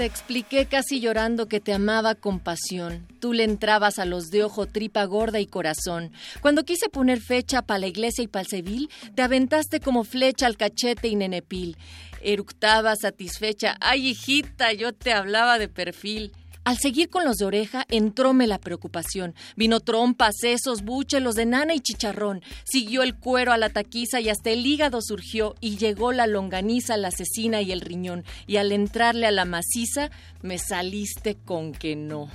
Te expliqué casi llorando que te amaba con pasión. Tú le entrabas a los de ojo, tripa gorda y corazón. Cuando quise poner fecha para la iglesia y para el civil, te aventaste como flecha al cachete y nenepil. Eructaba satisfecha. Ay, hijita, yo te hablaba de perfil. Al seguir con los de oreja, entróme la preocupación. Vino trompas, sesos, los de nana y chicharrón. Siguió el cuero a la taquiza y hasta el hígado surgió y llegó la longaniza, la cecina y el riñón. Y al entrarle a la maciza, me saliste con que no.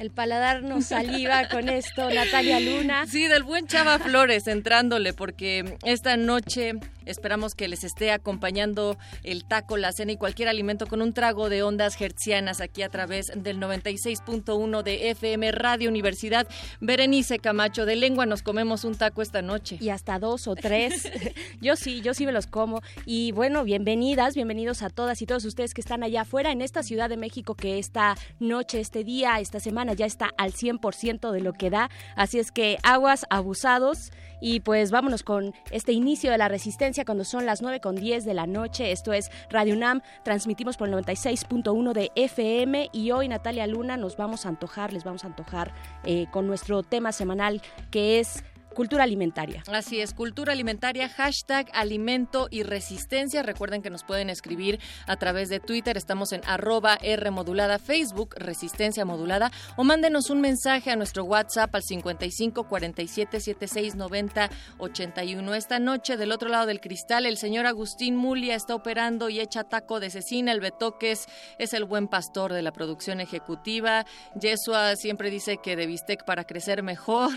El paladar nos saliva con esto, Natalia Luna. Sí, del buen Chava Flores entrándole, porque esta noche Esperamos que les esté acompañando el taco, la cena y cualquier alimento con un trago de ondas hertzianas aquí a través del 96.1 de FM Radio Universidad. Berenice Camacho, de lengua nos comemos un taco esta noche. Y hasta dos o tres. yo sí, yo sí me los como. Y bueno, bienvenidas, bienvenidos a todas y todos ustedes que están allá afuera en esta Ciudad de México que esta noche, este día, esta semana ya está al 100% de lo que da. Así es que aguas abusados. Y pues vámonos con este inicio de la resistencia cuando son las 9 con 10 de la noche. Esto es Radio UNAM. Transmitimos por el 96.1 de FM y hoy Natalia Luna nos vamos a antojar, les vamos a antojar eh, con nuestro tema semanal que es Cultura alimentaria. Así es, cultura alimentaria, hashtag alimento y resistencia. Recuerden que nos pueden escribir a través de Twitter, estamos en arroba R modulada, Facebook, resistencia modulada, o mándenos un mensaje a nuestro WhatsApp al 55 47 76 90 81. Esta noche, del otro lado del cristal, el señor Agustín Mulia está operando y echa taco de cecina. El Betoques es el buen pastor de la producción ejecutiva. Yesua siempre dice que de bistec para crecer mejor.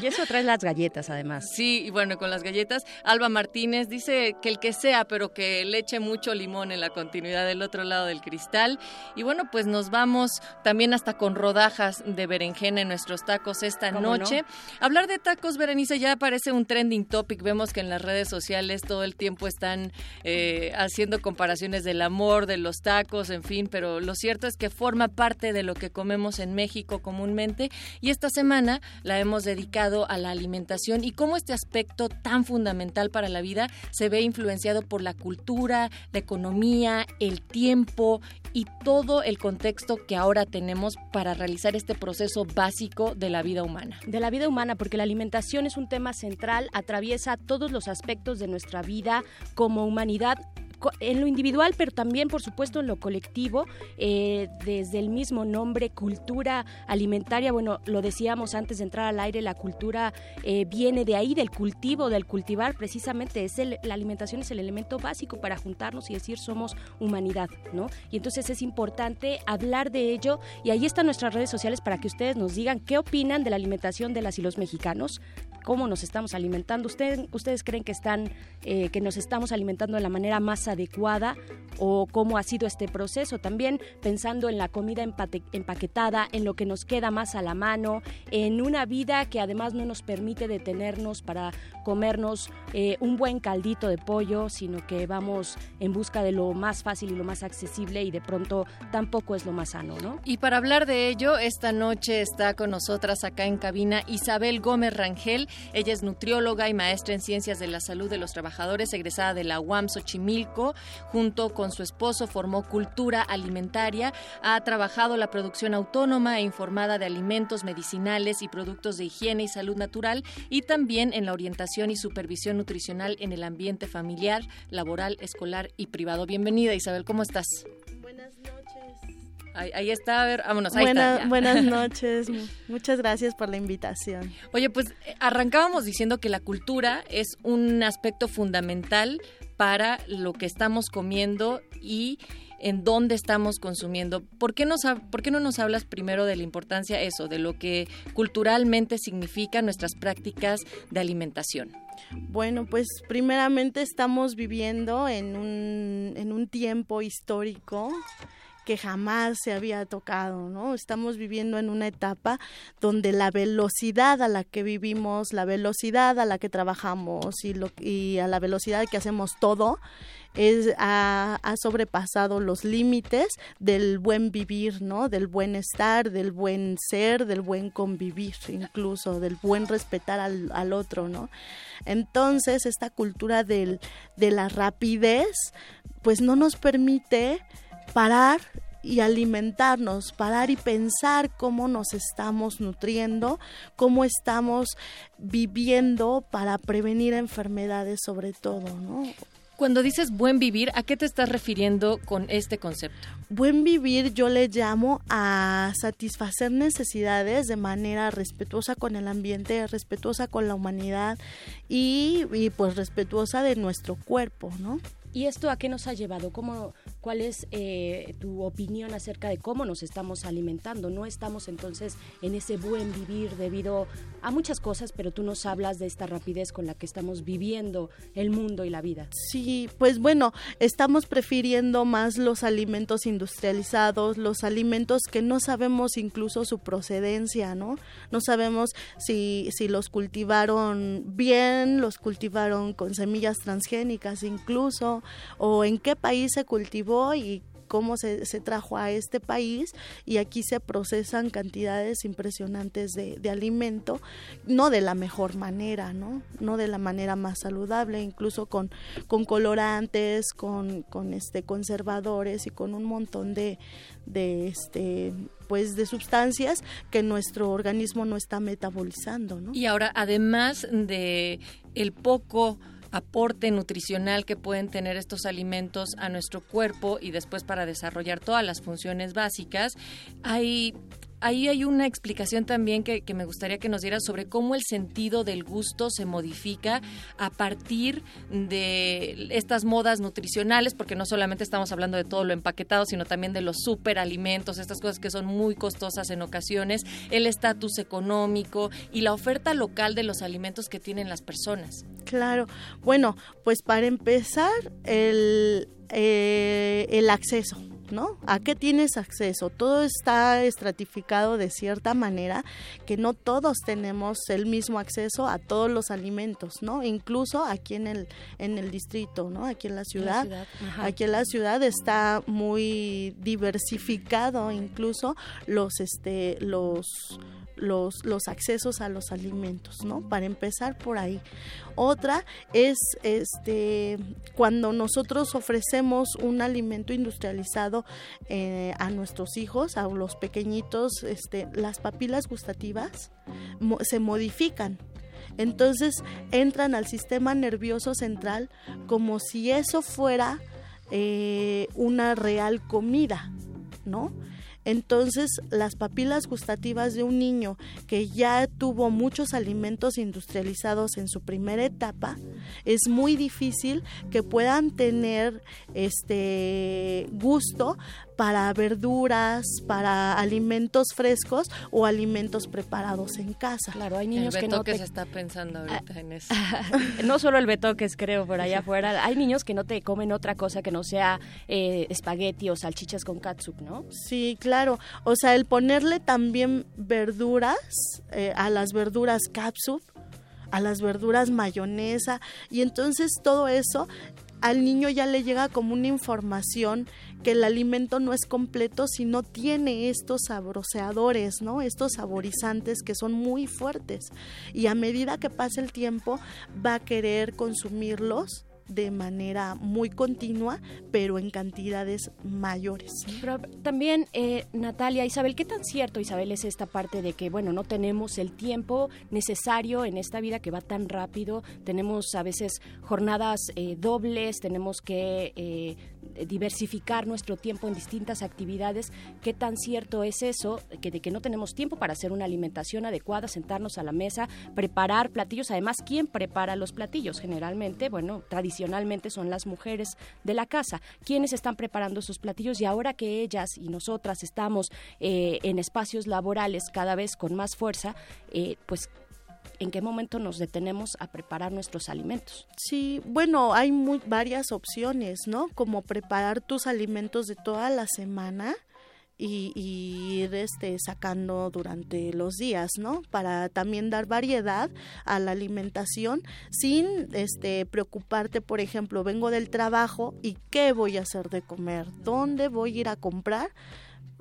Y eso trae las galletas, además. Sí, y bueno, con las galletas. Alba Martínez dice que el que sea, pero que le eche mucho limón en la continuidad del otro lado del cristal. Y bueno, pues nos vamos también hasta con rodajas de berenjena en nuestros tacos esta noche. Hablar de tacos, Berenice, ya parece un trending topic. Vemos que en las redes sociales todo el tiempo están eh, haciendo comparaciones del amor, de los tacos, en fin, pero lo cierto es que forma parte de lo que comemos en México comúnmente. Y esta semana la hemos dedicado a la alimentación y cómo este aspecto tan fundamental para la vida se ve influenciado por la cultura, la economía, el tiempo y todo el contexto que ahora tenemos para realizar este proceso básico de la vida humana. De la vida humana, porque la alimentación es un tema central, atraviesa todos los aspectos de nuestra vida como humanidad en lo individual, pero también, por supuesto, en lo colectivo, eh, desde el mismo nombre, cultura alimentaria. Bueno, lo decíamos antes de entrar al aire, la cultura eh, viene de ahí, del cultivo, del cultivar, precisamente. Es la alimentación es el elemento básico para juntarnos y decir somos humanidad, ¿no? Y entonces es importante hablar de ello y ahí están nuestras redes sociales para que ustedes nos digan qué opinan de la alimentación de las y los mexicanos, cómo nos estamos alimentando. ¿Ustedes, creen que están, eh, que nos estamos alimentando de la manera más adecuada o cómo ha sido este proceso? También pensando en la comida empaquetada, en lo que nos queda más a la mano, en una vida que además no nos permite detenernos para comernos eh, un buen caldito de pollo, sino que vamos en busca de lo más fácil y lo más accesible y de pronto tampoco es lo más sano, ¿no? Y para hablar de ello, esta noche está con nosotras acá en cabina Isabel Gómez Rangel. Ella es nutrióloga y maestra en ciencias de la salud de los trabajadores, egresada de la UAM Xochimilco. Junto con su esposo formó Cultura Alimentaria. Ha trabajado la producción autónoma e informada de alimentos medicinales y productos de higiene y salud natural y también en la orientación y supervisión nutricional en el ambiente familiar, laboral, escolar y privado. Bienvenida Isabel, ¿cómo estás? Ahí, está, a ver, vámonos. Ahí Buenas noches, muchas gracias por la invitación. Oye, pues eh, arrancábamos diciendo que la cultura es un aspecto fundamental para lo que estamos comiendo y en dónde estamos consumiendo. ¿Por qué, nos, ¿Por qué no nos hablas primero de la importancia eso, de lo que culturalmente significa nuestras prácticas de alimentación? Bueno, pues primeramente estamos viviendo en un, en un tiempo histórico que jamás se había tocado, ¿no? Estamos viviendo en una etapa donde la velocidad a la que vivimos, la velocidad a la que trabajamos y, lo, y a la velocidad que hacemos todo, ha, ha, sobrepasado los límites del buen vivir, ¿no? Del buen estar, del buen ser, del buen convivir, incluso del buen respetar al, al otro, ¿no? Entonces, esta cultura del, de la rapidez, pues no nos permite parar y alimentarnos, parar y pensar cómo nos estamos nutriendo, cómo estamos viviendo para prevenir enfermedades sobre todo, ¿no? Cuando dices buen vivir, ¿a qué te estás refiriendo con este concepto? Buen vivir yo le llamo a satisfacer necesidades de manera respetuosa con el ambiente, respetuosa con la humanidad y, y pues respetuosa de nuestro cuerpo, ¿no? ¿Y esto a qué nos ha llevado? ¿Cómo, ¿Cuál es eh, tu opinión acerca de cómo nos estamos alimentando? No estamos entonces en ese buen vivir debido a muchas cosas, pero tú nos hablas de esta rapidez con la que estamos viviendo el mundo y la vida. Sí, pues bueno, estamos prefiriendo más los alimentos industrializados, los alimentos que no sabemos incluso su procedencia, ¿no? No sabemos si, si los cultivaron bien, los cultivaron con semillas transgénicas incluso, o en qué país se cultivó y cómo se, se, trajo a este país y aquí se procesan cantidades impresionantes de, de, alimento, no de la mejor manera, ¿no? No de la manera más saludable, incluso con, con colorantes, con, con este conservadores y con un montón de, de este pues de sustancias que nuestro organismo no está metabolizando, ¿no? Y ahora además de el poco aporte nutricional que pueden tener estos alimentos a nuestro cuerpo y después para desarrollar todas las funciones básicas, hay ahí hay una explicación también que, me gustaría que nos dieras sobre cómo el sentido del gusto se modifica a partir de estas modas nutricionales, porque no solamente estamos hablando de todo lo empaquetado, sino también de los superalimentos, estas cosas que son muy costosas en ocasiones, el estatus económico y la oferta local de los alimentos que tienen las personas. Claro, bueno, pues para empezar, el, eh, el acceso ¿no? ¿A qué tienes acceso? Todo está estratificado de cierta manera que no todos tenemos el mismo acceso a todos los alimentos, ¿no? Incluso aquí en el en el distrito, ¿no? Aquí en la ciudad, aquí en la ciudad está muy diversificado incluso los este los los, los accesos a los alimentos, ¿no? Para empezar por ahí. Otra es este cuando nosotros ofrecemos un alimento industrializado eh, a nuestros hijos, a los pequeñitos, este, las papilas gustativas se modifican. Entonces entran al sistema nervioso central como si eso fuera eh, una real comida, ¿no? Entonces, las papilas gustativas de un niño que ya tuvo muchos alimentos industrializados en su primera etapa, es muy difícil que puedan tener este gusto para verduras, para alimentos frescos o alimentos preparados en casa. Claro, hay niños que no te... se está pensando ahorita en eso. no solo el betoques, creo, por allá afuera. Hay niños que no te comen otra cosa que no sea eh, espagueti o salchichas con katsup, ¿no? Sí, claro. O sea, el ponerle también verduras eh, a las verduras katsup a las verduras mayonesa y entonces todo eso al niño ya le llega como una información que el alimento no es completo si no tiene estos sabroseadores, ¿no? Estos saborizantes que son muy fuertes. Y a medida que pasa el tiempo va a querer consumirlos de manera muy continua, pero en cantidades mayores. También, eh, Natalia, Isabel, ¿qué tan cierto, Isabel, es esta parte de que, bueno, no tenemos el tiempo necesario en esta vida que va tan rápido? Tenemos a veces jornadas eh, dobles, tenemos que eh, diversificar nuestro tiempo en distintas actividades. ¿Qué tan cierto es eso? Que de que no tenemos tiempo para hacer una alimentación adecuada, sentarnos a la mesa, preparar platillos. Además, ¿quién prepara los platillos? Generalmente, bueno, tradicionalmente son las mujeres de la casa. ¿Quiénes están preparando sus platillos? Y ahora que ellas y nosotras estamos eh, en espacios laborales cada vez con más fuerza, eh, pues en qué momento nos detenemos a preparar nuestros alimentos. Sí, bueno, hay muy, varias opciones, ¿no? Como preparar tus alimentos de toda la semana. Y, ir este, sacando durante los días, ¿no? Para también dar variedad a la alimentación sin este, preocuparte, por ejemplo, vengo del trabajo y qué voy a hacer de comer, dónde voy a ir a comprar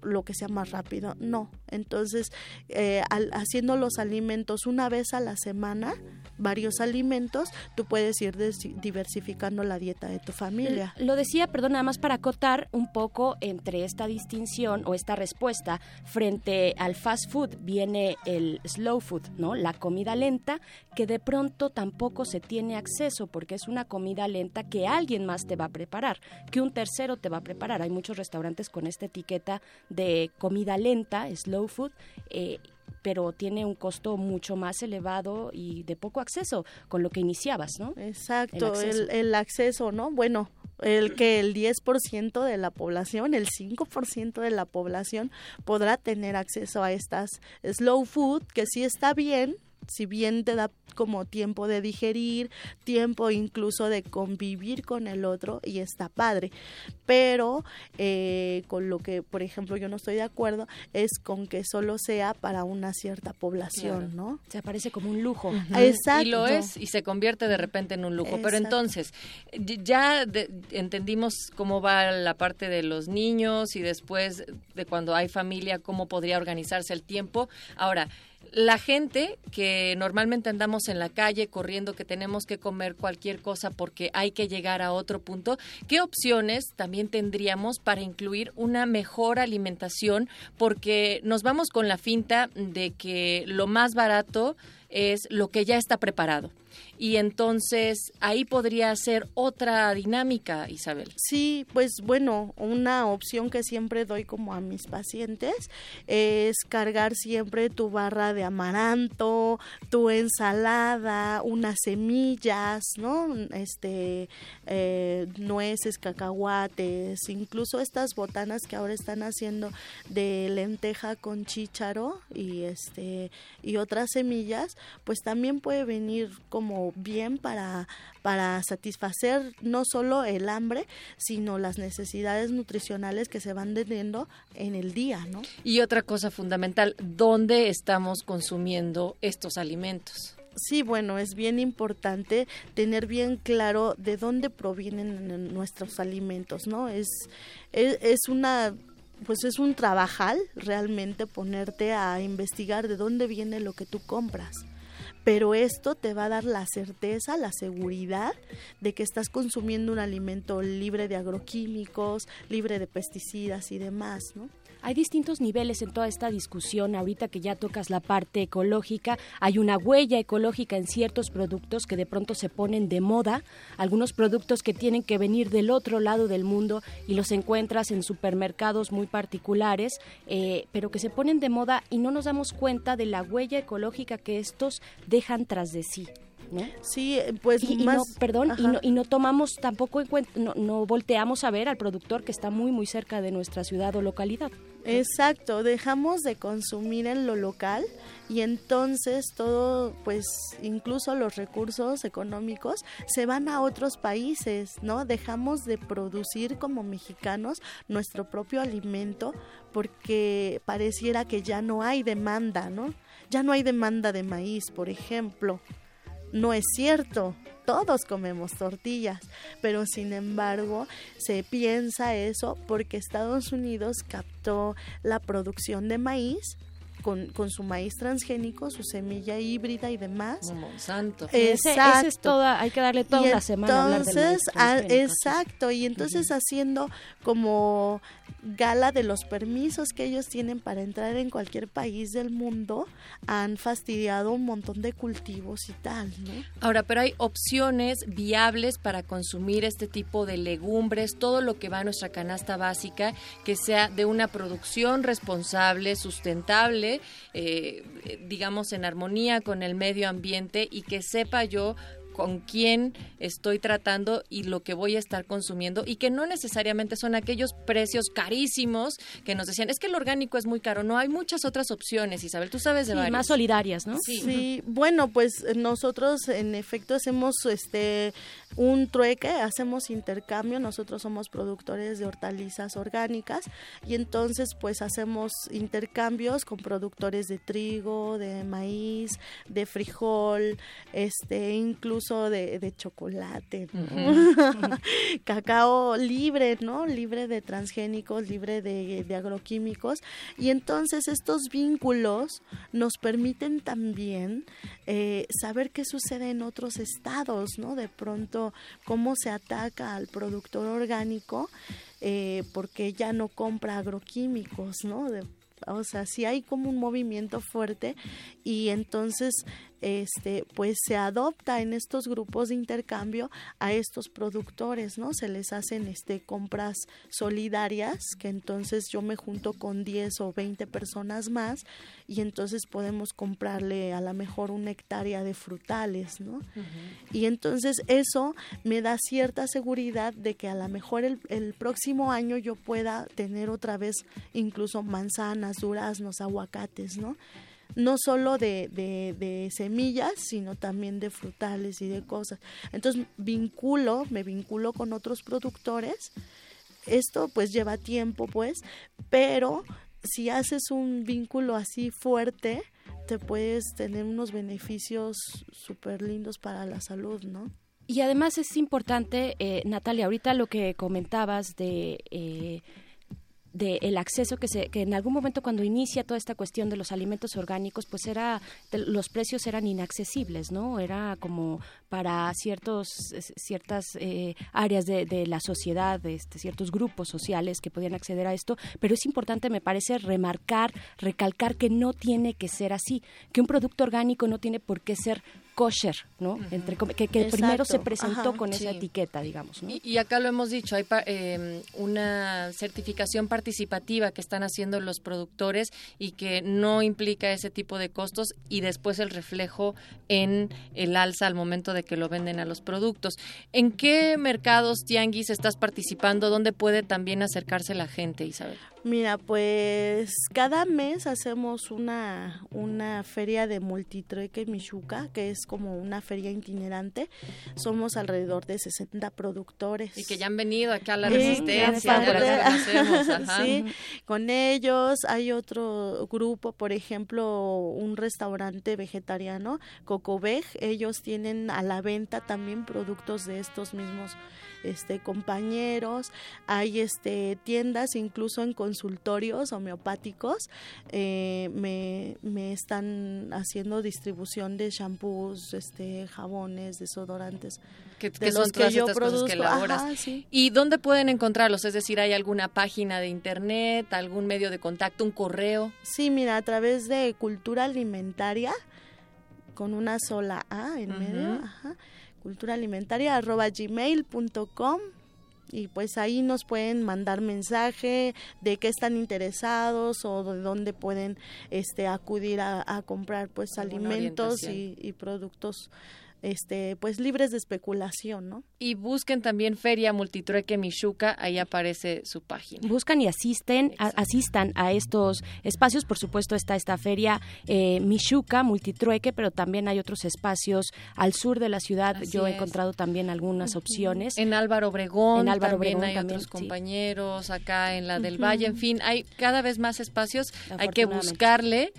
lo que sea más rápido. No. Entonces, eh, haciendo los alimentos una vez a la semana, varios alimentos, tú puedes ir diversificando la dieta de tu familia. Lo decía, perdón, nada más para acotar un poco entre esta distinción o esta respuesta frente al fast food viene el slow food, ¿no? La comida lenta que de pronto tampoco se tiene acceso porque es una comida lenta que alguien más te va a preparar, que un tercero te va a preparar. Hay muchos restaurantes con esta etiqueta de comida lenta, slow food, eh, pero tiene un costo mucho más elevado y de poco acceso con lo que iniciabas, ¿no? Exacto, el acceso, ¿no? Bueno, el que el 10% de la población, el 5% de la población podrá tener acceso a estas slow food, que sí está bien, si bien te da como tiempo de digerir, tiempo incluso de convivir con el otro y está padre. Pero eh, con lo que, por ejemplo, yo no estoy de acuerdo es con que solo sea para una cierta población, ¿no? Se aparece como un lujo. Exacto. Y lo es y se convierte de repente en un lujo. Pero entonces, ya entendimos cómo va la parte de los niños y después de cuando hay familia, cómo podría organizarse el tiempo. Ahora, la gente que normalmente andamos en la calle corriendo que tenemos que comer cualquier cosa porque hay que llegar a otro punto, ¿qué opciones también tendríamos para incluir una mejor alimentación? Porque nos vamos con la finta de que lo más barato es lo que ya está preparado. Y entonces ahí podría ser otra dinámica, Isabel. Sí, pues bueno, una opción que siempre doy como a mis pacientes es cargar siempre tu barra de amaranto, tu ensalada, unas semillas, ¿no? Este, eh, nueces, cacahuates, incluso estas botanas que ahora están haciendo de lenteja con chícharo y este y otras semillas, pues también puede venir como bien para, para satisfacer no solo el hambre, sino las necesidades nutricionales que se van teniendo en el día, ¿no? Y otra cosa fundamental, ¿dónde estamos consumiendo estos alimentos? Sí, bueno, es bien importante tener bien claro de dónde provienen nuestros alimentos, ¿no? Es, es, es una pues es un trabajal realmente ponerte a investigar de dónde viene lo que tú compras pero esto te va a dar la certeza, la seguridad de que estás consumiendo un alimento libre de agroquímicos, libre de pesticidas y demás, ¿no? Hay distintos niveles en toda esta discusión. Ahorita que ya tocas la parte ecológica, hay una huella ecológica en ciertos productos que de pronto se ponen de moda, algunos productos que tienen que venir del otro lado del mundo y los encuentras en supermercados muy particulares, eh, pero que se ponen de moda y no nos damos cuenta de la huella ecológica que estos dejan tras de sí. ¿No? Sí, pues y, más... no, perdón, y no, y no, tomamos tampoco en cuenta, no, no volteamos a ver al productor que está muy, muy cerca de nuestra ciudad o localidad. Exacto, dejamos de consumir en lo local y entonces todo, pues incluso los recursos económicos se van a otros países, ¿no? Dejamos de producir como mexicanos nuestro propio alimento porque pareciera que ya no hay demanda, ¿no? Ya no hay demanda de maíz, por ejemplo. No es cierto, todos comemos tortillas, pero sin embargo se piensa eso porque Estados Unidos captó la producción de maíz con, con su maíz transgénico, su semilla híbrida y demás. Como Monsanto. Ese, ese es toda, hay que darle toda Y una semana a hablar del maíz entonces, ah, exacto, y entonces haciendo como gala de los permisos que ellos tienen para entrar en cualquier país del mundo, han fastidiado un montón de cultivos y tal, ¿no? Ahora, pero hay opciones viables para consumir este tipo de legumbres, todo lo que va a nuestra canasta básica, que sea de una producción responsable, sustentable, eh, digamos en armonía con el medio ambiente y que sepa yo con quién estoy tratando y lo que voy a estar consumiendo y que no necesariamente son aquellos precios carísimos que nos decían, es que el orgánico es muy caro, no hay muchas otras opciones, Isabel, tú sabes de Sí, varias. más solidarias, ¿no? Sí. Sí, bueno, pues eh, nosotros en efecto hacemos este un trueque, hacemos intercambio, nosotros somos productores de hortalizas orgánicas y entonces pues hacemos intercambios con productores de trigo, de maíz, de frijol, este incluso de, de chocolate, ¿no? cacao libre, ¿no? Libre de transgénicos, libre de, de agroquímicos y entonces estos vínculos nos permiten también eh, saber qué sucede en otros estados, ¿no? De pronto, cómo se ataca al productor orgánico eh, porque ya no compra agroquímicos, ¿no? De- o sea, sí hay como un movimiento fuerte y entonces este pues se adopta en estos grupos de intercambio a estos productores, ¿no? Se les hacen este compras solidarias que entonces yo me junto con 10 o 20 personas más y entonces podemos comprarle a lo mejor una hectárea de frutales, ¿no? Y entonces eso me da cierta seguridad de que a lo mejor el, el próximo año yo pueda tener otra vez incluso manzanas, duraznos, aguacates, ¿no? No solo de, de, semillas, sino también de frutales y de cosas. Entonces vinculo, me vinculo con otros productores. Esto pues lleva tiempo, pues, pero si haces un vínculo así fuerte, te puedes tener unos beneficios súper lindos para la salud, ¿no? Y además es importante, eh, Natalia, ahorita lo que comentabas de... Eh, de el acceso que se que en algún momento cuando inicia toda esta cuestión de los alimentos orgánicos pues era de- los precios eran inaccesibles no era como para ciertos ciertas eh, áreas de, de la sociedad de este, ciertos grupos sociales que podían acceder a esto pero es importante me parece remarcar recalcar que no tiene que ser así que un producto orgánico no tiene por qué ser kosher no entre que, que primero se presentó ajá, con esa etiqueta digamos no Y, y acá lo hemos dicho, hay pa- eh, una certificación participativa que están haciendo los productores y que no implica ese tipo de costos y después el reflejo en el alza al momento de que lo venden a los productos. ¿En qué mercados, Tianguis, estás participando? ¿Dónde puede también acercarse la gente, Isabel? Mira, pues cada mes hacemos una, una feria de multitrueque Michuca, que es como una feria itinerante. Somos alrededor de 60 productores. Y que ya han venido acá a la resistencia. Sí, con ellos hay otro grupo, por ejemplo, un restaurante vegetariano, Cocobej, ellos tienen a la venta también productos de estos mismos este compañeros, hay este tiendas incluso en consultorios homeopáticos, eh, me, me están haciendo distribución de shampoos, este jabones, desodorantes, Que, de que son que yo estas cosas que produzco. elaboras. Ajá, sí. ¿Y dónde pueden encontrarlos? Es decir, ¿hay alguna página de internet, algún medio de contacto, un correo? Sí, mira, a través de cultura alimentaria, con una sola A en medio, ajá, cultura alimentaria arroba gmail.com y pues ahí nos pueden mandar mensaje de qué están interesados o de dónde pueden este acudir a, a comprar pues alimentos y, y productos este pues libres de especulación, ¿no? Y busquen también Feria Multitrueque Michuca, ahí aparece su página. buscan y asisten a- asistan a estos espacios. Por supuesto está esta feria eh, Michuca multitrueque pero también hay otros espacios al sur de la ciudad. Así yo he es. encontrado también algunas opciones. En Álvaro Obregón, En Álvaro también Obregón hay también, otros sí. compañeros, acá en la del Valle, en fin, hay cada vez más espacios, hay que buscarle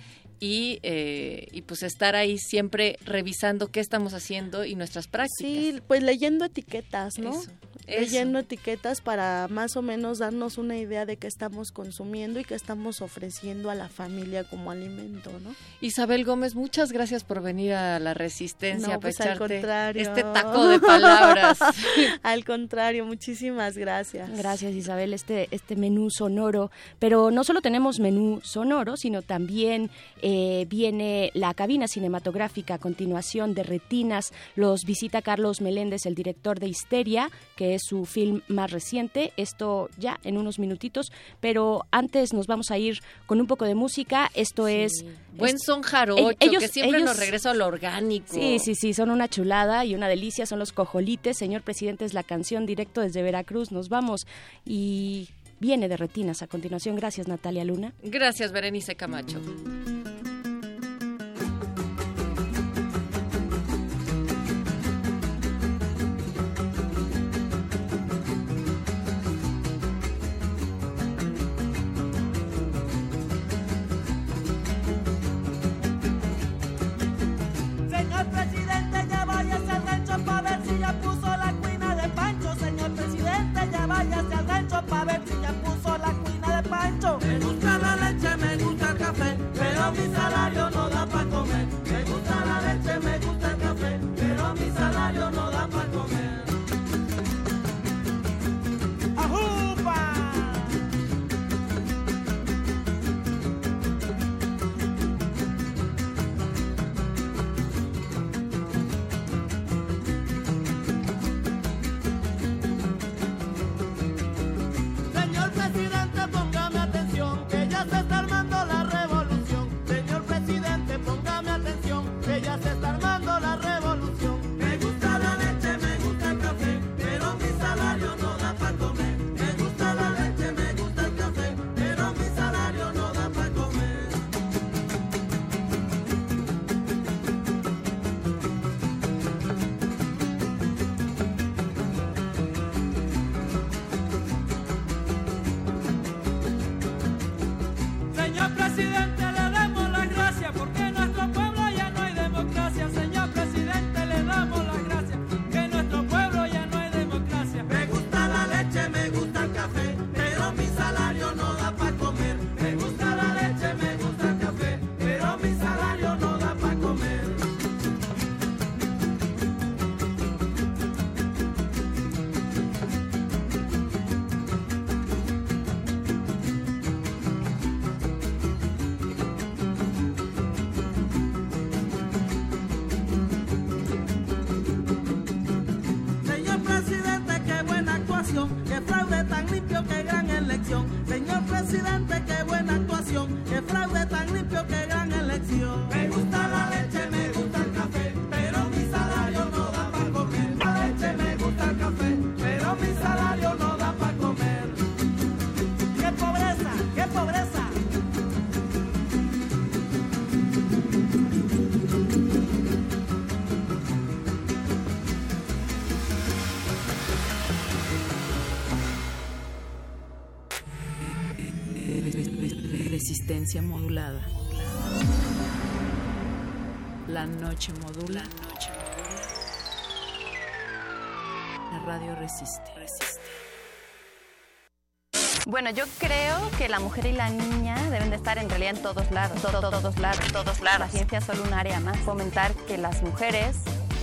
y, eh, y pues estar ahí siempre revisando qué estamos haciendo y nuestras prácticas. Sí, pues leyendo etiquetas, ¿no? Eso. Leyendo etiquetas para más o menos darnos una idea de qué estamos consumiendo y qué estamos ofreciendo a la familia como alimento, ¿no? Isabel Gómez, muchas gracias por venir a la Resistencia pues al contrario. este taco de palabras. al contrario, muchísimas gracias. Gracias Isabel, este, este menú sonoro, pero no solo tenemos menú sonoro, sino también eh, viene la cabina cinematográfica a continuación de Retinas, los visita Carlos Meléndez, el director de Histeria, que es su film más reciente. Esto ya en unos minutitos, pero antes nos vamos a ir con un poco de música. Esto es buen son jarocho, ellos, que siempre nos regresa a lo orgánico. Sí, sí, sí, son una chulada y una delicia. Son los cojolites. Señor presidente, es la canción directo desde Veracruz. Nos vamos y viene de retinas a continuación. Gracias, Natalia Luna. Gracias, Berenice Camacho. Modulada. La noche modula. La radio resiste. Bueno, yo creo que la mujer y la niña deben de estar en realidad en todos lados, todos, todos lados, todos lados. La ciencia es solo un área más. Fomentar que las mujeres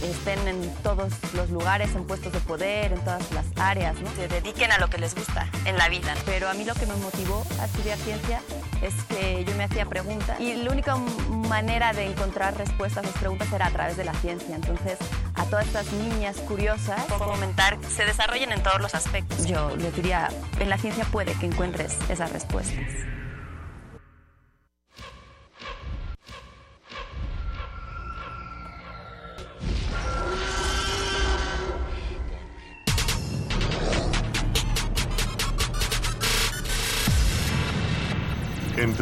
estén en todos los lugares, en puestos de poder, en todas las áreas, ¿no? Se dediquen a lo que les gusta en la vida. Pero a mí lo que me motivó a estudiar ciencia es que yo me hacía preguntas y la única manera de encontrar respuestas a esas preguntas era a través de la ciencia. Entonces, a todas estas niñas curiosas, fomentar que se desarrollen en todos los aspectos. Yo les diría, en la ciencia puede que encuentres esas respuestas.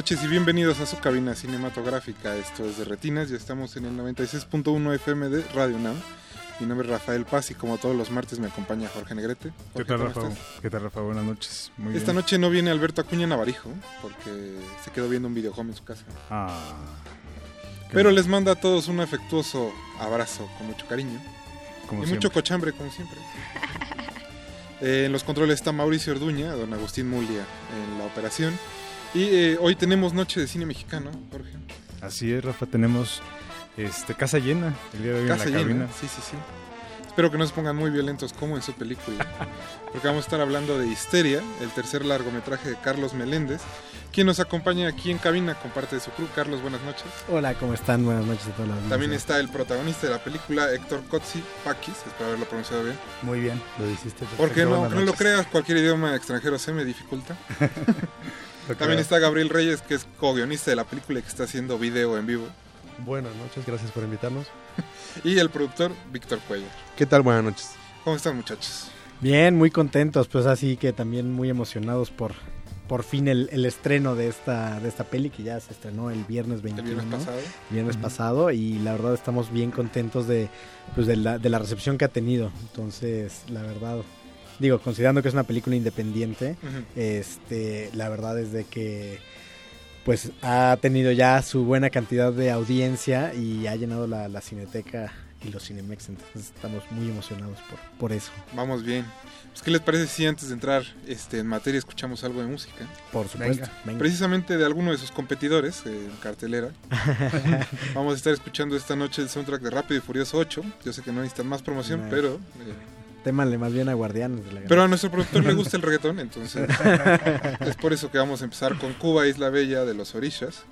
Noches y bienvenidos a su cabina cinematográfica. Esto es de Retinas y estamos en el 96.1 FM de Radio Nam. Mi nombre es Rafael Paz y como todos los martes me acompaña Jorge Negrete. ¿Qué Jorge, tal, ¿cómo Rafa? estás? ¿Qué tal, Rafa? Buenas noches. Muy Esta bien. noche no viene Alberto Acuña Navarijo porque se quedó viendo un videojuego en su casa. Ah, qué Pero les manda a todos un afectuoso abrazo con mucho cariño Como y siempre. mucho cochambre como siempre. Eh, en los controles está Mauricio Orduña, don Agustín Mulia en la operación. Y eh, hoy tenemos Noche de Cine Mexicano, Jorge. Así es, Rafa. Tenemos este, casa llena el día de hoy Casa en la llena, cabina. sí, sí, sí. Espero que no se pongan muy violentos como en su película, porque vamos a estar hablando de Histeria, el tercer largometraje de Carlos Meléndez, quien nos acompaña aquí en cabina con parte de su club. Carlos, buenas noches. Hola, ¿cómo están? Buenas noches a audiencia. También está el protagonista de la película, Héctor Kotzi Pakis, espero haberlo pronunciado bien. Muy bien, lo hiciste. Porque no, no lo creas, cualquier idioma extranjero se me dificulta. También creo. está Gabriel Reyes, que es co-guionista de la película y que está haciendo video en vivo. Buenas noches, gracias por invitarnos. Y el productor, Víctor Cuellar. ¿Qué tal? Buenas noches. ¿Cómo están, muchachos? Bien, muy contentos, pues así que también muy emocionados por por fin el, el estreno de esta de esta peli que ya se estrenó el viernes El 21. viernes pasado. el viernes Ujú. pasado y la verdad estamos bien contentos de pues de la, de la recepción que ha tenido. Entonces, la verdad digo, considerando que es una película independiente, este la verdad es de que pues ha tenido ya su buena cantidad de audiencia y ha llenado la, la cineteca y los cinemex entonces estamos muy emocionados por, por eso Vamos bien. Pues, ¿Qué les parece si antes de entrar este, en materia escuchamos algo de música? por supuesto Venga. venga. Precisamente de alguno de sus competidores eh, en cartelera. Vamos a estar escuchando esta noche el soundtrack de Rápido y Furioso 8. Yo sé que no necesitan más promoción, Nice. pero... eh, témanle más bien a Guardianes de la pero a nuestro productor le gusta el reggaetón, entonces es por eso que vamos a empezar con Cuba Isla Bella de los Orishas.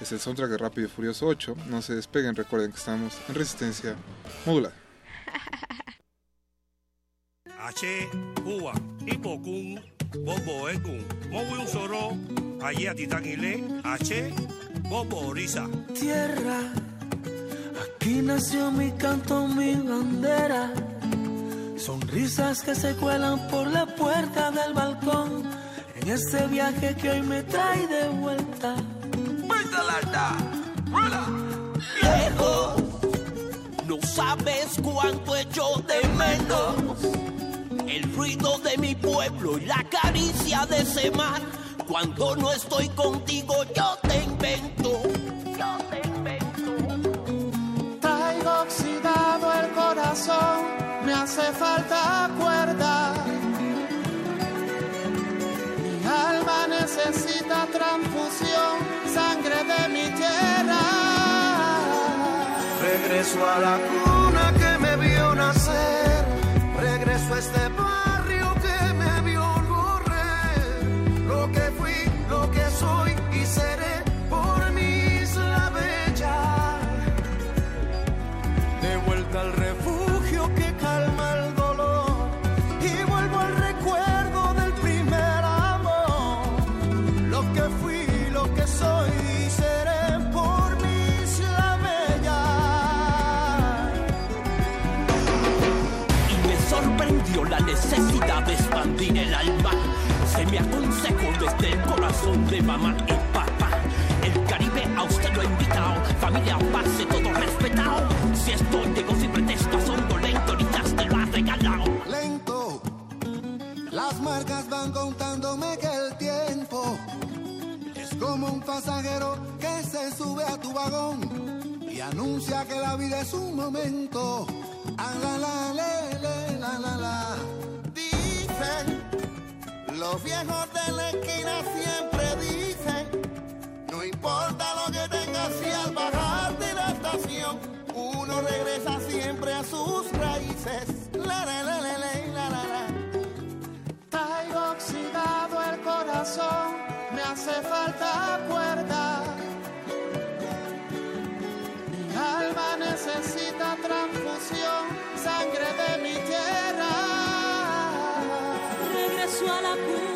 Es el soundtrack de Rápido y Furioso 8. No se despeguen, recuerden que estamos en resistencia modulada. H, Cuba, Hipokun, Bobo Ekun, Mowi Soro, Aya Titangile, H, Bobo Orisa. tierra. Aquí nació mi canto, mi bandera. Sonrisas que se cuelan por la puerta del balcón. En este viaje que hoy me trae de vuelta. Viejo, no sabes cuánto echo de menos. El ruido de mi pueblo y la caricia de ese mar. Cuando no estoy contigo, yo te invento. Yo te invento. Traigo oxidado el corazón, hace falta cuerda. Mi alma necesita transfusión, sangre de mi tierra. Regreso a la cuna que me vio nacer, regreso a este Si estoy llego sin pretexto, son lento, ahorita te lo ha regalado. lento. Las marcas van contándome que el tiempo es como un pasajero que se sube a tu vagón y anuncia que la vida es un momento. Ah, la, la, la, la, la. Dicen, los viejos de la esquina siempre dicen, no importa lo que tengas si al bajar de la estación, uno regresa siempre a sus raíces. La, la, la, la, la, la, la, la. Traigo oxidado el corazón, me hace falta cuerda. Mi alma necesita transfusión, sangre de mi tierra. Regreso a la cuna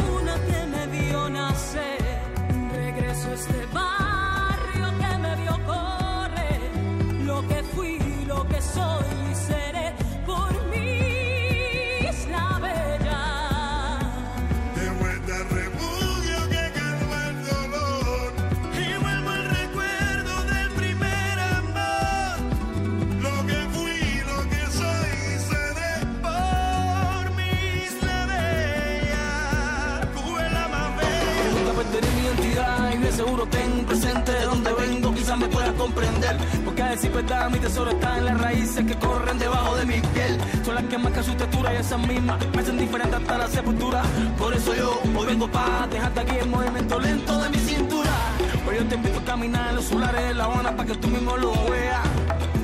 seguro ten presente de donde vengo, quizás me puedas comprender. Porque a decir verdad, mi tesoro está en las raíces que corren debajo de mi piel. Son las que marcan su textura y esas mismas me hacen diferente hasta la sepultura. Por eso yo hoy vengo pa' dejarte aquí el movimiento lento de mi cintura. Hoy yo te invito a caminar en los solares de La Habana para que tú mismo lo veas.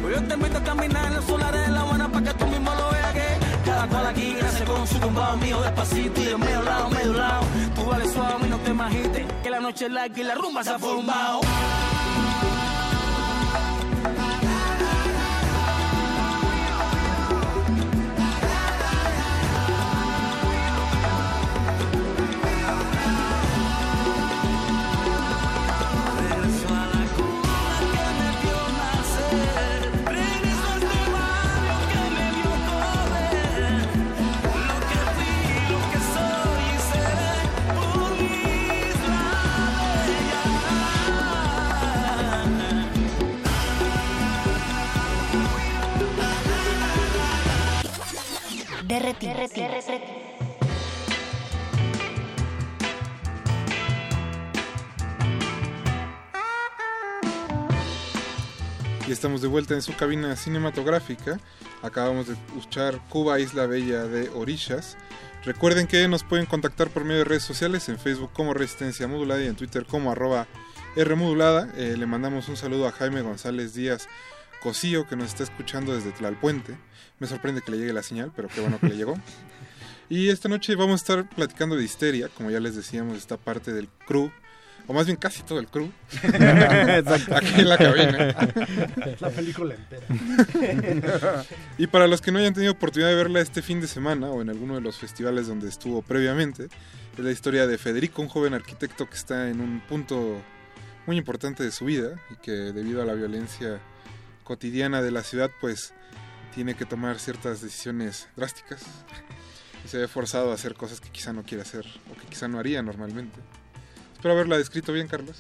Hoy yo te invito a caminar en los solares de La Habana para que cada cual aquí nace con su tumbado mío despacito y de medio lado, medio lado. Tú vales suave y no te imagites que la noche es larga y la rumba se ha formado. Derretido. Y estamos de vuelta en su cabina cinematográfica. Acabamos de escuchar Cuba Isla Bella de Orishas. Recuerden que nos pueden contactar por medio de redes sociales, en Facebook como Resistencia Modulada y en Twitter como arroba Rmodulada. Eh, le mandamos un saludo a Jaime González Díaz Cosío que nos está escuchando desde Tlalpuente. Me sorprende que le llegue la señal, pero qué bueno que le llegó. Y esta noche vamos a estar platicando de histeria, como ya les decíamos, esta parte del crew, o más bien casi todo el crew, Exacto. aquí en la cabina. La película entera. y para los que no hayan tenido oportunidad de verla este fin de semana o en alguno de los festivales donde estuvo previamente, es la historia de Federico, un joven arquitecto que está en un punto muy importante de su vida y que debido a la violencia cotidiana de la ciudad pues tiene que tomar ciertas decisiones drásticas y se ve forzado a hacer cosas que quizá no quiere hacer o que quizá no haría normalmente. Espero haberla descrito bien, Carlos.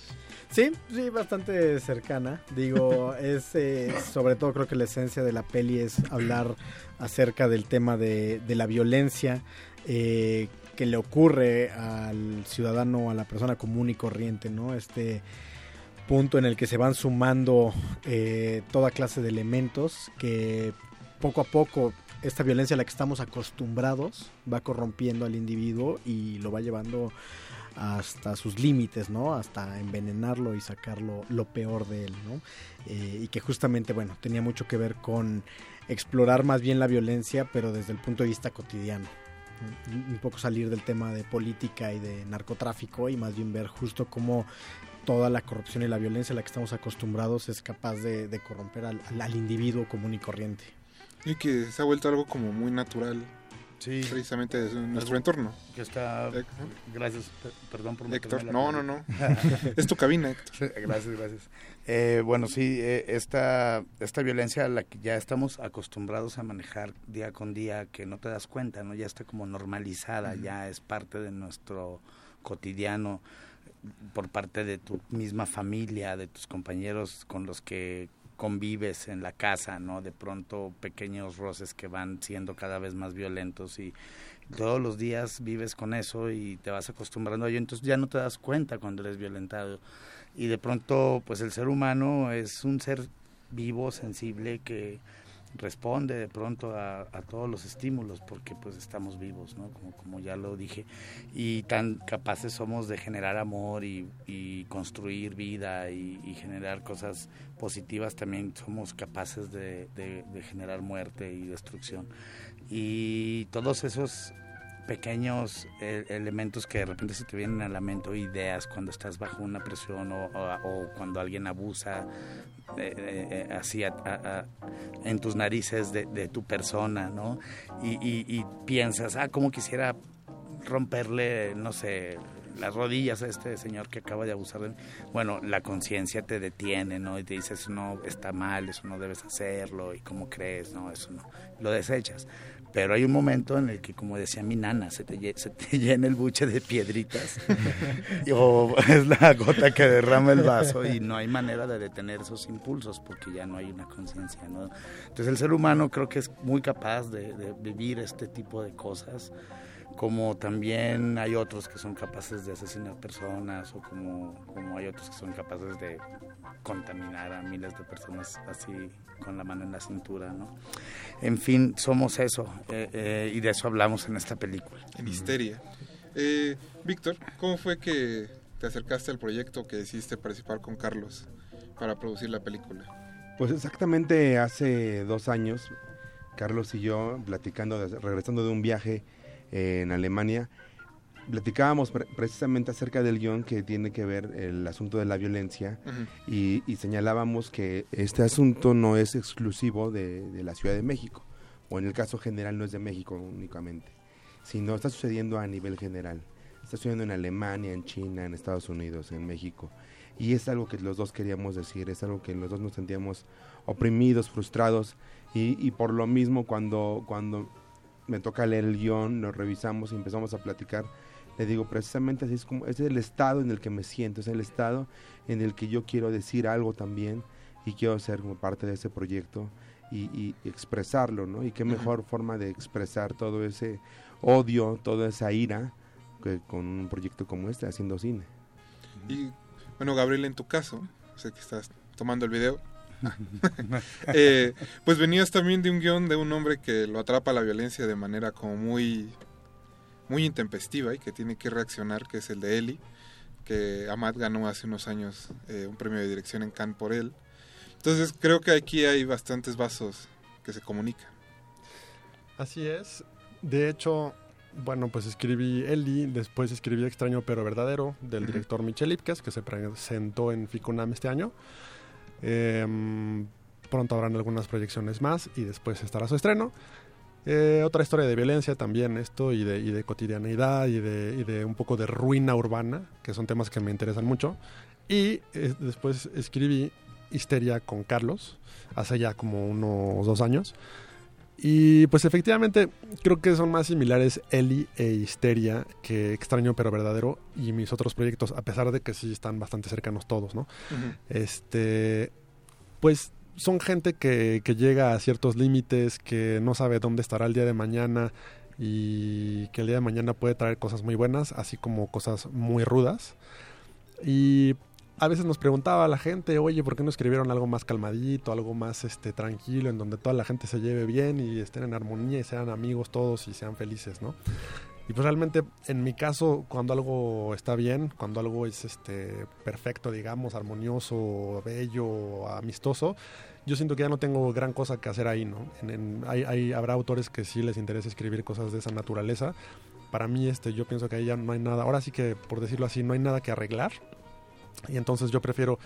Sí, sí, bastante cercana. Digo, es eh, sobre todo creo que la esencia de la peli es hablar acerca del tema de, de la violencia eh, que le ocurre al ciudadano, a la persona común y corriente, ¿no? Este punto en el que se van sumando eh, toda clase de elementos que poco a poco esta violencia a la que estamos acostumbrados va corrompiendo al individuo y lo va llevando hasta sus límites, ¿no? Hasta envenenarlo y sacarlo lo peor de él, ¿no? Eh, y que justamente, bueno, tenía mucho que ver con explorar más bien la violencia, pero desde el punto de vista cotidiano. Un poco salir del tema de política y de narcotráfico y más bien ver justo cómo toda la corrupción y la violencia a la que estamos acostumbrados es capaz de, corromper al- al individuo común y corriente. Y que se ha vuelto algo como muy natural. Sí. Precisamente de nuestro entorno. Que está. Gracias, per- perdón por Héctor, no, no, no. Es tu cabina, Héctor. gracias, gracias. Eh, bueno, sí, eh, esta, esta violencia a la que ya estamos acostumbrados a manejar día con día, que no te das cuenta, ¿no? Ya está como normalizada, ya es parte de nuestro cotidiano por parte de tu misma familia, de tus compañeros con los que convives en la casa, ¿no? De pronto pequeños roces que van siendo cada vez más violentos y todos los días vives con eso y te vas acostumbrando a ello, entonces ya no te das cuenta cuando eres violentado. Y de pronto, pues el ser humano es un ser vivo, sensible, que responde de pronto a, todos los estímulos porque pues estamos vivos, ¿no? Como, como ya lo dije, y tan capaces somos de generar amor y, construir vida y, generar cosas positivas, también somos capaces de- de generar muerte y destrucción. Y todos esos pequeños eh, elementos que de repente se te vienen a la mente ideas cuando estás bajo una presión o, cuando alguien abusa eh, eh, así a- en tus narices de, tu persona, ¿no? Y, piensas, ah, cómo quisiera romperle, no sé, las rodillas a este señor que acaba de abusar de mí. Bueno, la conciencia te detiene, ¿no? Y te dice, eso no está mal, eso no debes hacerlo, y cómo crees, no, eso no. Lo desechas. Pero hay un momento en el que, como decía mi nana, se te, llena el buche de piedritas. O es la gota que derrama el vaso y no hay manera de detener esos impulsos porque ya no hay una conciencia, ¿no? Entonces el ser humano creo que es muy capaz de, de vivir este tipo de cosas como también hay otros que son capaces de asesinar personas o como, como hay otros que son capaces de contaminar a miles de personas así con la mano en la cintura, ¿no? En fin, somos eso eh, eh, y de eso hablamos en esta película. En Histeria. Eh, Víctor, ¿cómo fue que te acercaste al proyecto que decidiste participar con Carlos para producir la película? Pues exactamente hace dos años, Carlos y yo, platicando, regresando de un viaje en Alemania, platicábamos pre- precisamente acerca del guion que tiene que ver el asunto de la violencia Ujú. y, y señalábamos que este asunto no es exclusivo de, de la Ciudad de México, o en el caso general no es de México únicamente, sino está sucediendo a nivel general. Está sucediendo en Alemania, en China, en Estados Unidos, en México. Y es algo que los dos queríamos decir, es algo que los dos nos sentíamos oprimidos, frustrados, y, y por lo mismo cuando, cuando me toca leer el guion, lo revisamos y empezamos a platicar, le digo, precisamente así es como, ese es el estado en el que me siento, es el estado en el que yo quiero decir algo también y quiero ser como parte de ese proyecto y, y expresarlo, ¿no? Y qué mejor forma de expresar todo ese odio, toda esa ira que con un proyecto como este, haciendo cine. Y bueno, Gabriel, en tu caso, sé que estás tomando el video. Eh, pues venías también de un guion de un hombre que lo atrapa la violencia de manera como muy, muy intempestiva y que tiene que reaccionar, que es el de Eli, que Amat ganó hace unos años eh, un premio de dirección en Cannes por él. Entonces creo que aquí hay bastantes vasos que se comunican. Así es. De hecho, bueno, pues escribí Eli, después escribí Extraño pero Verdadero del director Michel Ipkiss, que se presentó en Ficunam este año. Em, pronto habrán algunas proyecciones más y después estará su estreno. Eh, otra historia de violencia también esto y de, y de cotidianeidad y de, y de un poco de ruina urbana, que son temas que me interesan mucho. Y eh, después escribí Histeria con Carlos, hace ya como unos dos años. Y pues efectivamente creo que son más similares Eli e Histeria que Extraño pero Verdadero y mis otros proyectos, a pesar de que sí están bastante cercanos todos, ¿no? Ujú. Este, pues son gente que, que llega a ciertos límites, que no sabe dónde estará el día de mañana y que el día de mañana puede traer cosas muy buenas, así como cosas muy rudas. Y a veces nos preguntaba la gente, oye, ¿por qué no escribieron algo más calmadito, algo más este tranquilo, en donde toda la gente se lleve bien y estén en armonía y sean amigos todos y sean felices, ¿no? Y pues realmente, en mi caso, cuando algo está bien, cuando algo es este perfecto, digamos, armonioso, bello, amistoso, yo siento que ya no tengo gran cosa que hacer ahí, ¿no? En- en- hay, hay- habrá autores que sí les interesa escribir cosas de esa naturaleza. Para mí, este, yo pienso que ahí ya no hay nada, ahora sí que, por decirlo así, no hay nada que arreglar. Y entonces yo prefiero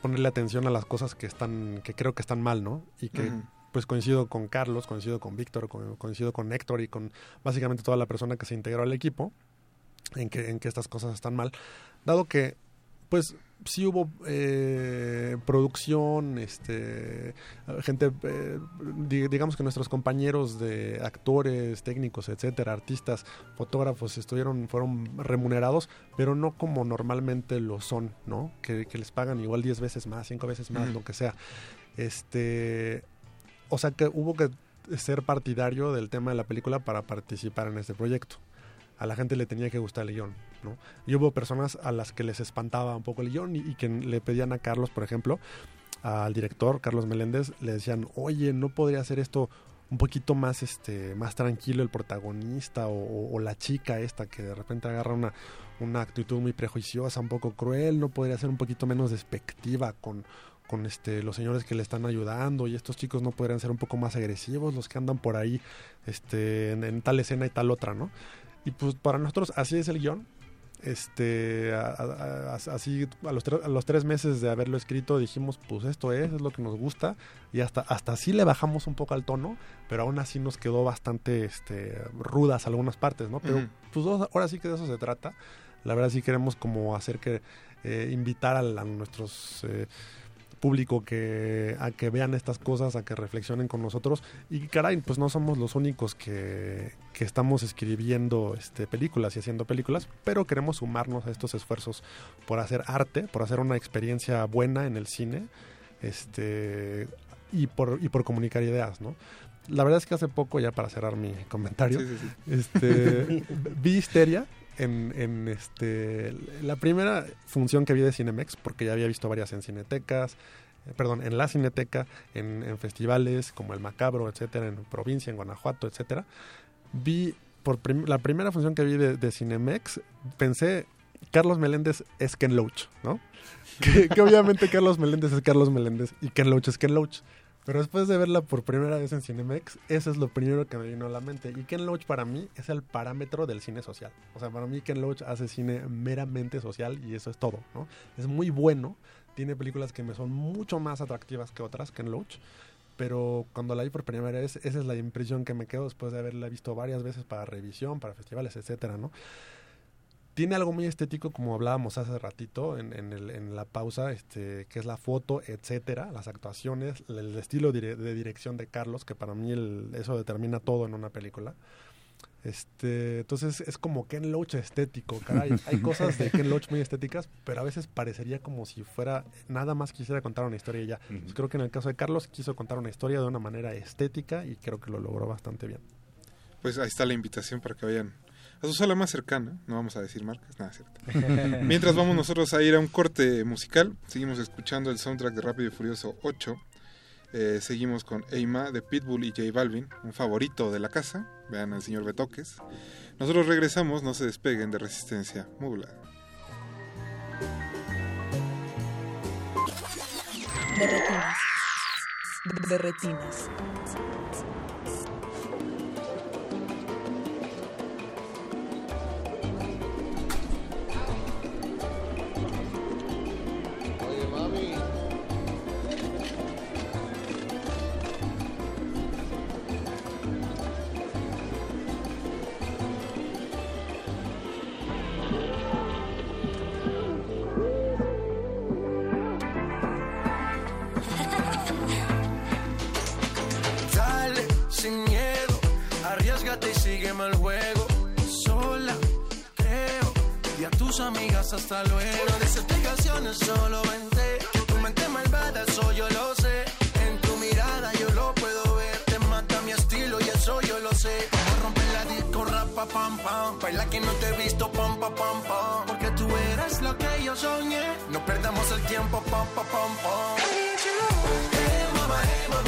ponerle atención a las cosas que están, que creo que están mal, ¿no? Y que Ujú. Pues coincido con Carlos, coincido con Víctor, co- coincido con Héctor y con básicamente toda la persona que se integró al equipo en que, en que estas cosas están mal. Dado que, pues, sí hubo eh, producción, este, gente, eh, di- digamos que nuestros compañeros de actores, técnicos, etcétera, artistas, fotógrafos, estuvieron, fueron remunerados, pero no como normalmente lo son, ¿no? Que, que les pagan igual 10 veces más, 5 veces más, Ujú. lo que sea. Este, o sea que hubo que ser partidario del tema de la película para participar en este proyecto. A la gente le tenía que gustar el guion, ¿no? Y hubo personas a las que les espantaba un poco el guion y, que le pedían a Carlos, por ejemplo, al director, Carlos Meléndez, le decían, oye, ¿no podría hacer esto un poquito más, este, más tranquilo el protagonista o, o- o la chica esta que de repente agarra una, una actitud muy prejuiciosa, un poco cruel, no podría ser un poquito menos despectiva con, con este, los señores que le están ayudando y estos chicos no podrían ser un poco más agresivos, los que andan por ahí este, en, en tal escena y tal otra, ¿no? Y pues para nosotros así es el guion. Este, a- a- a- así a los, a los tres meses de haberlo escrito dijimos, pues esto es, es lo que nos gusta y hasta, hasta así le bajamos un poco al tono, pero aún así nos quedó bastante este, rudas algunas partes, ¿no? Pero Ujú. pues dos- ahora sí que de eso se trata. La verdad sí queremos como hacer que, eh, invitar a, a nuestros... eh, público que a que vean estas cosas, a que reflexionen con nosotros y caray, pues no somos los únicos que, que estamos escribiendo este, películas y haciendo películas, pero queremos sumarnos a estos esfuerzos por hacer arte, por hacer una experiencia buena en el cine, este y por, y por comunicar ideas, ¿no? la verdad es que hace poco, ya para cerrar mi comentario, Sí, sí, sí. este vi Histeria en, este la primera función que vi de Cinemex, porque ya había visto varias en cinetecas, eh, perdón, en la cineteca, en, festivales como el Macabro, etcétera, en provincia, en Guanajuato, etcétera. Vi por la primera función que vi de, de Cinemex, pensé Carlos Meléndez es Ken Loach, ¿no? Que, que obviamente Carlos Meléndez es Carlos Meléndez y Ken Loach es Ken Loach. Pero después de verla por primera vez en Cinemex, eso es lo primero que me vino a la mente. Y Ken Loach para mí es el parámetro del cine social. O sea, para mí Ken Loach hace cine meramente social y eso es todo, ¿no? Es muy bueno, tiene películas que me son mucho más atractivas que otras, Ken Loach. Pero cuando la vi por primera vez, esa es la impresión que me quedo después de haberla visto varias veces para revisión, para festivales, etcétera, ¿no? Tiene algo muy estético, como hablábamos hace ratito en, en, el- en la pausa, este, que es la foto, etcétera, las actuaciones, el estilo dire- de dirección de Carlos, que para mí el- eso determina todo en una película. Este, entonces es como Ken Loach estético, caray. Hay cosas de Ken Loach muy estéticas, pero a veces parecería como si fuera nada más quisiera contar una historia y ya. Pues creo que en el caso de Carlos quiso contar una historia de una manera estética y creo que lo logró bastante bien. Pues ahí está la invitación para que vayan a su sala más cercana. No vamos a decir marcas, nada, cierto. Mientras vamos nosotros a ir a un corte musical, seguimos escuchando el soundtrack de Rápido y Furioso 8. Eh, seguimos con Eima de Pitbull y J Balvin, un favorito de la casa. Vean al señor Betoques. Nosotros regresamos, no se despeguen de Resistencia Modulada. De retinas. Arriesgate y sígueme el juego. Sola, creo, y a tus amigas hasta luego. No des explicaciones, solo vente. Tu mente malvada, eso yo lo sé. En tu mirada yo lo puedo ver. Te mata mi estilo y eso yo lo sé. A romper la disco, rapa, pam, pam. Baila que no te he visto, pam, pam, pam. Porque tú eres lo que yo soñé. No perdamos el tiempo, pam, pam, pam, pam. Hey, mama, hey, mama,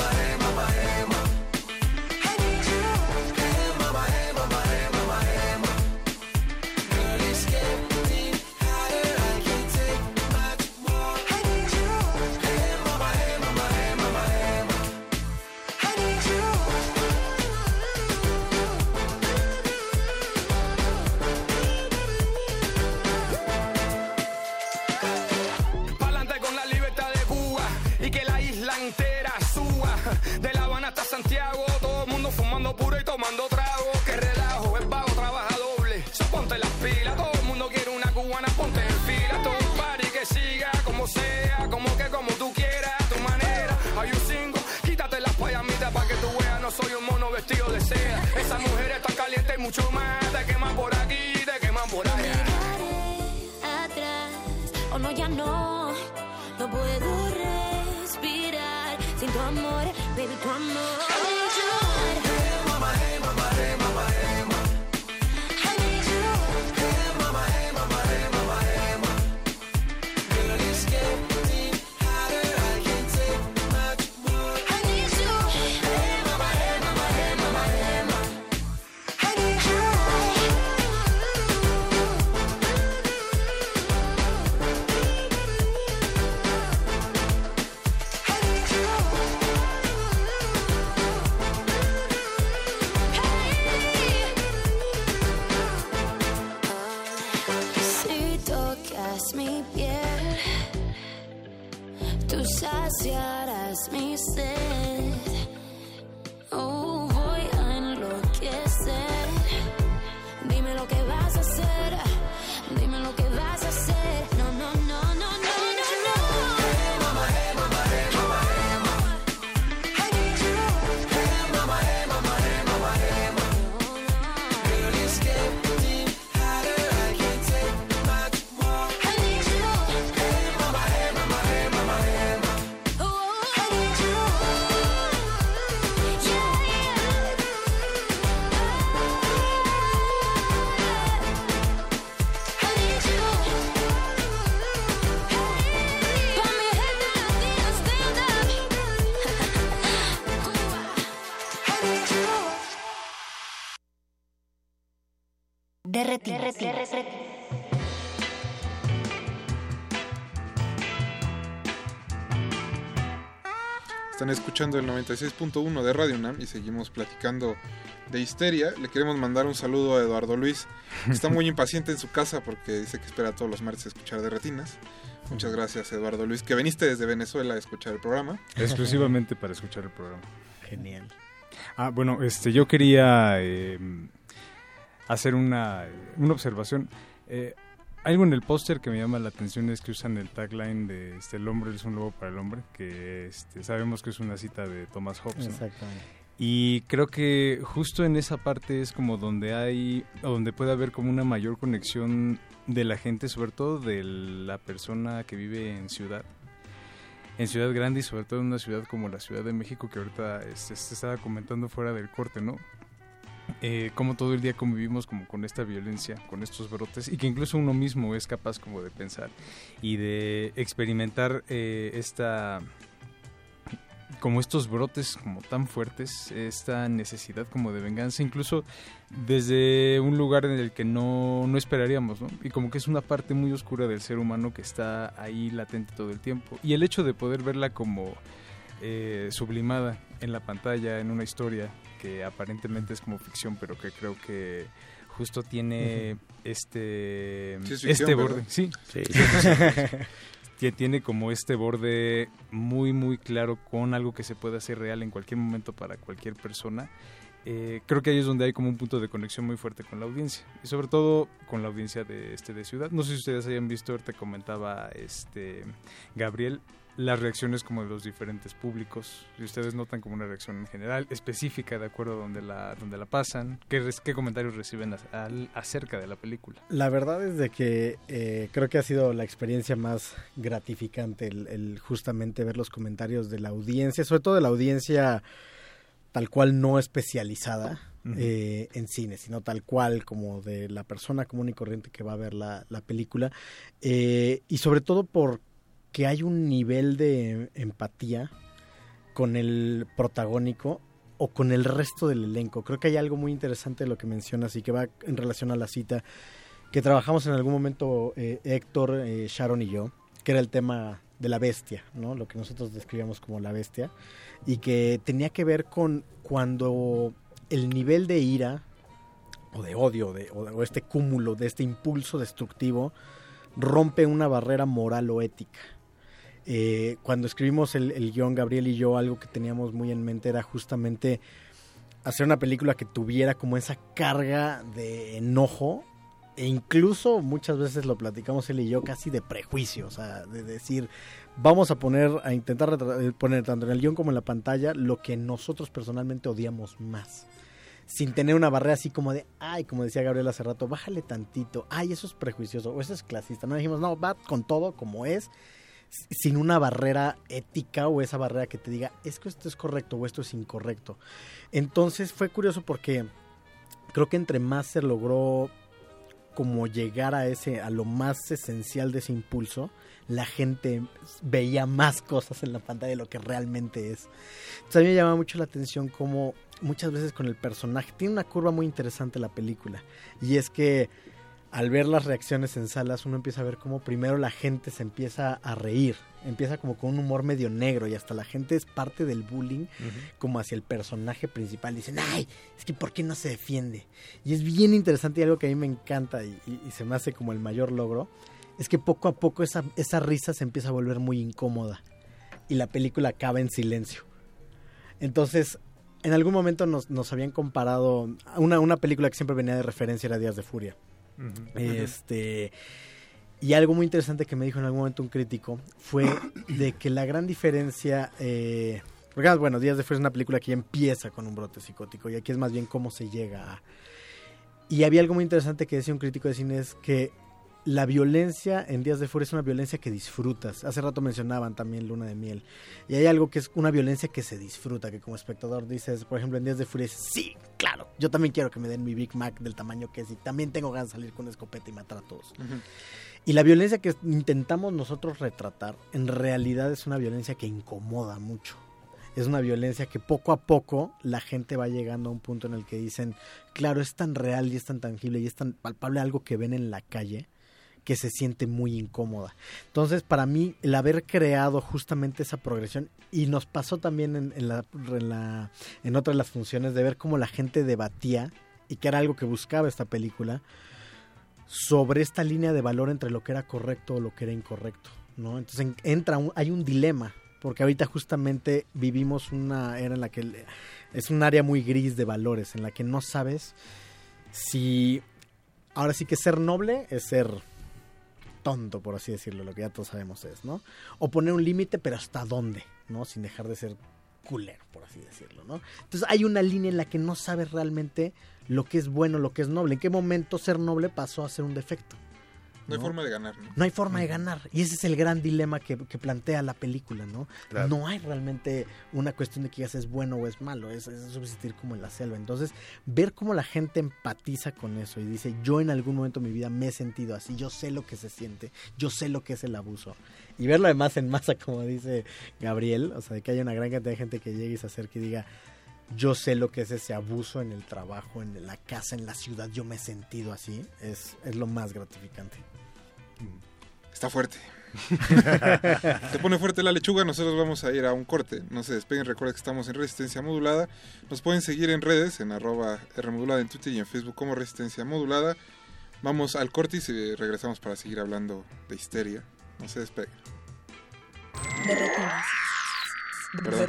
y tomando Están escuchando el 96.1 de Radio UNAM y seguimos platicando de histeria. Le queremos mandar un saludo a Eduardo Luis, que está muy impaciente en su casa porque dice que espera todos los martes escuchar de retinas. Muchas gracias, Eduardo Luis, que viniste desde Venezuela a escuchar el programa. Exclusivamente para escuchar el programa. Genial. Ah, bueno, este, yo quería eh, hacer una, una observación. Eh, algo en el póster que me llama la atención es que usan el tagline de este, el hombre es un lobo para el hombre, que este, sabemos que es una cita de Thomas Hobbes. ¿no? Exactamente. Y creo que justo en esa parte es como donde hay, o donde puede haber como una mayor conexión de la gente, sobre todo de la persona que vive en ciudad. En ciudad grande y sobre todo en una ciudad como la Ciudad de México, que ahorita este, se estaba comentando fuera del corte, ¿no? Eh, como todo el día convivimos como con esta violencia, con estos brotes, y que incluso uno mismo es capaz como de pensar y de experimentar eh, esta como estos brotes como tan fuertes, esta necesidad como de venganza, incluso desde un lugar en el que no, no esperaríamos, ¿no? Y como que es una parte muy oscura del ser humano que está ahí latente todo el tiempo. Y el hecho de poder verla como eh, sublimada en la pantalla, en una historia que aparentemente es como ficción, pero que creo que justo tiene este, Sí, es ficción, este borde. Sí, Sí. que tiene como este borde muy muy claro con algo que se puede hacer real en cualquier momento para cualquier persona. Eh, creo que ahí es donde hay como un punto de conexión muy fuerte con la audiencia y sobre todo con la audiencia de este de ciudad. No sé si ustedes hayan visto, te comentaba este Gabriel las reacciones como de los diferentes públicos. Si ustedes notan como una reacción en general específica de acuerdo a donde la donde la pasan, qué, res- qué comentarios reciben acerca de la película. La verdad es de que eh, creo que ha sido la experiencia más gratificante el, el justamente ver los comentarios de la audiencia, sobre todo de la audiencia tal cual no especializada eh, en cine, sino tal cual como de la persona común y corriente que va a ver la, la película. Eh, y sobre todo porque hay un nivel de empatía con el protagónico o con el resto del elenco. Creo que hay algo muy interesante de lo que mencionas y que va en relación a la cita que trabajamos en algún momento eh, Héctor, eh, Sharon y yo, que era el tema de la bestia, ¿no? Lo que nosotros describíamos como la bestia y que tenía que ver con cuando el nivel de ira o de odio de- o este cúmulo de este impulso destructivo rompe una barrera moral o ética. Eh, cuando escribimos el, guion, Gabriel y yo, algo que teníamos muy en mente era justamente hacer una película que tuviera como esa carga de enojo e incluso muchas veces lo platicamos él y yo casi de prejuicio, o sea, de decir, vamos a poner, a intentar eh, poner tanto en el guion como en la pantalla lo que nosotros personalmente odiamos más. Sin tener una barrera así como de, ay, como decía Gabriel hace rato, bájale tantito, ay, eso es prejuicioso, o eso es clasista. No dijimos, no, va con todo como es, sin una barrera ética o esa barrera que te diga, es que esto es correcto o esto es incorrecto. Entonces fue curioso porque creo que entre más se logró como llegar a ese a lo más esencial de ese impulso, la gente veía más cosas en la pantalla de lo que realmente es. Entonces a mí me llama mucho la atención como muchas veces con el personaje tiene una curva muy interesante la película y es que al ver las reacciones en salas uno empieza a ver cómo primero la gente se empieza a reír, empieza como con un humor medio negro y hasta la gente es parte del bullying como hacia el personaje principal. Dicen, ay, es que ¿por qué no se defiende? Y es bien interesante y algo que a mí me encanta y, y- y se me hace como el mayor logro, es que poco a poco esa, esa risa se empieza a volver muy incómoda y la película acaba en silencio. Entonces, en algún momento nos, nos habían comparado, una, una película que siempre venía de referencia era Días de Furia. Este. Y algo muy interesante que me dijo en algún momento un crítico fue de que la gran diferencia. Eh, porque, ah, bueno, Días de Furia es una película que ya empieza con un brote psicótico y aquí es más bien cómo se llega a. Y había algo muy interesante que decía un crítico de cine: es que la violencia en Días de Furia es una violencia que disfrutas. Hace rato mencionaban también Luna de Miel. Y hay algo que es una violencia que se disfruta, que como espectador dices, por ejemplo, en Días de Furia, dices, sí, claro, yo también quiero que me den mi Big Mac del tamaño que es y también tengo ganas de salir con una escopeta y matar a todos. Y la violencia que intentamos nosotros retratar, en realidad es una violencia que incomoda mucho. Es una violencia que poco a poco la gente va llegando a un punto en el que dicen, claro, es tan real y es tan tangible y es tan palpable algo que ven en la calle que se siente muy incómoda. Entonces, para mí, el haber creado justamente esa progresión, y nos pasó también en, en la, en, otras de las funciones, de ver cómo la gente debatía, y que era algo que buscaba esta película, sobre esta línea de valor entre lo que era correcto o lo que era incorrecto. ¿no? Entonces en- entra un- hay un dilema, porque ahorita justamente vivimos una era en la que es un área muy gris de valores, en la que no sabes si ahora sí que ser noble es ser tonto, por así decirlo, lo que ya todos sabemos es, ¿no? O poner un límite, pero hasta dónde, ¿no? Sin dejar de ser culero, por así decirlo, ¿no? Entonces hay una línea en la que no sabes realmente lo que es bueno, lo que es noble. ¿En qué momento ser noble pasó a ser un defecto? No hay forma de ganar, ¿no? No hay forma de ganar. Y ese es el gran dilema que, que plantea la película, ¿no? Claro. No hay realmente una cuestión de que ya es bueno o es malo, es, es subsistir como en la selva. Entonces, ver cómo la gente empatiza con eso y dice, yo en algún momento de mi vida me he sentido así, yo sé lo que se siente, yo sé lo que es el abuso. Y verlo además en masa, como dice Gabriel, o sea, de que haya una gran cantidad de gente que llegue y se acerque y diga, yo sé lo que es ese abuso en el trabajo, en la casa, en la ciudad, yo me he sentido así, es, es lo más gratificante. Está fuerte. Se pone fuerte la lechuga, nosotros vamos a ir a un corte. No se despeguen, recuerden que estamos en Resistencia Modulada. Nos pueden seguir en redes, en arroba Rmodulada en Twitter y en Facebook como Resistencia Modulada. Vamos al corte y regresamos para seguir hablando de histeria. No se despeguen. De retinas. Perdón.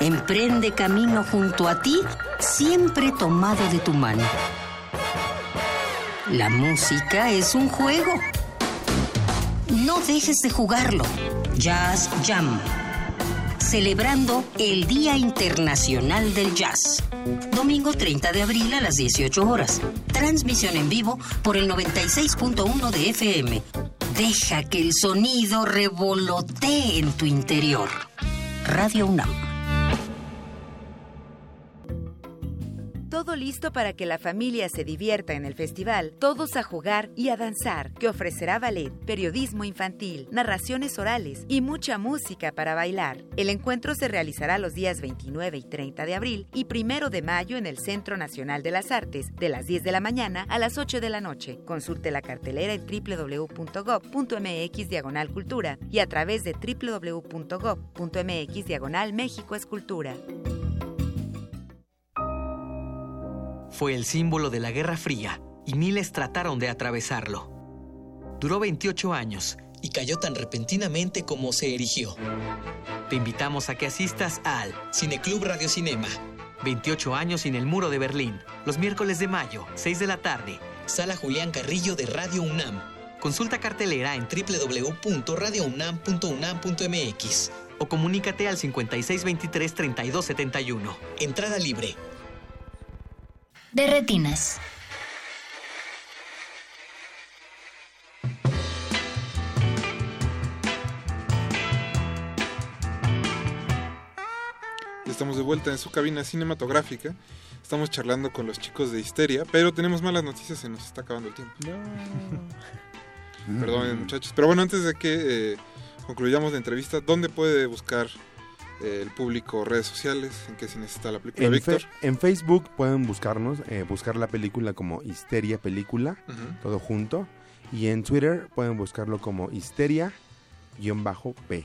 Emprende camino junto a ti, siempre tomado de tu mano. La música es un juego. No dejes de jugarlo. Jazz Jam. Celebrando el Día Internacional del Jazz. Domingo 30 de abril a las 18 horas. Transmisión en vivo por el 96.1 de FM. Deja que el sonido revolotee en tu interior. Radio UNAM. Todo listo para que la familia se divierta en el festival, todos a jugar y a danzar, que ofrecerá ballet, periodismo infantil, narraciones orales y mucha música para bailar. El encuentro se realizará los días 29 y 30 de abril y 1 de mayo en el Centro Nacional de las Artes, de las 10 de la mañana a las 8 de la noche. Consulte la cartelera en www.gov.mx diagonal cultura y a través de www.gov.mx diagonal México Escultura. Fue el símbolo de la Guerra Fría y miles trataron de atravesarlo. Duró 28 años Y cayó tan repentinamente como se erigió. Te invitamos a que asistas al Cineclub Radio Cinema. 28 años sin el muro de Berlín, los miércoles de mayo, 6 de la tarde. Sala Julián Carrillo de Radio UNAM. Consulta cartelera en www.radiounam.unam.mx. o comunícate al 5623-3271. Entrada libre. De retinas. Estamos de vuelta en su cabina cinematográfica. Estamos charlando con los chicos de Histeria, pero tenemos malas noticias, se nos está acabando el tiempo. Perdonen, muchachos. Pero bueno, antes de que eh, concluyamos la entrevista, ¿dónde puede buscar el público redes sociales? ¿En qué cine está la película? En, Víctor. fe- en Facebook pueden buscarnos, eh, buscar la película como Histeria Película, todo junto. Y en Twitter pueden buscarlo como Histeria-P. Pues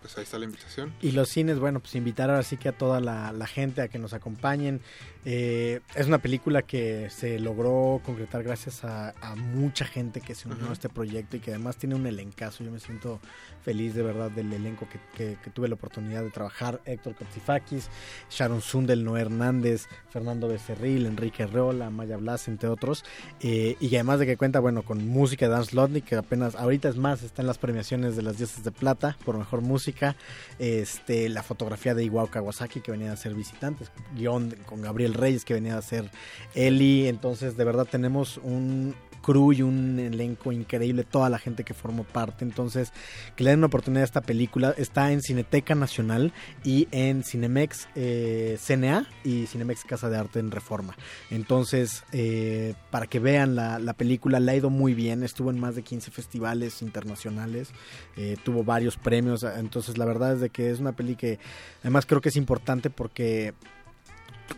pues ahí está la invitación. Y los cines, bueno, pues invitar ahora sí que a toda la, la gente a que nos acompañen. Eh, es una película que se logró concretar gracias a, a mucha gente que se unió a este proyecto y que además tiene un elencazo. Yo me siento feliz de verdad del elenco que, que- que tuve la oportunidad de trabajar. Héctor Katzifakis, Sharon Sundel, Noé Hernández, Fernando Becerril, Enrique Reola, Maya Blas, entre otros. Eh, y además de que cuenta, bueno, con música de Dan Slotnick, que apenas, ahorita es más, está en las premiaciones de las Dioses de Plata por mejor música. Este, la fotografía de Iwao Kawasaki, que venía a ser visitantes. Guión con Gabriel Reyes, que venía a ser Eli. Entonces, de verdad, tenemos un crew y un elenco increíble, toda la gente que formó parte. Entonces, que le den una oportunidad a esta película. Está en Cineteca Nacional y en Cinemex eh, CNA y Cinemex Casa de Arte en Reforma. Entonces, eh, para que vean la, la película, le ha ido muy bien. Estuvo en más de 15 festivales internacionales, eh, tuvo varios premios. Entonces, la verdad es de que es una peli que además creo que es importante porque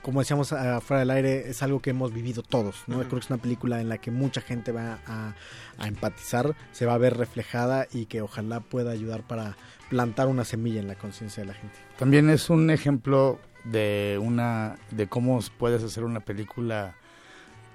como decíamos ah, fuera del aire, es algo que hemos vivido todos, ¿no? Creo que es una película en la que mucha gente va a, a empatizar, se va a ver reflejada y que ojalá pueda ayudar para plantar una semilla en la conciencia de la gente. También es un ejemplo de una de cómo puedes hacer una película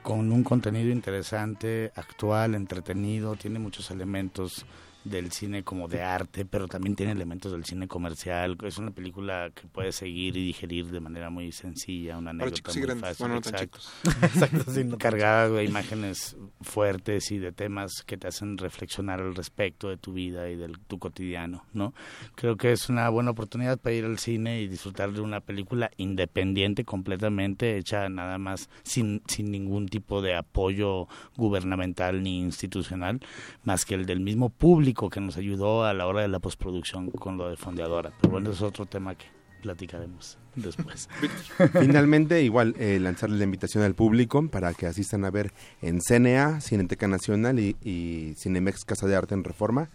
con un contenido interesante, actual, entretenido, tiene muchos elementos del cine como de arte, pero también tiene elementos del cine comercial. Es una película que puedes seguir y digerir de manera muy sencilla, una anécdota chicos muy fácil, bueno, no tan exacto. Exacto, sí, no tan cargada de imágenes fuertes y de temas que te hacen reflexionar al respecto de tu vida y de tu cotidiano, ¿no? Creo que es una buena oportunidad para ir al cine y disfrutar de una película independiente completamente, hecha nada más sin, sin ningún tipo de apoyo gubernamental ni institucional, más que el del mismo público que nos ayudó a la hora de la postproducción con lo de Fondeadora. Pero bueno, es otro tema que platicaremos después. Finalmente, igual, eh, lanzarle la invitación al público para que asistan a ver en CNA, Cineteca Nacional y, y Cinemex Casa de Arte en Reforma.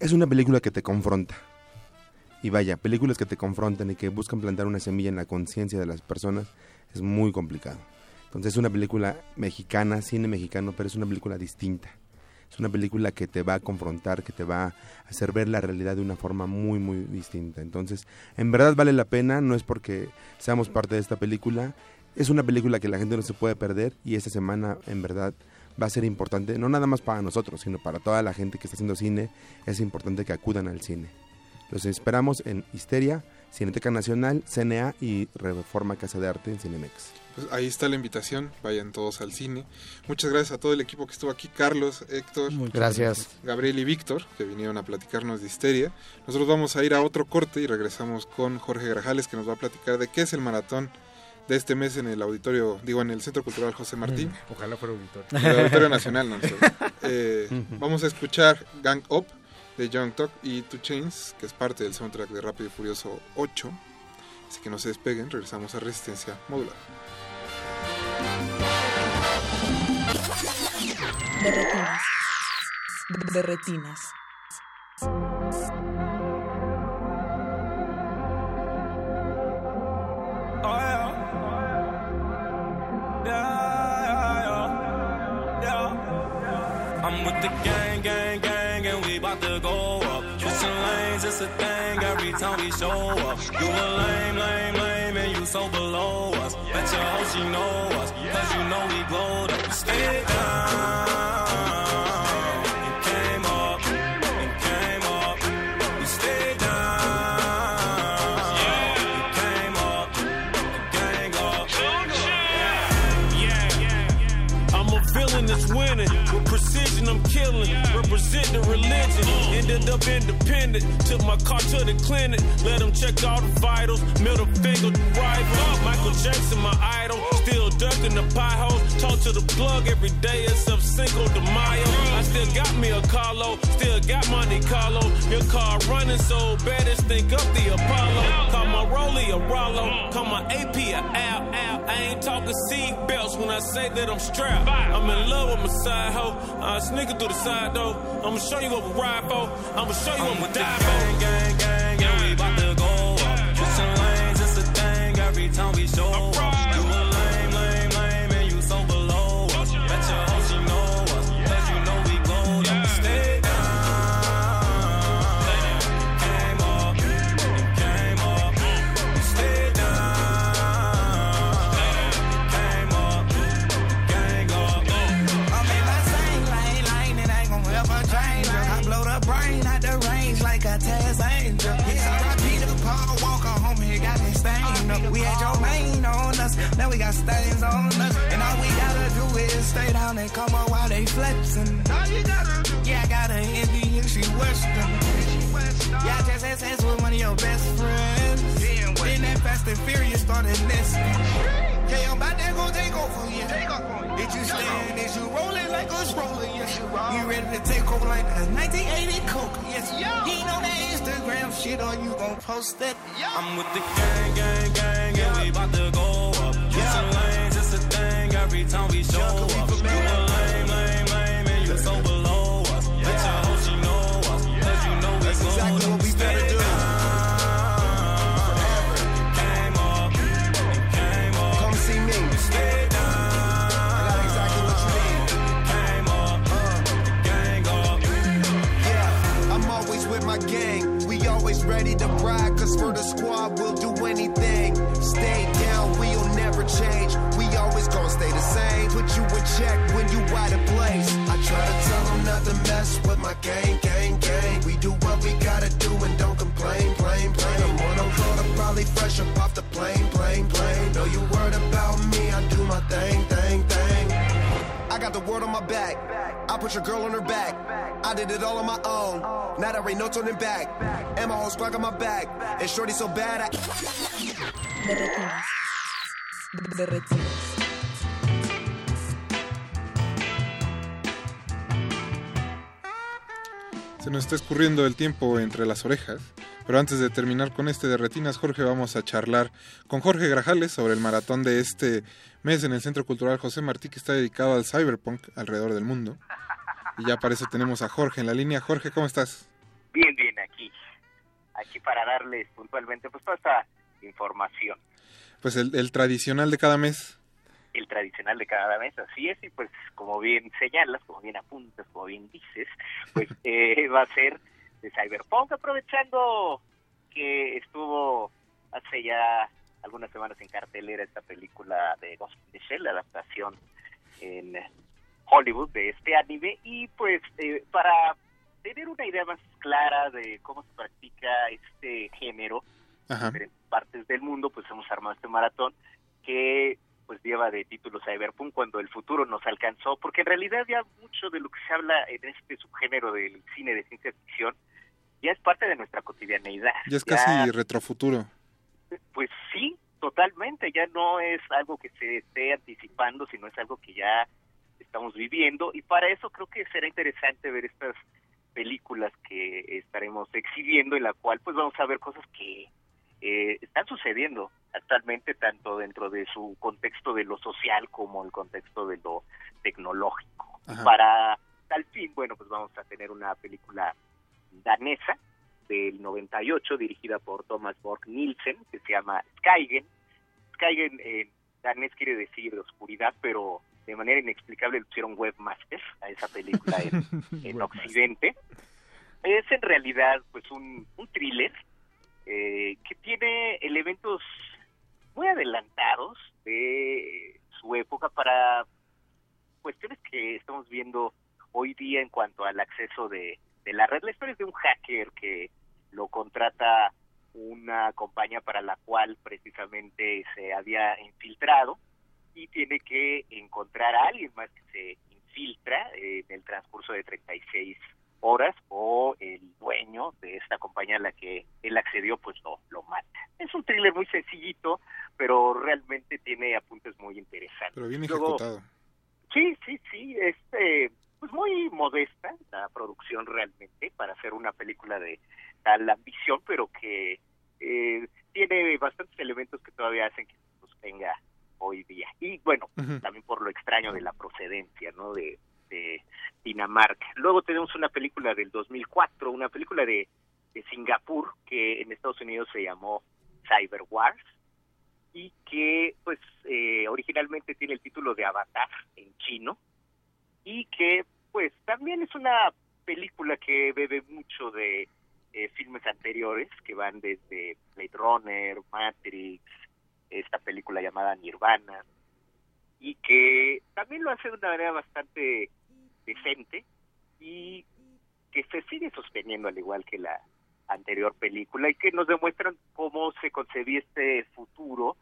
Es una película que te confronta. Y vaya, películas que te confrontan y que buscan plantar una semilla en la conciencia de las personas es muy complicado. Entonces es una película mexicana, cine mexicano, pero es una película distinta. Es una película que te va a confrontar, que te va a hacer ver la realidad de una forma muy, muy distinta. Entonces, en verdad vale la pena, no es porque seamos parte de esta película, es una película que la gente no se puede perder y esta semana, en verdad, va a ser importante, no nada más para nosotros, sino para toda la gente que está haciendo cine, es importante que acudan al cine. Los esperamos en Histeria, Cineteca Nacional, CNA y Reforma Casa de Arte en Cinemex. Pues ahí está la invitación, vayan todos al cine. Muchas gracias a todo el equipo que estuvo aquí, Carlos, Héctor, Muchas gracias. Gabriel y Víctor, que vinieron a platicarnos de Histeria. Nosotros vamos a ir a otro corte y regresamos con Jorge Grajales, que nos va a platicar de qué es el maratón de este mes en el auditorio, digo, en el Centro Cultural José Martín. Ojalá fuera auditor. El Auditorio Nacional, no sé. Eh, vamos a escuchar Gang Up de Young Talk y Two Chains, que es parte del soundtrack de Rápido y Furioso 8. Así que no se despeguen, regresamos a Resistencia Modular. Time we show up. You a lame, lame, lame, and you so below us. Bet your hoe she know us, cause you know we glowed up. We stayed down. Ended up independent. Took my car to the clinic. Let them check all the vitals. Middle finger to rival. Michael Jackson, my idol. Still ducking the potholes. Talk to the plug every day except single de Mayo. I still got me a Carlo. Still got Monte Carlo. Your car running so bad, it's think up the Apollo. Call my Rolly a Rollo. Call my AP a Al. Al. I ain't talking seat belts when I say that I'm strapped. I'm in love with my side hoe. I sneak it through the side door. I'ma show you what we ride for. I'ma show you what we die for. Gang, gang, gang, and we to go up. Switching lanes, it's a thing every time we show up. Now we got stains on us. And all we gotta do is stay down and come up while they flexing. Yeah, I got an Indian, she Western. Yeah, I just had sex with one of your best friends. Then that Fast and Furious started nesting. Yeah, I'm about to go take over, yeah. Did you stand? Is you rolling like a stroller? Yes, you ready to take over like a 1980 Coke? Yes, you know that Instagram shit, or you gon' post that? I'm with the gang, gang, gang, and we about to go switching lanes, it's a thing every time we show up. You were lame, lame, lame, and you so below us. Let your hoe, she know us, cause you know we That's we ready to ride, cause for the squad we'll do anything. Stay change. We always gonna stay the same. Put you in check when you out of place. I try to tell them not to mess with my gang, gang, gang. We do what we gotta do and don't complain, plain, plain. I'm on a road, I'm probably fresh up off the plane, plane, plane. Know you worried about me, I do my thing, thing, thing. I got the word on my back. I put your girl on her back. I did it all on my own. Now there ain't no turning back. And my whole squad got my back. And shorty so bad I. Derretinas. Se nos está escurriendo el tiempo entre las orejas, pero antes de terminar con este de retinas, Jorge, vamos a charlar con Jorge Grajales sobre el maratón de este mes en el Centro Cultural José Martí, que está dedicado al cyberpunk alrededor del mundo. Y ya para eso tenemos a Jorge en la línea. Jorge, ¿cómo estás? Bien, bien, aquí. Aquí para darles puntualmente pues toda esta información. Pues el, el tradicional de cada mes. El tradicional de cada mes, así es, y pues como bien señalas, como bien apuntas, como bien dices, pues eh, va a ser de Cyberpunk, aprovechando que estuvo hace ya algunas semanas en cartelera esta película de Ghost in the Shell, la adaptación en Hollywood de este anime, y pues eh, para tener una idea más clara de cómo se practica este género Ajá. en diferentes partes del mundo, pues hemos armado este maratón que pues lleva de título Cyberpunk cuando el futuro nos alcanzó, porque en realidad ya mucho de lo que se habla en este subgénero del cine de ciencia ficción ya es parte de nuestra cotidianeidad. Ya es casi retrofuturo. Pues sí, totalmente, ya no es algo que se esté anticipando, sino es algo que ya estamos viviendo y para eso creo que será interesante ver estas películas que estaremos exhibiendo en la cual pues vamos a ver cosas que eh, están sucediendo actualmente tanto dentro de su contexto de lo social como el contexto de lo tecnológico. Ajá. Para tal fin, bueno, pues vamos a tener una película danesa del 98 dirigida por Thomas Borg Nielsen que se llama Skygen. Skygen en danés quiere decir oscuridad, pero de manera inexplicable le pusieron webmaster a esa película en, en Occidente. Es en realidad pues un, un thriller eh, que tiene elementos muy adelantados de su época para cuestiones que estamos viendo hoy día en cuanto al acceso de, de la red. La historia es de un hacker que lo contrata una compañía para la cual precisamente se había infiltrado y tiene que encontrar a alguien más que se infiltra en el transcurso de 36 horas o el dueño de esta compañía a la que él accedió pues lo, lo mata. Es un thriller muy sencillito, pero realmente tiene apuntes muy interesantes. Pero bien Luego, ejecutado. Sí, sí, sí, es eh, pues muy modesta la producción realmente para hacer una película de tal ambición, pero que eh, tiene bastantes elementos que todavía hacen que se sostenga hoy día. Y bueno, también por lo extraño de la procedencia, ¿no? De, de Dinamarca. Luego tenemos una película del 2004, una película de, Singapur que en Estados Unidos se llamó Cyber Wars y que pues eh, originalmente tiene el título de Avatar en chino y que pues también es una película que bebe mucho de eh, filmes anteriores que van desde Blade Runner, Matrix, esta película llamada Nirvana y que también lo hace de una manera bastante decente y que se sigue sosteniendo al igual que la anterior película y que nos demuestran cómo se concebía este futuro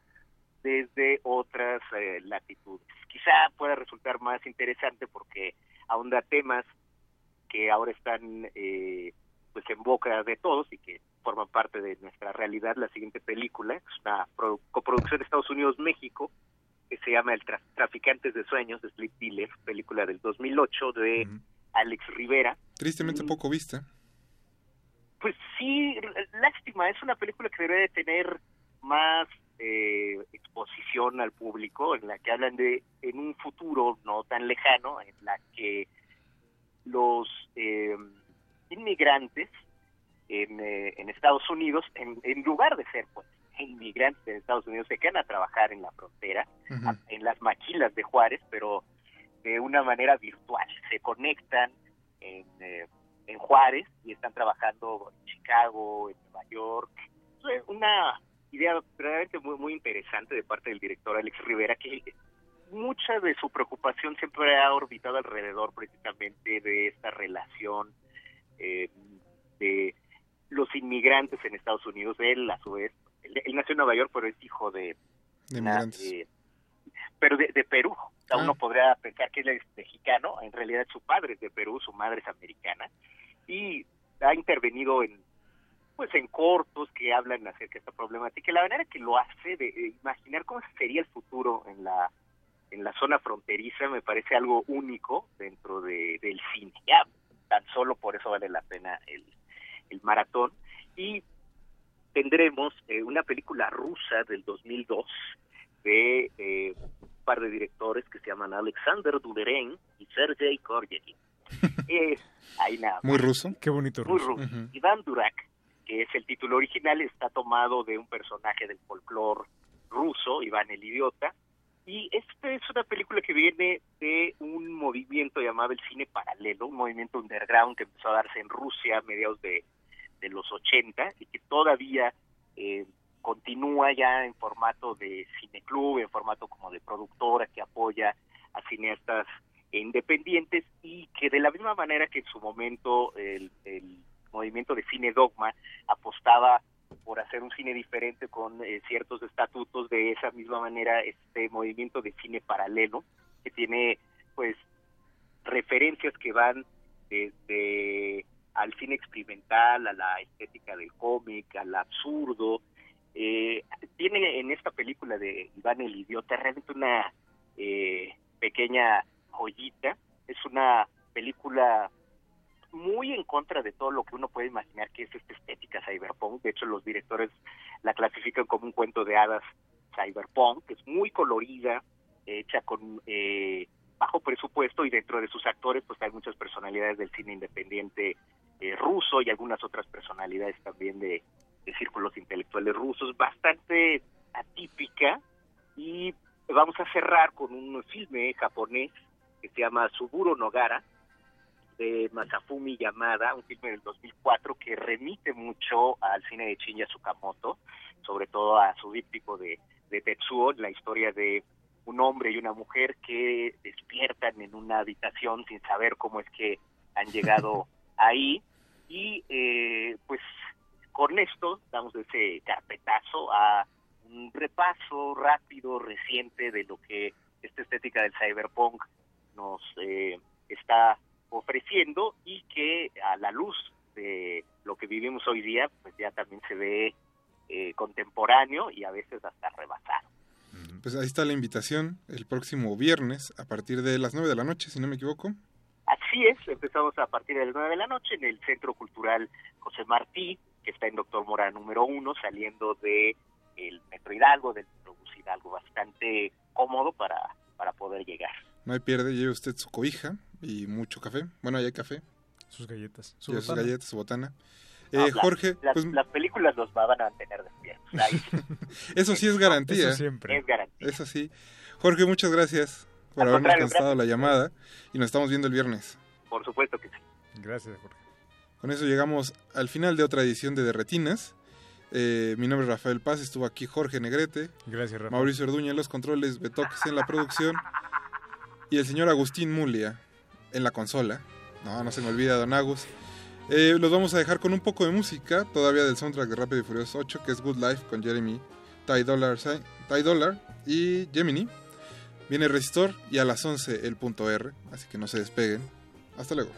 desde otras eh, latitudes. Quizá pueda resultar más interesante porque ahonda temas que ahora están eh, pues en boca de todos y que forman parte de nuestra realidad. La siguiente película es una pro- coproducción de Estados Unidos-México que se llama El Tra- Traficantes de Sueños de Sleep Dealer, película del 2008 de Alex Rivera. Tristemente poco vista. Pues sí, lástima, es una película que debe de tener más eh, exposición al público, en la que hablan de en un futuro no tan lejano, en la que los eh, inmigrantes en, eh, en Estados Unidos, en, en lugar de ser pues inmigrantes en Estados Unidos, se quedan a trabajar en la frontera, a- en las maquilas de Juárez, pero de una manera virtual. Se conectan en, eh, en Juárez y están trabajando en Chicago, en Nueva York. Es una idea verdaderamente muy, muy interesante de parte del director Alex Rivera, que mucha de su preocupación siempre ha orbitado alrededor precisamente de esta relación eh, de los inmigrantes en Estados Unidos. Él, a su vez, él, él nació en Nueva York, pero es hijo de, De una, eh, pero de, de Perú. O sea, Ah. Uno podría pensar que él es mexicano, en realidad su padre es de Perú, su madre es americana, y ha intervenido en pues en cortos que hablan acerca de esta problemática. La manera que lo hace de imaginar cómo sería el futuro en la en la zona fronteriza me parece algo único dentro de, del cine. Ya, tan solo por eso vale la pena el, el maratón. Y tendremos eh, una película rusa del 2002 de eh, un par de directores que se llaman Alexander Duderen y Sergei Koryekin. Eh, ahí nada Muy ruso. Qué bonito muy ruso. ruso. Iván Durak, que es el título original, está tomado de un personaje del folclore ruso, Iván el Idiota. Y esta es una película que viene de un movimiento llamado el cine paralelo, un movimiento underground que empezó a darse en Rusia a mediados de, de los 80 y que todavía eh, continúa ya en formato de cineclub, en formato como de productora que apoya a cineastas independientes y que de la misma manera que en su momento el, el movimiento de cine dogma apostaba por hacer un cine diferente con eh, ciertos estatutos de esa misma manera este movimiento de cine paralelo que tiene pues referencias que van desde al cine experimental, a la estética del cómic, al absurdo. Eh, tiene en esta película de Iván el Idiota realmente una eh, pequeña joyita. Es una película muy en contra de todo lo que uno puede imaginar que es esta estética cyberpunk. De hecho, los directores la clasifican como un cuento de hadas cyberpunk, es muy colorida, hecha con eh, bajo presupuesto y dentro de sus actores pues hay muchas personalidades del cine independiente eh, ruso y algunas otras personalidades también de, círculos intelectuales rusos, bastante atípica. Y vamos a cerrar con un filme japonés que se llama Suburo Nogara de Masafumi Yamada, un filme del 2004 que remite mucho al cine de Shinya Tsukamoto, sobre todo a su díptico de, de Tetsuo, la historia de un hombre y una mujer que despiertan en una habitación sin saber cómo es que han llegado ahí y eh, pues con esto damos ese carpetazo a un repaso rápido, reciente de lo que esta estética del cyberpunk nos eh, está ofreciendo y que a la luz de lo que vivimos hoy día, pues ya también se ve eh, contemporáneo y a veces hasta rebasado. Pues ahí está la invitación el próximo viernes a partir de las 9 de la noche, si no me equivoco. Así es, empezamos a partir de las 9 de la noche en el Centro Cultural José Martí, que está en Doctor Mora número uno, saliendo de el Metro Hidalgo, del Metrobús Hidalgo, bastante cómodo para, para poder llegar. No hay pierde, lleve usted su cobija y mucho café. Bueno, ahí hay café. Sus galletas. Su Lleve sus galletas, su botana. No, Eh, Jorge, las, pues las películas los van a mantener despiertos. Eso sí es garantía. Eso siempre. es garantía. Eso sí. Jorge, muchas gracias por Al habernos contestado la llamada y nos estamos viendo el viernes. Por supuesto que sí. Gracias, Jorge. Con eso llegamos al final de otra edición de Derretinas. Eh, mi nombre es Rafael Paz, estuvo aquí Jorge Negrete, Gracias, Rafa. Mauricio Orduña en los controles, Betoques en la producción y el señor Agustín Mulia en la consola. No, no se me olvida, don Agus. Eh, los vamos a dejar con un poco de música, todavía del soundtrack de Rápido y Furioso 8, que es Good Life con Jeremy, Ty Dollar, Ty Dollar y Gemini. Viene Resistor y a las 11 el punto R, así que no se despeguen. Hasta luego.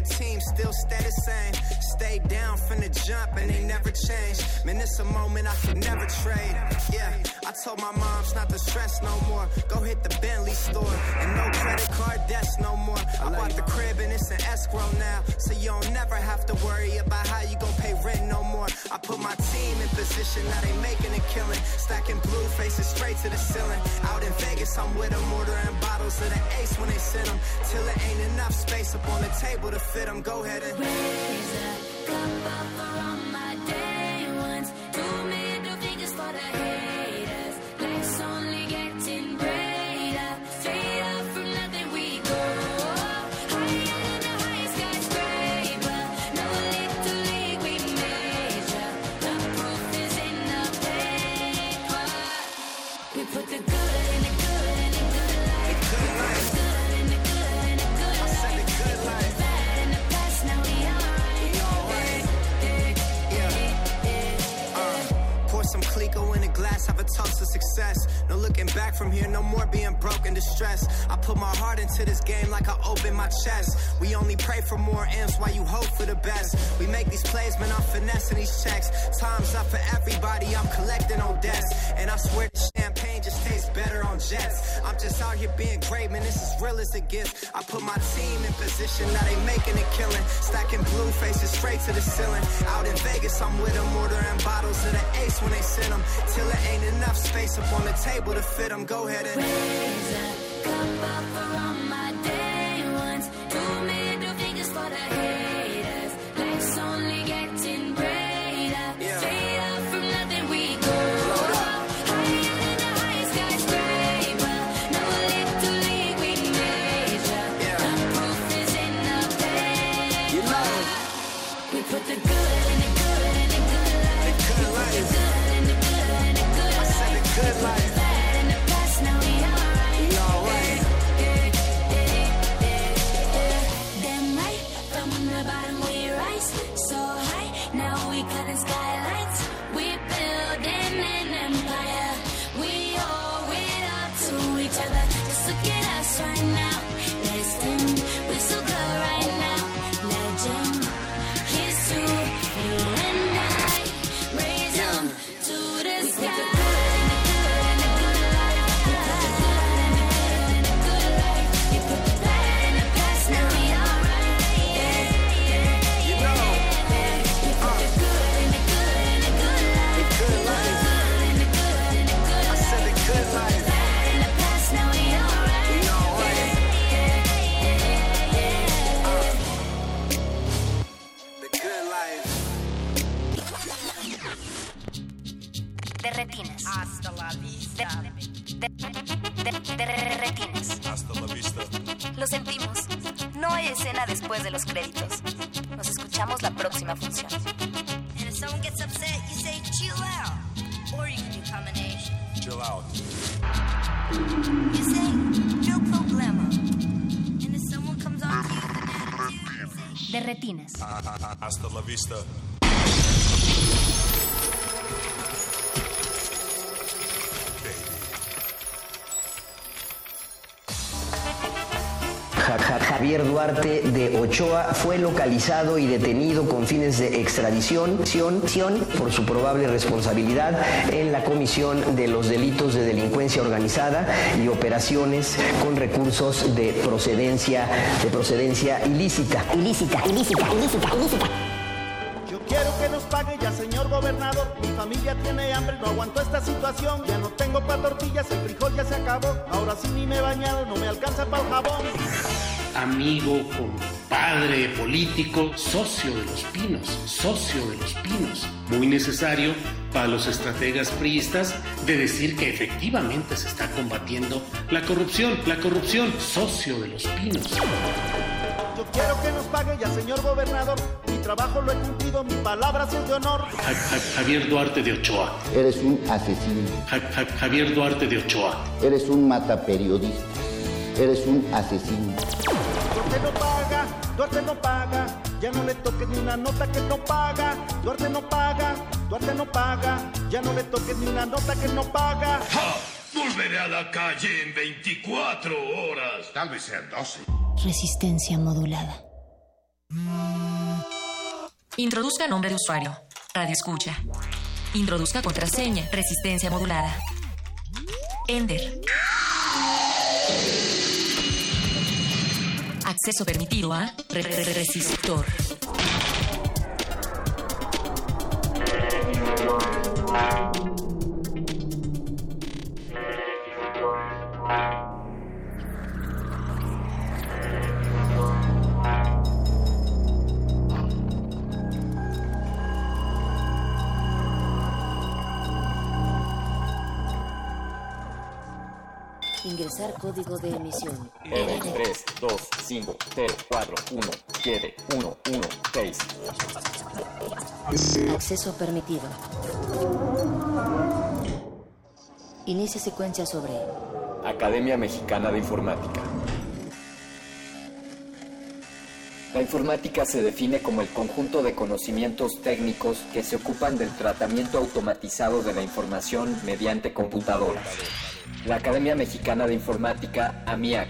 Your team still stay the same. Stay down from the jump and they never change. Man, it's a moment I could never trade. Yeah, I told my moms not to stress no more. Go hit the Bentley store and no credit card debts no more. I bought the crib and it's an escrow now, so you don't never have to worry about how you gon' pay rent no more. I put my team in position, now they making a killing. Stacking blue faces straight to the ceiling. Out in Vegas, I'm with them, ordering bottles of the ace when they send them. Till it ain't enough space up on the table to fit them. Go ahead and raise a cup up off the toast to success. No looking back from here, no more being broke and distressed. I put my heart into this game like I open my chest. We only pray for more M's while you hope for the best. We make these plays, man, I'm finessing these checks. Time's up for everybody, I'm collecting on debts. And I swear champagne just tastes better on jets. I'm just out here being great, man, this is real as it gets. I put my team in position, now they making a killing. Stacking blue faces straight to the ceiling. Out in Vegas, I'm with them, ordering bottles of the ace when they send them. Till it ain't enough space up on the table to fit them. Go ahead and Raise a cup después de los créditos. Nos escuchamos la próxima función. And if someone gets upset, you say chill out. Or you can do combination. Chill out. You say no problema. And if someone comes on to you, De retinas. Hasta la vista. Javier Duarte de Ochoa fue localizado y detenido con fines de extradición ción- ción por su probable responsabilidad en la comisión de los delitos de delincuencia organizada y operaciones con recursos de procedencia de procedencia ilícita. Ilícita, ilícita, ilícita, ilícita. Yo gobernador. Mi familia tiene hambre, no aguanto esta situación. Ya no tengo pa' tortillas, el frijol ya se acabó. Ahora sí ni me he bañado, no me alcanza para el jabón. Amigo, compadre, político, socio de los pinos, socio de los pinos. Muy necesario para los estrategas priistas de decir que efectivamente se está combatiendo la corrupción, la corrupción, socio de los pinos. Yo quiero que nos pague ya, señor gobernador. Mi trabajo lo he cumplido, mi palabra es de honor. Ja- Ja- Javier Duarte de Ochoa. Eres un asesino. Ja- Ja- Javier Duarte de Ochoa. Eres un mataperiodista. Eres un asesino. Duarte no paga, Duarte no paga. Ya no le toques ni una nota que no paga. Duarte no paga, Duarte no paga. Ya no le toques ni una nota que no paga. Volveré a la calle en 24 horas. Tal vez sean 12. Resistencia modulada. Introduzca nombre de usuario. Radio escucha. Introduzca contraseña. Resistencia modulada. Ender. Acceso permitido a re- re- re- resistor. Ingresar código de emisión. R 3, 2, 5, 0, 4, 1, 7, 1, 1, 6. Acceso permitido. Inicia secuencia sobre Academia Mexicana de Informática. La informática se define como el conjunto de conocimientos técnicos que se ocupan del tratamiento automatizado de la información mediante computadoras. La Academia Mexicana de Informática, AMIAC,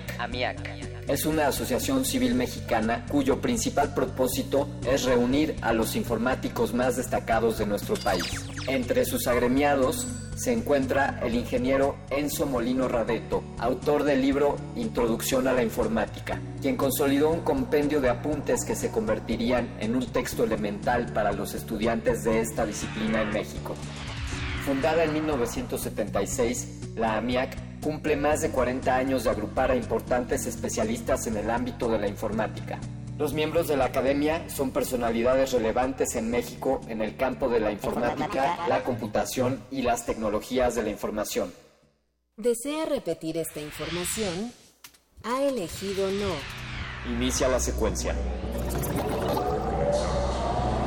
es una asociación civil mexicana cuyo principal propósito es reunir a los informáticos más destacados de nuestro país. Entre sus agremiados se encuentra el ingeniero Enzo Molino Radeto, autor del libro Introducción a la Informática, quien consolidó un compendio de apuntes que se convertirían en un texto elemental para los estudiantes de esta disciplina en México. Fundada en 1976, la AMIAC cumple más de 40 años de agrupar a importantes especialistas en el ámbito de la informática. Los miembros de la academia son personalidades relevantes en México en el campo de la informática, la computación y las tecnologías de la información. ¿Desea repetir esta información? Ha elegido no. Inicia la secuencia.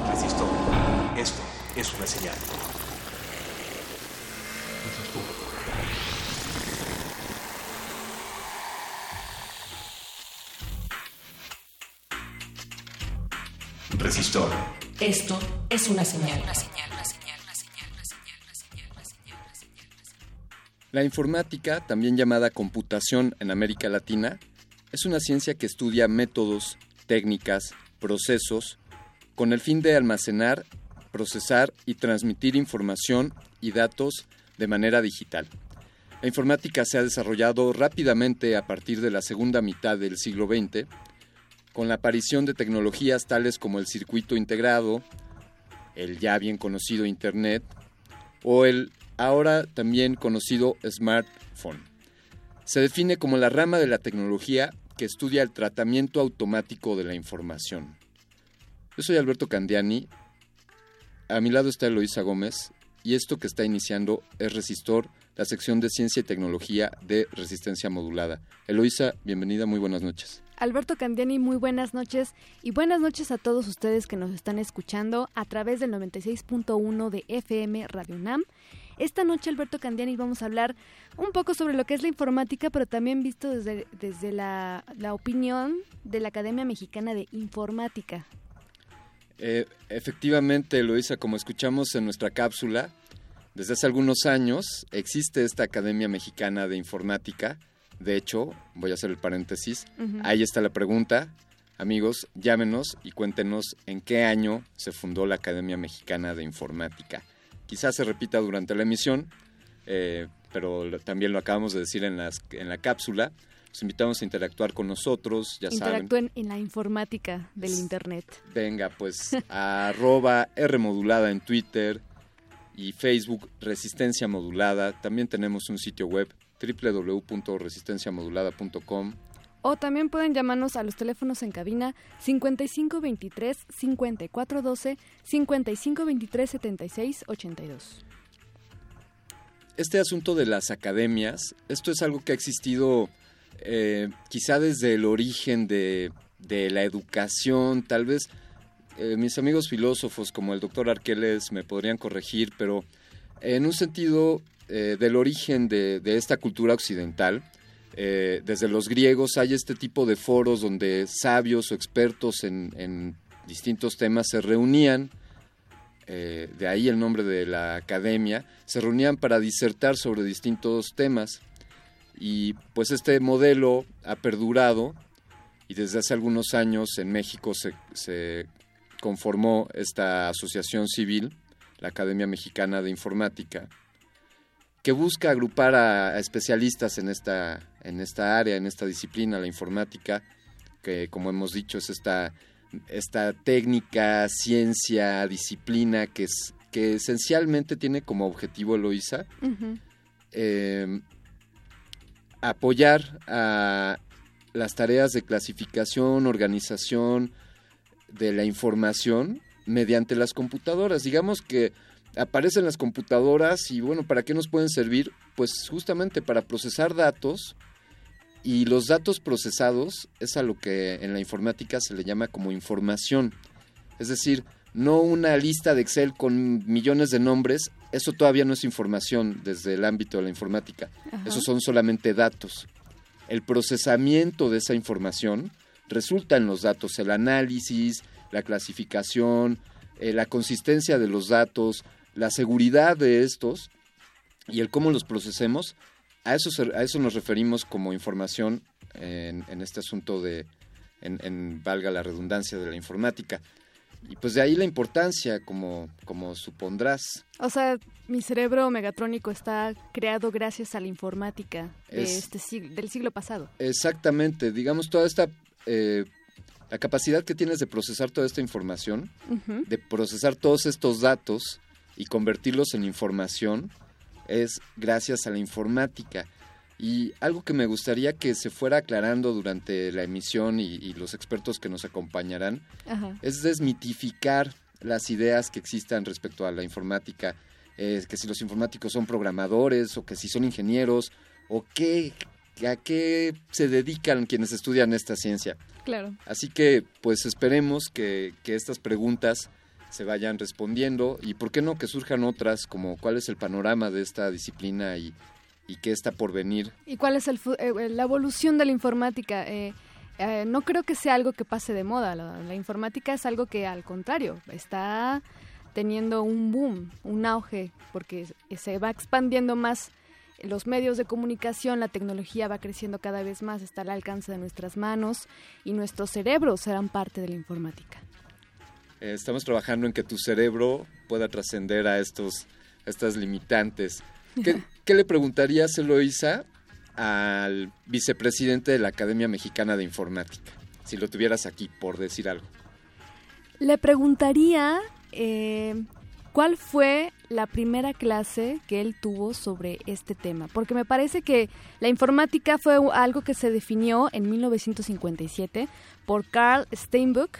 Resistor. Esto es una señal. Resistor. Esto es una señal. La informática, también llamada computación en América Latina, es una ciencia que estudia métodos, técnicas, procesos, con el fin de almacenar, procesar y transmitir información y datos de manera digital. La informática se ha desarrollado rápidamente a partir de la segunda mitad del siglo XX, con la aparición de tecnologías tales como el circuito integrado, el ya bien conocido Internet o el ahora también conocido smartphone. Se define como la rama de la tecnología que estudia el tratamiento automático de la información. Yo soy Alberto Candiani, a mi lado está Eloisa Gómez y esto que está iniciando es Resistor, la sección de ciencia y tecnología de resistencia modulada. Eloisa, bienvenida, muy buenas noches. Alberto Candiani, muy buenas noches y buenas noches a todos ustedes que nos están escuchando a través del 96.1 de FM Radio UNAM. Esta noche, Alberto Candiani, vamos a hablar un poco sobre lo que es la informática, pero también visto desde, desde la, la opinión de la Academia Mexicana de Informática. Eh, efectivamente, Eloisa, como escuchamos en nuestra cápsula, desde hace algunos años existe esta Academia Mexicana de Informática. De hecho, voy a hacer el paréntesis. Ahí está la pregunta. Amigos, llámenos y cuéntenos en qué año se fundó la Academia Mexicana de Informática. Quizás se repita durante la emisión, eh, pero también lo acabamos de decir en, las, en la cápsula. Los invitamos a interactuar con nosotros, ya saben. Interactúen en la informática del Internet. Venga, pues arroba R modulada en Twitter, y Facebook Resistencia Modulada. También tenemos un sitio web www.resistenciamodulada.com. O también pueden llamarnos a los teléfonos en cabina 5523-5412, 5523-7682. Este asunto de las academias, esto es algo que ha existido eh, quizá desde el origen de, de la educación, tal vez eh, mis amigos filósofos como el doctor Arqueles me podrían corregir, pero en un sentido eh, del origen de, de esta cultura occidental, eh, desde los griegos hay este tipo de foros donde sabios o expertos en, distintos temas se reunían, eh, de ahí el nombre de la academia, se reunían para disertar sobre distintos temas. Y pues este modelo ha perdurado y desde hace algunos años en México se, se conformó esta asociación civil, la Academia Mexicana de Informática, que busca agrupar a, a especialistas en esta, en esta área, en esta disciplina, la informática, que como hemos dicho es esta, esta técnica, ciencia, disciplina que, es, que esencialmente tiene como objetivo, Eloisa, eh, apoyar a las tareas de clasificación, organización de la información mediante las computadoras. Digamos que aparecen las computadoras y bueno, ¿para qué nos pueden servir? Pues justamente para procesar datos y los datos procesados es a lo que en la informática se le llama como información. Es decir, no una lista de Excel con millones de nombres, eso todavía no es información desde el ámbito de la informática. Ajá. Esos son solamente datos. El procesamiento de esa información resulta en los datos, el análisis, la clasificación, eh, la consistencia de los datos, la seguridad de estos y el cómo los procesemos, a eso, a eso nos referimos como información en, en este asunto de, en, en, valga la redundancia, de la informática. Y pues de ahí la importancia, como, como supondrás. O sea, mi cerebro megatrónico está creado gracias a la informática de Es- este del siglo pasado. Exactamente, digamos, toda esta... eh, la capacidad que tienes de procesar toda esta información, de procesar todos estos datos y convertirlos en información, es gracias a la informática. Y algo que me gustaría que se fuera aclarando durante la emisión y, y los expertos que nos acompañarán Ajá. es desmitificar las ideas que existan respecto a la informática, eh, que si los informáticos son programadores o que si son ingenieros o qué, a qué se dedican quienes estudian esta ciencia. Claro. Así que pues esperemos que, que estas preguntas se vayan respondiendo y por qué no que surjan otras como cuál es el panorama de esta disciplina y, y qué está por venir. ¿Y cuál es el fu- eh, la evolución de la informática? Eh, eh, no creo que sea algo que pase de moda. La, la informática es algo que, al contrario, está teniendo un boom, un auge, porque se va expandiendo más los medios de comunicación, la tecnología va creciendo cada vez más, está al alcance de nuestras manos y nuestros cerebros serán parte de la informática. Eh, estamos trabajando en que tu cerebro pueda trascender a estos a estas limitantes. ¿Qué, qué le preguntarías, Eloisa, al vicepresidente de la Academia Mexicana de Informática? Si lo tuvieras aquí, por decir algo. Le preguntaría eh, cuál fue la primera clase que él tuvo sobre este tema, porque me parece que la informática fue algo que se definió en 1957 por Carl Steinbuch.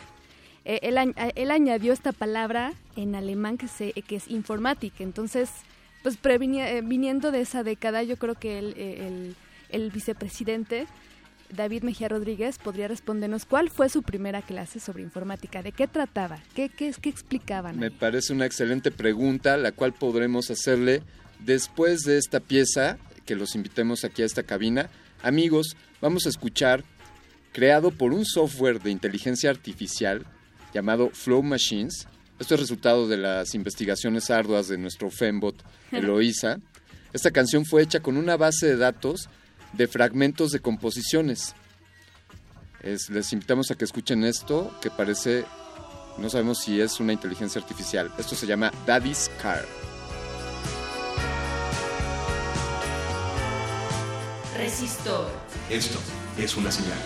Eh, él, eh, él añadió esta palabra en alemán que, se, que es informática, entonces, pues eh, viniendo de esa década, yo creo que el, eh, el- el vicepresidente David Mejía Rodríguez podría respondernos cuál fue su primera clase sobre informática, de qué trataba, qué, qué, qué explicaban. Me parece una excelente pregunta, la cual podremos hacerle después de esta pieza, que los invitemos aquí a esta cabina. Amigos, vamos a escuchar, creado por un software de inteligencia artificial llamado Flow Machines. Esto es resultado de las investigaciones arduas de nuestro Fembot Eloísa. Esta canción fue hecha con una base de datos de fragmentos de composiciones. Es- les invitamos a que escuchen esto, que parece, no sabemos si es una inteligencia artificial. Esto se llama Daddy's Car. Resistor. Esto es una señal.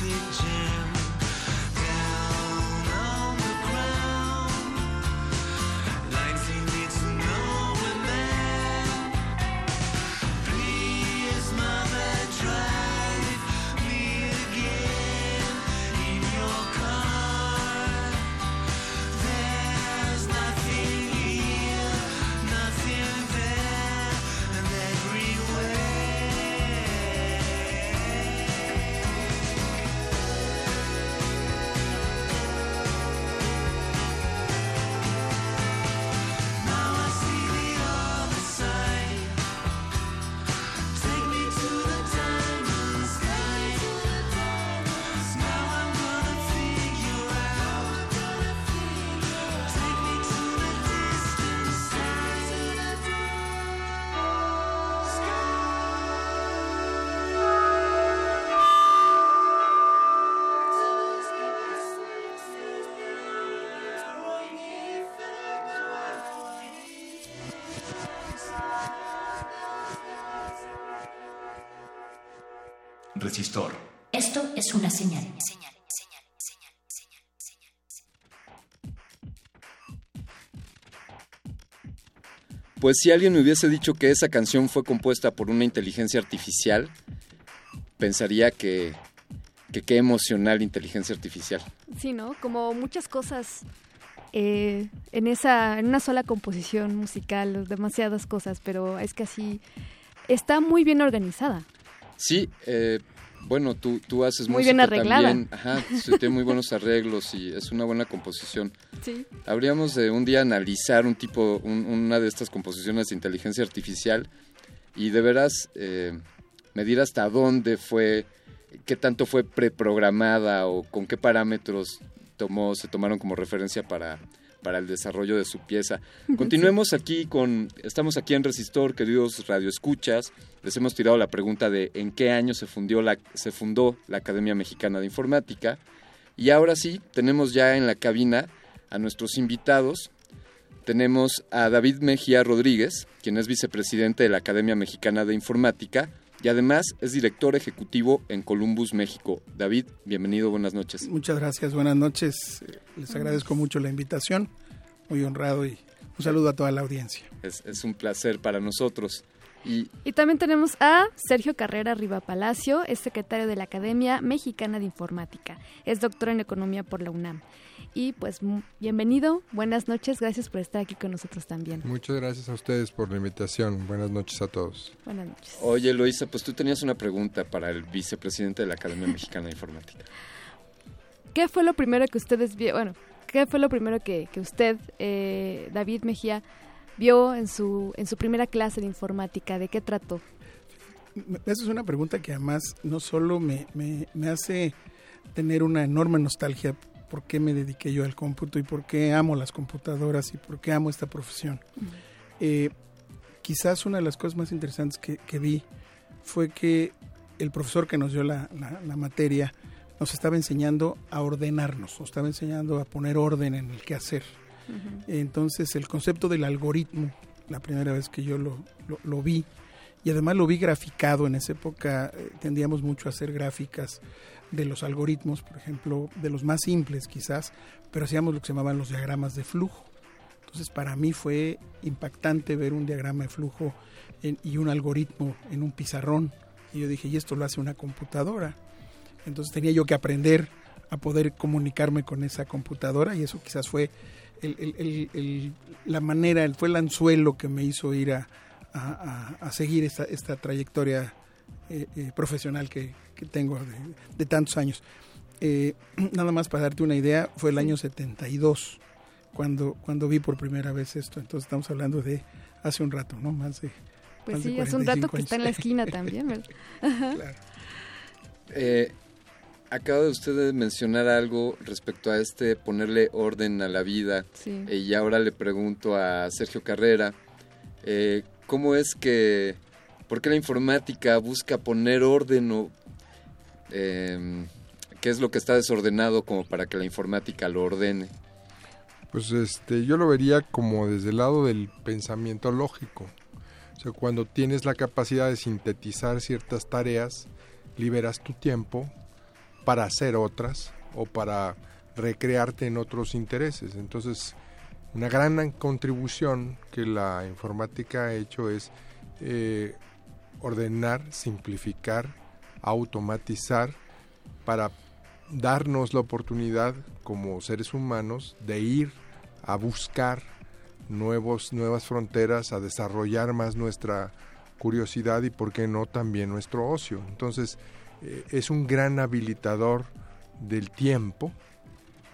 Traffic jam. Resistor. Esto es una señal. Pues si alguien me hubiese dicho que esa canción fue compuesta por una inteligencia artificial, pensaría que, que qué emocional inteligencia artificial. Sí, ¿no? Como muchas cosas eh, en esa, en una sola composición musical, demasiadas cosas, pero es que así está muy bien organizada. Sí, eh, bueno, tú, tú haces Muy música bien arreglada. también. Ajá, sí, tiene muy buenos arreglos y es una buena composición. Sí. Habríamos de un día analizar un tipo, un- una de estas composiciones de inteligencia artificial y de veras eh, medir hasta dónde fue, qué tanto fue preprogramada o con qué parámetros tomó, se tomaron como referencia para, para el desarrollo de su pieza. Continuemos aquí con, estamos aquí en Resistor, queridos radioescuchas. Les hemos tirado la pregunta de en qué año se, fundió la, se fundó la Academia Mexicana de Informática. Y ahora sí, tenemos ya en la cabina a nuestros invitados. Tenemos a David Mejía Rodríguez, quien es vicepresidente de la Academia Mexicana de Informática y además es director ejecutivo en Columbus, México. David, bienvenido, buenas noches. Muchas gracias, buenas noches. Les agradezco mucho la invitación, muy honrado y un saludo a toda la audiencia. Es, es un placer para nosotros. Y Y también tenemos a Sergio Carrera Riva Palacio, es secretario de la Academia Mexicana de Informática, es doctor en Economía por la UNAM. Y pues bienvenido, buenas noches, gracias por estar aquí con nosotros también. Muchas gracias a ustedes por la invitación. Buenas noches a todos. Buenas noches. Oye, Eloisa, pues tú tenías una pregunta para el vicepresidente de la Academia Mexicana de Informática. ¿Qué fue lo primero que ustedes vio? Bueno, ¿qué fue lo primero que, que usted, eh, David Mejía, vio en su, en su primera clase de informática? ¿De qué trató? Esa es una pregunta que además no solo me, me- me hace tener una enorme nostalgia por qué me dediqué yo al cómputo y por qué amo las computadoras y por qué amo esta profesión. Eh, quizás una de las cosas más interesantes que, que vi fue que el profesor que nos dio la, la- la materia nos estaba enseñando a ordenarnos, nos estaba enseñando a poner orden en el quehacer. Entonces el concepto del algoritmo, la primera vez que yo lo, lo- lo vi, y además lo vi graficado, en esa época eh, tendíamos mucho a hacer gráficas de los algoritmos, por ejemplo, de los más simples quizás, pero hacíamos lo que se llamaban los diagramas de flujo. Entonces para mí fue impactante ver un diagrama de flujo y un algoritmo en un pizarrón. Y yo dije, y esto lo hace una computadora. Entonces tenía yo que aprender a poder comunicarme con esa computadora y eso quizás fue el- la manera, fue el anzuelo que me hizo ir a, seguir esta trayectoria eh, eh, profesional que, que tengo de, de tantos años. Eh, nada más para darte una idea, fue el año 72 cuando, cuando vi por primera vez esto. Entonces estamos hablando de hace un rato, ¿no? Más de... Pues más de sí, hace un rato 45 que está en la esquina también, ¿verdad? Ajá. Eh, acaba de usted de mencionar algo respecto a este ponerle orden a la vida. Sí. Eh, y ahora le pregunto a Sergio Carrera, eh, ¿cómo es que, por qué la informática busca poner orden o eh, qué es lo que está desordenado como para que la informática lo ordene? Pues este, yo lo vería como desde el lado del pensamiento lógico. O sea, cuando tienes la capacidad de sintetizar ciertas tareas, liberas tu tiempo para hacer otras o para recrearte en otros intereses. Entonces, una gran contribución que la informática ha hecho es eh, ordenar, simplificar, automatizar para darnos la oportunidad como seres humanos de ir a buscar nuevos, nuevas fronteras, a desarrollar más nuestra curiosidad y, por qué no, también nuestro ocio. Entonces, eh, es un gran habilitador del tiempo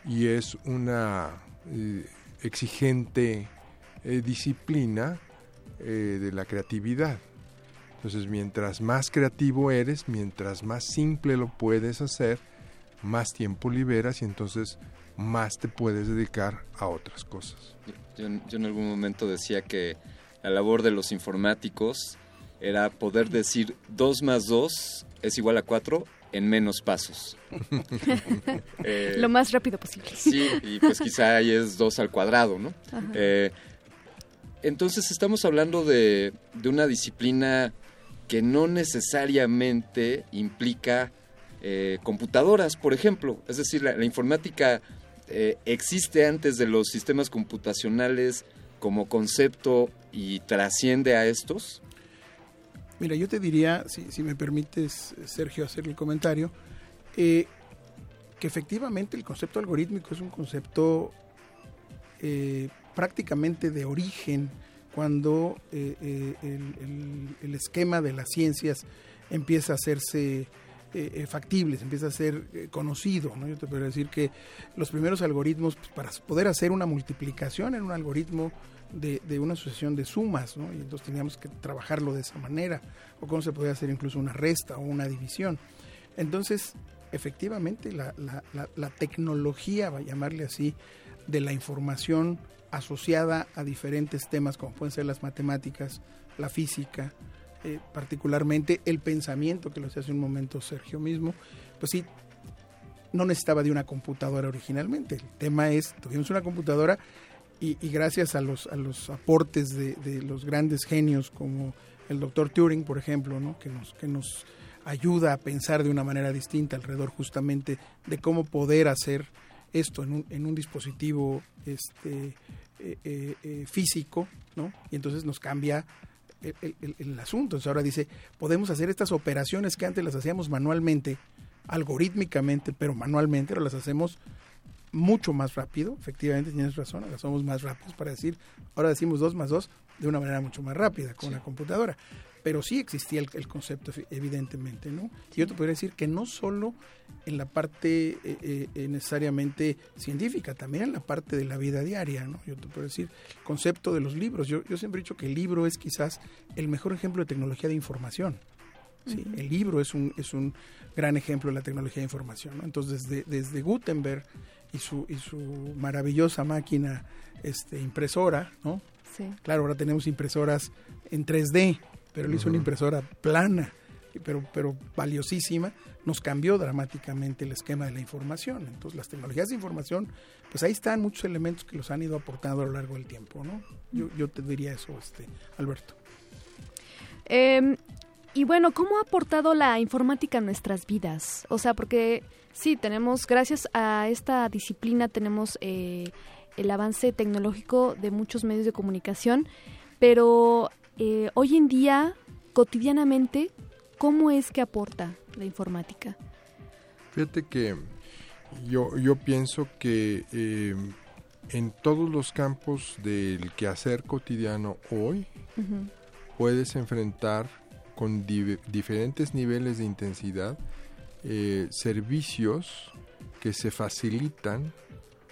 y es una eh, exigente eh, disciplina de la creatividad. Entonces, mientras más creativo eres, mientras más simple lo puedes hacer, más tiempo liberas y entonces más te puedes dedicar a otras cosas. Yo, yo en algún momento decía que la labor de los informáticos era poder decir 2 más 2 es igual a 4 en menos pasos. Eh, Lo más rápido posible. Sí, y pues quizá ahí es 2 al cuadrado, ¿no? Eh, entonces estamos hablando de, de una disciplina que no necesariamente implica eh, computadoras, por ejemplo. Es decir, la, informática eh, existe antes de los sistemas computacionales como concepto y trasciende a estos. Mira, yo te diría, si, me permites, Sergio, hacer el comentario, eh, que efectivamente el concepto algorítmico es un concepto prácticamente de origen cuando eh, eh, el, esquema de las ciencias empieza a hacerse eh, factible, se empieza a ser conocido. ¿no? Yo te podría decir que los primeros algoritmos, pues, para poder hacer una multiplicación en un algoritmo de, una sucesión de sumas, y entonces teníamos que trabajarlo de esa manera, o cómo se podía hacer incluso una resta o una división. Entonces, efectivamente, la- la tecnología, va a llamarle así, de la información asociada a diferentes temas como pueden ser las matemáticas, la física, eh, particularmente el pensamiento, que lo decía hace un momento Sergio mismo, pues sí, no necesitaba de una computadora originalmente. El tema es, tuvimos una computadora y, y gracias a los, a los aportes de, de los grandes genios como el doctor Turing, por ejemplo, ¿no? que, nos, que nos ayuda a pensar de una manera distinta alrededor justamente de cómo poder hacer esto en un, en un dispositivo este, eh, eh, eh, físico, ¿no? Y entonces nos cambia el, el- el- el asunto. Entonces ahora dice, podemos hacer estas operaciones que antes las hacíamos manualmente, algorítmicamente, pero manualmente, ahora las hacemos mucho más rápido. Efectivamente, tienes razón, ahora somos más rápidos para decir, ahora decimos 2 más 2 de una manera mucho más rápida con una computadora. Pero sí existía el, el concepto, evidentemente, ¿no? Y yo te podría decir que no solo en la parte eh, eh, necesariamente científica, también en la parte de la vida diaria, ¿no? Yo te puedo decir, el concepto de los libros. Yo, yo siempre he dicho que el libro es quizás el mejor ejemplo de tecnología de información. Sí. El libro es un, es un gran ejemplo de la tecnología de información. ¿no? Entonces, desde, desde Gutenberg y su, y su maravillosa máquina este, impresora, ¿no? Sí. Claro, ahora tenemos impresoras en 3D, pero él hizo una impresora plana, pero, pero valiosísima, nos cambió dramáticamente el esquema de la información. Entonces, las tecnologías de información, pues ahí están muchos elementos que los han ido aportando a lo largo del tiempo, ¿no? Yo, yo te diría eso, este, Alberto. Eh, y bueno, ¿cómo ha aportado la informática a nuestras vidas? O sea, porque sí, tenemos, gracias a esta disciplina, tenemos eh, el avance tecnológico de muchos medios de comunicación, pero eh, hoy en día, cotidianamente, ¿cómo es que aporta la informática? Fíjate que yo, yo pienso que eh, en todos los campos del quehacer cotidiano hoy puedes enfrentar con di- diferentes niveles de intensidad eh, servicios que se facilitan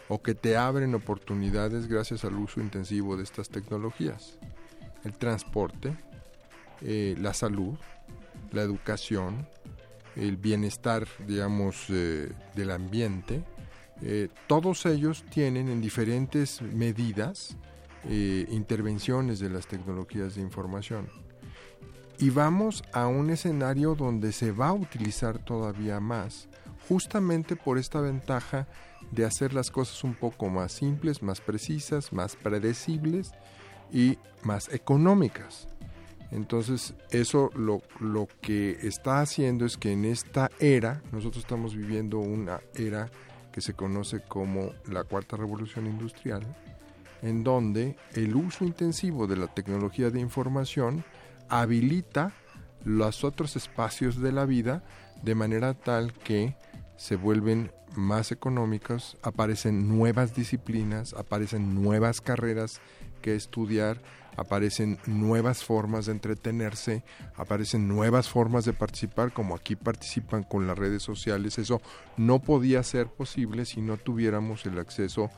o que te abren oportunidades gracias al uso intensivo de estas tecnologías. El transporte, eh, la salud, la educación, el bienestar, digamos, eh, del ambiente, eh, todos ellos tienen en diferentes medidas intervenciones de las tecnologías de información. Y vamos a un escenario donde se va a utilizar todavía más, justamente por esta ventaja de hacer las cosas un poco más simples, más precisas, más predecibles y más económicas. Entonces, eso lo, lo que está haciendo es que en esta era, nosotros estamos viviendo una era que se conoce como la cuarta revolución industrial, en donde el uso intensivo de la tecnología de información habilita los otros espacios de la vida de manera tal que se vuelven más económicos, aparecen nuevas disciplinas, aparecen nuevas carreras que estudiar, aparecen nuevas formas de entretenerse, aparecen nuevas formas de participar, como aquí participan con las redes sociales. Eso no podía ser posible si no tuviéramos el acceso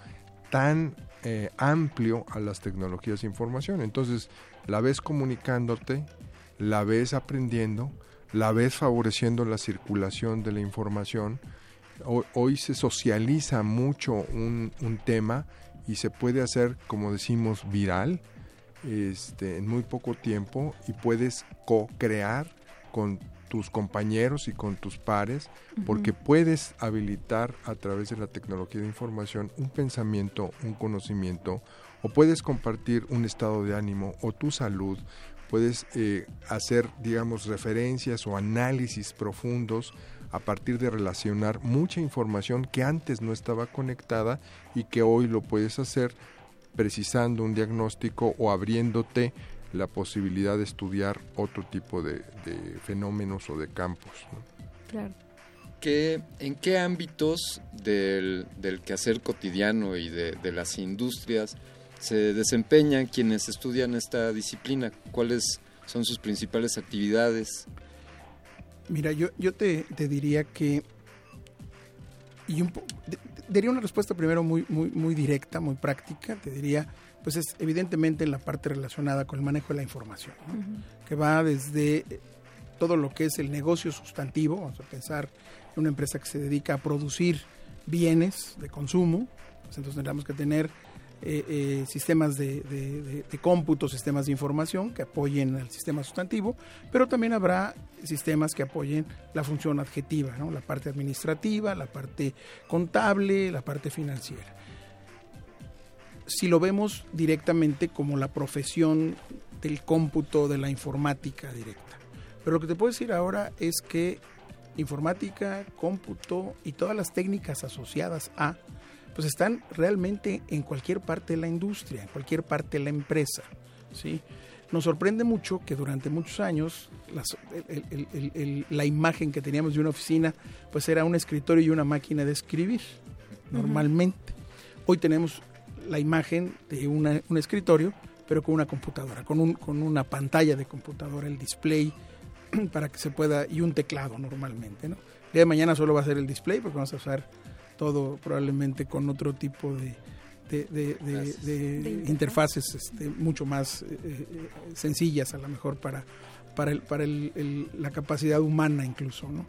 tan eh, amplio a las tecnologías de información. Entonces, la ves comunicándote, la ves aprendiendo, la ves favoreciendo la circulación de la información. Hoy, se socializa mucho un tema y se puede hacer, como decimos, viral este, en muy poco tiempo y puedes co-crear con tus compañeros y con tus pares, porque puedes habilitar a través de la tecnología de información un pensamiento, un conocimiento, o puedes compartir un estado de ánimo o tu salud, puedes eh, hacer, digamos, referencias o análisis profundos a partir de relacionar mucha información que antes no estaba conectada y que hoy lo puedes hacer precisando un diagnóstico o abriéndote la posibilidad de estudiar otro tipo de, de fenómenos o de campos. ¿no? Claro. ¿Qué- ¿En qué ámbitos del, del quehacer cotidiano y de, de las industrias se desempeñan quienes estudian esta disciplina? ¿Cuáles son sus principales actividades? Mira, yo, yo te, te diría que. Y un po- de- daría una respuesta primero muy, muy, muy directa, muy práctica. Te diría, pues es evidentemente en la parte relacionada con el manejo de la información, ¿no? que va desde eh, todo lo que es el negocio sustantivo, vamos a pensar en una empresa que se dedica a producir bienes de consumo, pues entonces tendremos que tener eh, eh, sistemas de, de- cómputo, sistemas de información que apoyen al sistema sustantivo, pero también habrá sistemas que apoyen la función adjetiva, la parte administrativa, la parte contable, la parte financiera. Si lo vemos directamente como la profesión del cómputo, de la informática directa. Pero lo que te puedo decir ahora es que informática, cómputo y todas las técnicas asociadas a, pues están realmente en cualquier parte de la industria, en cualquier parte de la empresa. ¿sí? Nos sorprende mucho que durante muchos años las- el- el- el- el- la imagen que teníamos de una oficina pues era un escritorio y una máquina de escribir, normalmente. Hoy tenemos la imagen de una- un escritorio, pero con una computadora, con, un, con una pantalla de computadora, el display, para que se pueda, y un teclado normalmente. ¿no? El día de mañana solo va a ser el display, porque vamos a usar todo probablemente con otro tipo de, de, de- de- de De interfaces este, mucho más eh, eh, sencillas a lo mejor para, para, el, para el- el- la capacidad humana incluso. ¿no?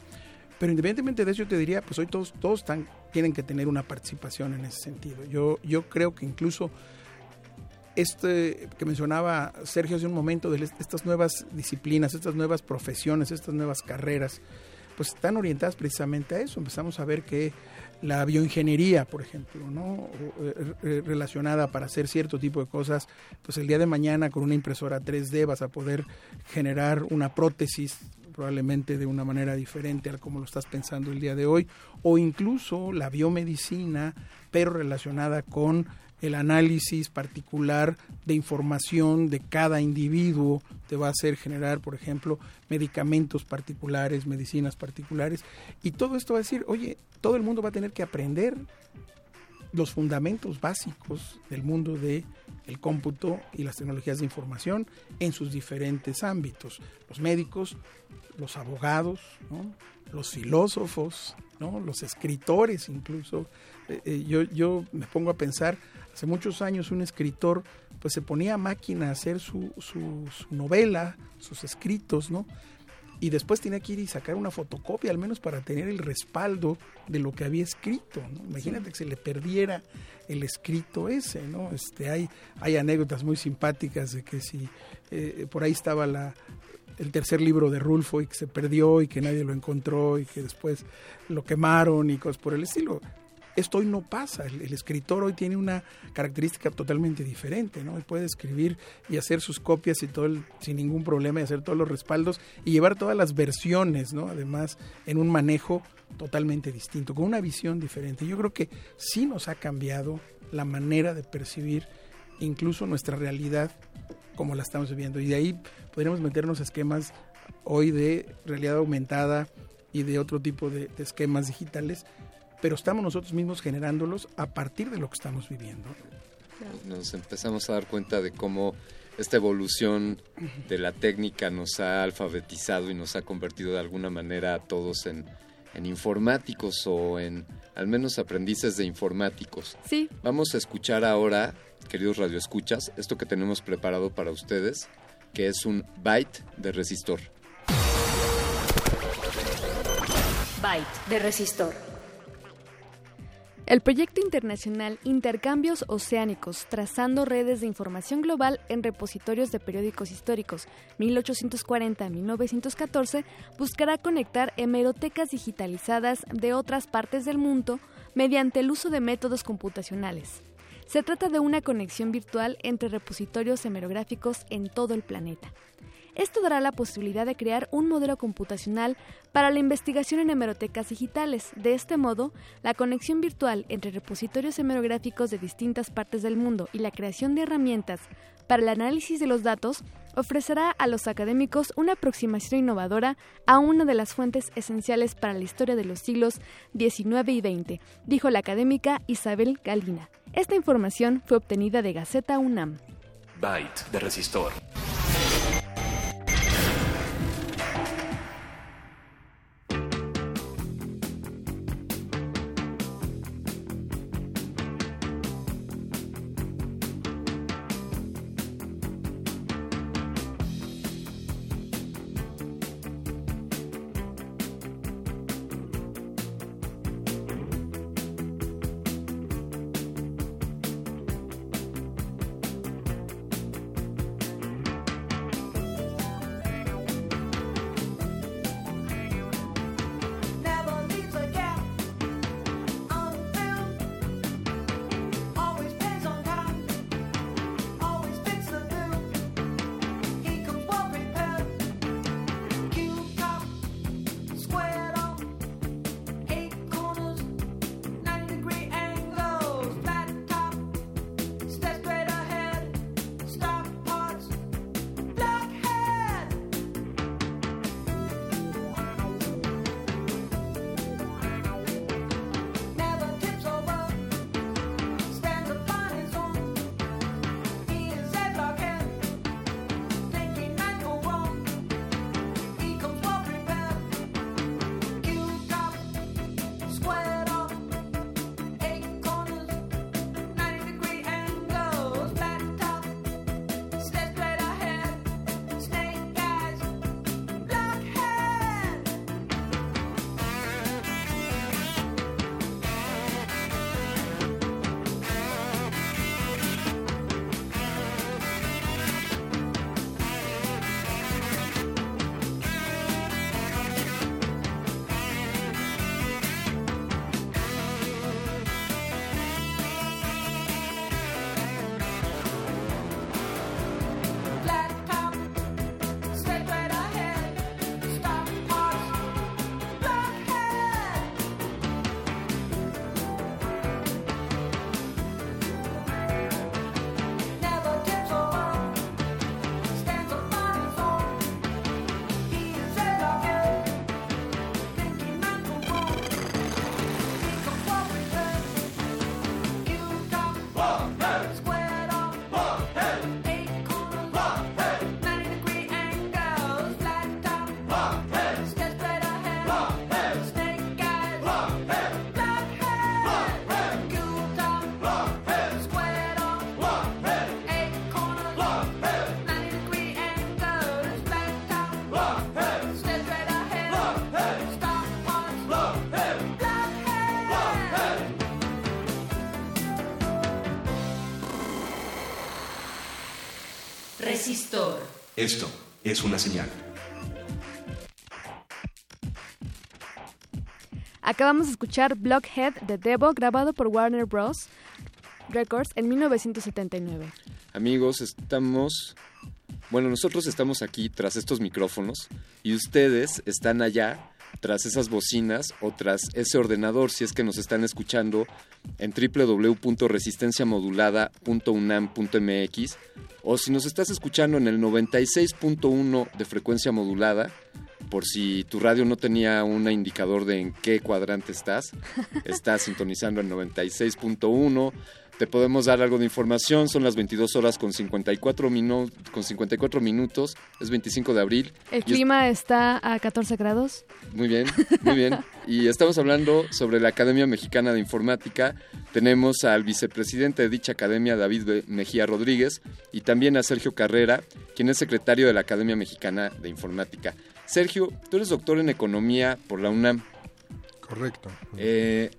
Pero independientemente de eso, yo te diría, pues hoy todos, todos están, tienen que tener una participación en ese sentido. Yo, yo creo que incluso este que mencionaba Sergio hace un momento, de estas nuevas disciplinas, estas nuevas profesiones, estas nuevas carreras, pues están orientadas precisamente a eso. Empezamos a ver que la bioingeniería, por ejemplo, ¿no? Eh, relacionada para hacer cierto tipo de cosas, pues el día de mañana con una impresora 3D vas a poder generar una prótesis probablemente de una manera diferente a como lo estás pensando el día de hoy, o incluso la biomedicina, pero relacionada con el análisis particular de información de cada individuo te va a hacer generar, por ejemplo, medicamentos particulares, medicinas particulares, y todo esto va a decir, oye, todo el mundo va a tener que aprender los fundamentos básicos del mundo de el cómputo y las tecnologías de información en sus diferentes ámbitos. Los médicos, los abogados, los filósofos, ¿no? los escritores incluso. Eh, eh, yo, yo me pongo a pensar, hace muchos años un escritor pues se ponía a máquina a hacer su, su, su novela, sus escritos, ¿no? y después tenía que ir y sacar una fotocopia al menos para tener el respaldo de lo que había escrito ¿no? imagínate que se le perdiera el escrito ese no este hay hay anécdotas muy simpáticas de que si eh, por ahí estaba la el tercer libro de Rulfo y que se perdió y que nadie lo encontró y que después lo quemaron y cosas por el estilo Esto hoy no pasa. El, escritor hoy tiene una característica totalmente diferente, ¿no? Puede escribir y hacer sus copias y todo el- sin ningún problema y hacer todos los respaldos y llevar todas las versiones, ¿no? Además, en un manejo totalmente distinto, con una visión diferente. Yo creo que sí nos ha cambiado la manera de percibir incluso nuestra realidad como la estamos viviendo. Y de ahí podríamos meternos a esquemas hoy de realidad aumentada y de otro tipo de esquemas digitales, pero estamos nosotros mismos generándolos a partir de lo que estamos viviendo. Nos empezamos a dar cuenta de cómo esta evolución de la técnica nos ha alfabetizado y nos ha convertido de alguna manera a todos en, en informáticos o en al menos aprendices de informáticos. Sí. Vamos a escuchar ahora, queridos radioescuchas, esto que tenemos preparado para ustedes, que es un byte de resistor. Byte de resistor. El proyecto internacional Intercambios Oceánicos, trazando redes de información global en repositorios de periódicos históricos 1840-1914, buscará conectar hemerotecas digitalizadas de otras partes del mundo mediante el uso de métodos computacionales. Se trata de una conexión virtual entre repositorios hemerográficos en todo el planeta. Esto dará la posibilidad de crear un modelo computacional para la investigación en hemerotecas digitales. De este modo, la conexión virtual entre repositorios hemerográficos de distintas partes del mundo y la creación de herramientas para el análisis de los datos ofrecerá a los académicos una aproximación innovadora a una de las fuentes esenciales para la historia de los siglos XIX y XX, dijo la académica Isabel Galina. Esta información fue obtenida de Gaceta UNAM. Byte de resistor. Es una señal. Acabamos de escuchar Blockhead de Devo, grabado por Warner Bros. Records en 1979. Amigos, estamos... Bueno, nosotros estamos aquí tras estos micrófonos y ustedes están allá tras esas bocinas o tras ese ordenador si es que nos están escuchando en www.resistenciamodulada.unam.mx o si nos estás escuchando en el 96.1 de frecuencia modulada por si tu radio no tenía un indicador de en qué cuadrante estás, estás sintonizando el 96.1. Te podemos dar algo de información, son las 22 horas con 54, minu- con 54 minutos, es 25 de abril. El es- clima está a 14 grados. muy bien, muy bien. Y estamos hablando sobre la Academia Mexicana de Informática. Tenemos al vicepresidente de dicha academia, David Mejía Rodríguez, y también a Sergio Carrera, quien es secretario de la Academia Mexicana de Informática. Sergio, tú eres doctor en Economía por la UNAM. Correcto. Eh,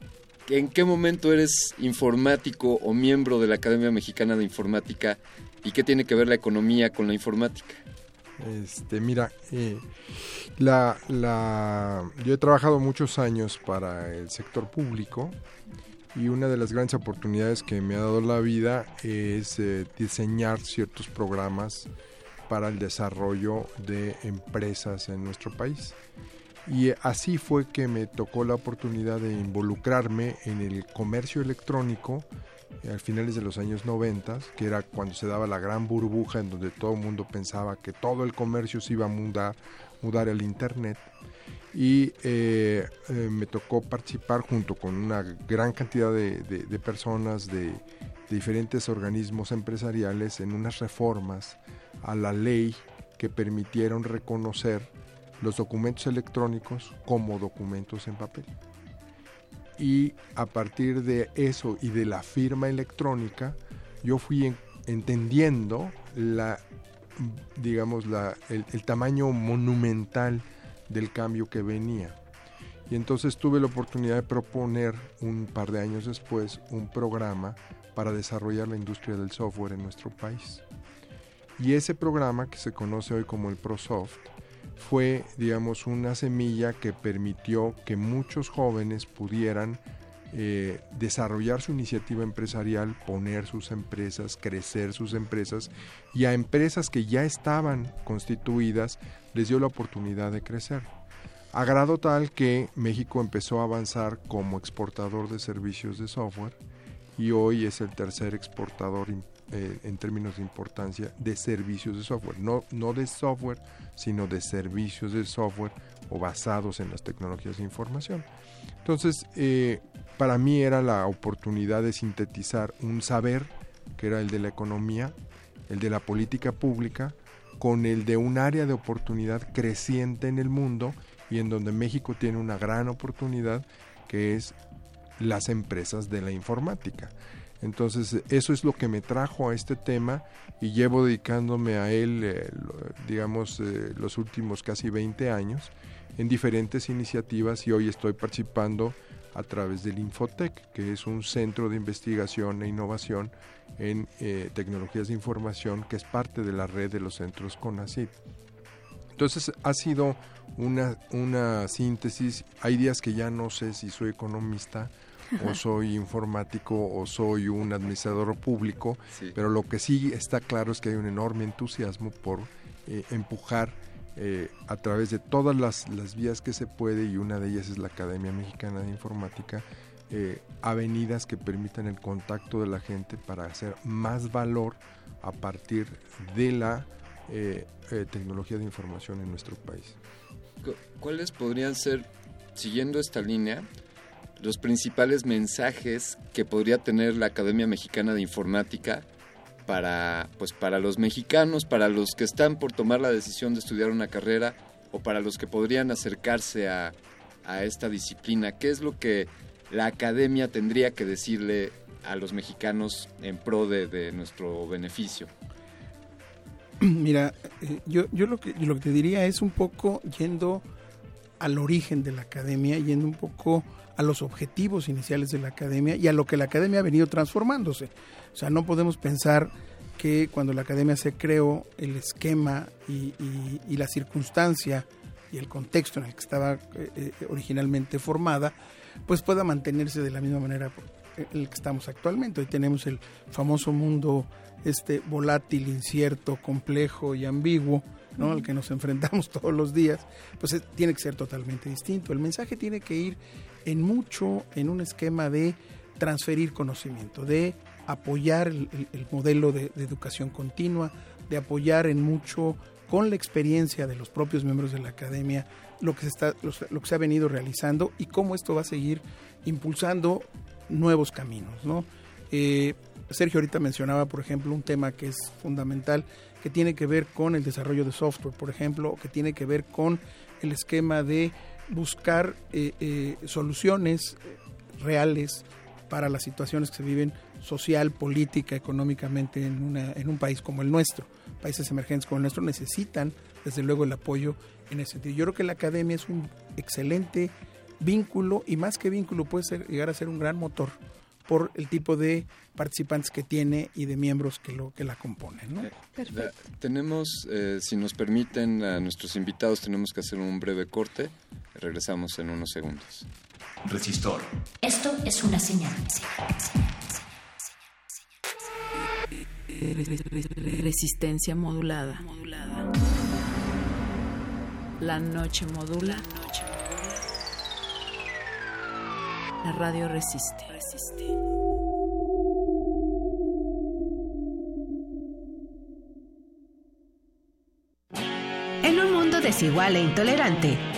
¿En qué momento eres informático o miembro de la Academia Mexicana de Informática? ¿Y qué tiene que ver la economía con la informática? Este, mira, eh, la, la, yo he trabajado muchos años para el sector público y una de las grandes oportunidades que me ha dado la vida es eh, diseñar ciertos programas para el desarrollo de empresas en nuestro país. Y así fue que me tocó la oportunidad de involucrarme en el comercio electrónico eh, a finales de los años 90, que era cuando se daba la gran burbuja en donde todo el mundo pensaba que todo el comercio se iba a mudar, mudar al Internet. Y eh, eh, me tocó participar junto con una gran cantidad de, personas de diferentes organismos empresariales en unas reformas a la ley que permitieron reconocer los documentos electrónicos como documentos en papel. Y a partir de eso y de la firma electrónica, yo fui en- entendiendo la, digamos, la, el tamaño monumental del cambio que venía. Y entonces tuve la oportunidad de proponer un par de años después un programa para desarrollar la industria del software en nuestro país. Y ese programa, que se conoce hoy como el ProSoft, fue, digamos, una semilla que permitió que muchos jóvenes pudieran eh, desarrollar su iniciativa empresarial, poner sus empresas, crecer sus empresas y a empresas que ya estaban constituidas les dio la oportunidad de crecer. A grado tal que México empezó a avanzar como exportador de servicios de software y hoy es el tercer exportador eh, en términos de importancia de servicios de software, no, no de software, sino de servicios de software o basados en las tecnologías de información. Entonces, eh, para mí era la oportunidad de sintetizar un saber, que era el de la economía, el de la política pública, con el de un área de oportunidad creciente en el mundo y en donde México tiene una gran oportunidad, que es las empresas de la informática. Entonces, eso es lo que me trajo a este tema y llevo dedicándome a él, eh, digamos, eh, los últimos casi 20 años en diferentes iniciativas y hoy estoy participando a través del Infotec, que es un centro de investigación e innovación en eh, tecnologías de información que es parte de la red de los centros CONACYT. Entonces ha sido una, una síntesis. Hay días que ya no sé si soy economista o soy informático o soy un administrador público, Sí. pero lo que sí está claro es que hay un enorme entusiasmo por eh, empujar eh, a través de todas las, las vías que se puede y una de ellas es la Academia Mexicana de Informática, eh, avenidas que permitan el contacto de la gente para hacer más valor a partir de la eh, tecnología de información en nuestro país. Cu- ¿Cuáles podrían ser, siguiendo esta línea, los principales mensajes que podría tener la Academia Mexicana de Informática para, pues, para los mexicanos, para los que están por tomar la decisión de estudiar una carrera o para los que podrían acercarse a, a esta disciplina? ¿Qué es lo que la academia tendría que decirle a los mexicanos en pro de, de nuestro beneficio? Mira, eh, yo, yo lo, que, lo que te diría es un poco yendo al origen de la academia, yendo un poco a los objetivos iniciales de la academia y a lo que la academia ha venido transformándose. O sea, no podemos pensar que cuando la academia se creó, el esquema y, y- y la circunstancia y el contexto en el que estaba eh, eh, originalmente formada, pues pueda mantenerse de la misma manera en el que estamos actualmente. Hoy tenemos el famoso mundo este volátil, incierto, complejo y ambiguo, ¿no? al que nos enfrentamos todos los días, pues eh, tiene que ser totalmente distinto. El mensaje tiene que ir en mucho en un esquema de transferir conocimiento, de apoyar el, el- el modelo de, educación continua, de apoyar en mucho con la experiencia de los propios miembros de la academia lo que se está lo que se ha venido realizando y cómo esto va a seguir impulsando nuevos caminos, ¿no? Eh, Sergio ahorita mencionaba, por ejemplo, un tema que es fundamental, que tiene que ver con el desarrollo de software, por ejemplo, que tiene que ver con el esquema de buscar eh, eh, soluciones reales para las situaciones que se viven social, política, económicamente en, una, en un país como el nuestro. Países emergentes como el nuestro necesitan, desde luego, el apoyo en ese sentido. Yo creo que la academia es un excelente vínculo y más que vínculo puede ser, llegar a ser un gran motor por el tipo de participantes que tiene y de miembros que lo que la componen. ¿no? Tenemos, eh, si nos permiten a nuestros invitados, tenemos que hacer un breve corte. Regresamos en unos segundos. Resistor. Esto es una señal. Resistencia modulada. La noche modula. La radio resiste. En un mundo desigual e intolerante, ¿cuál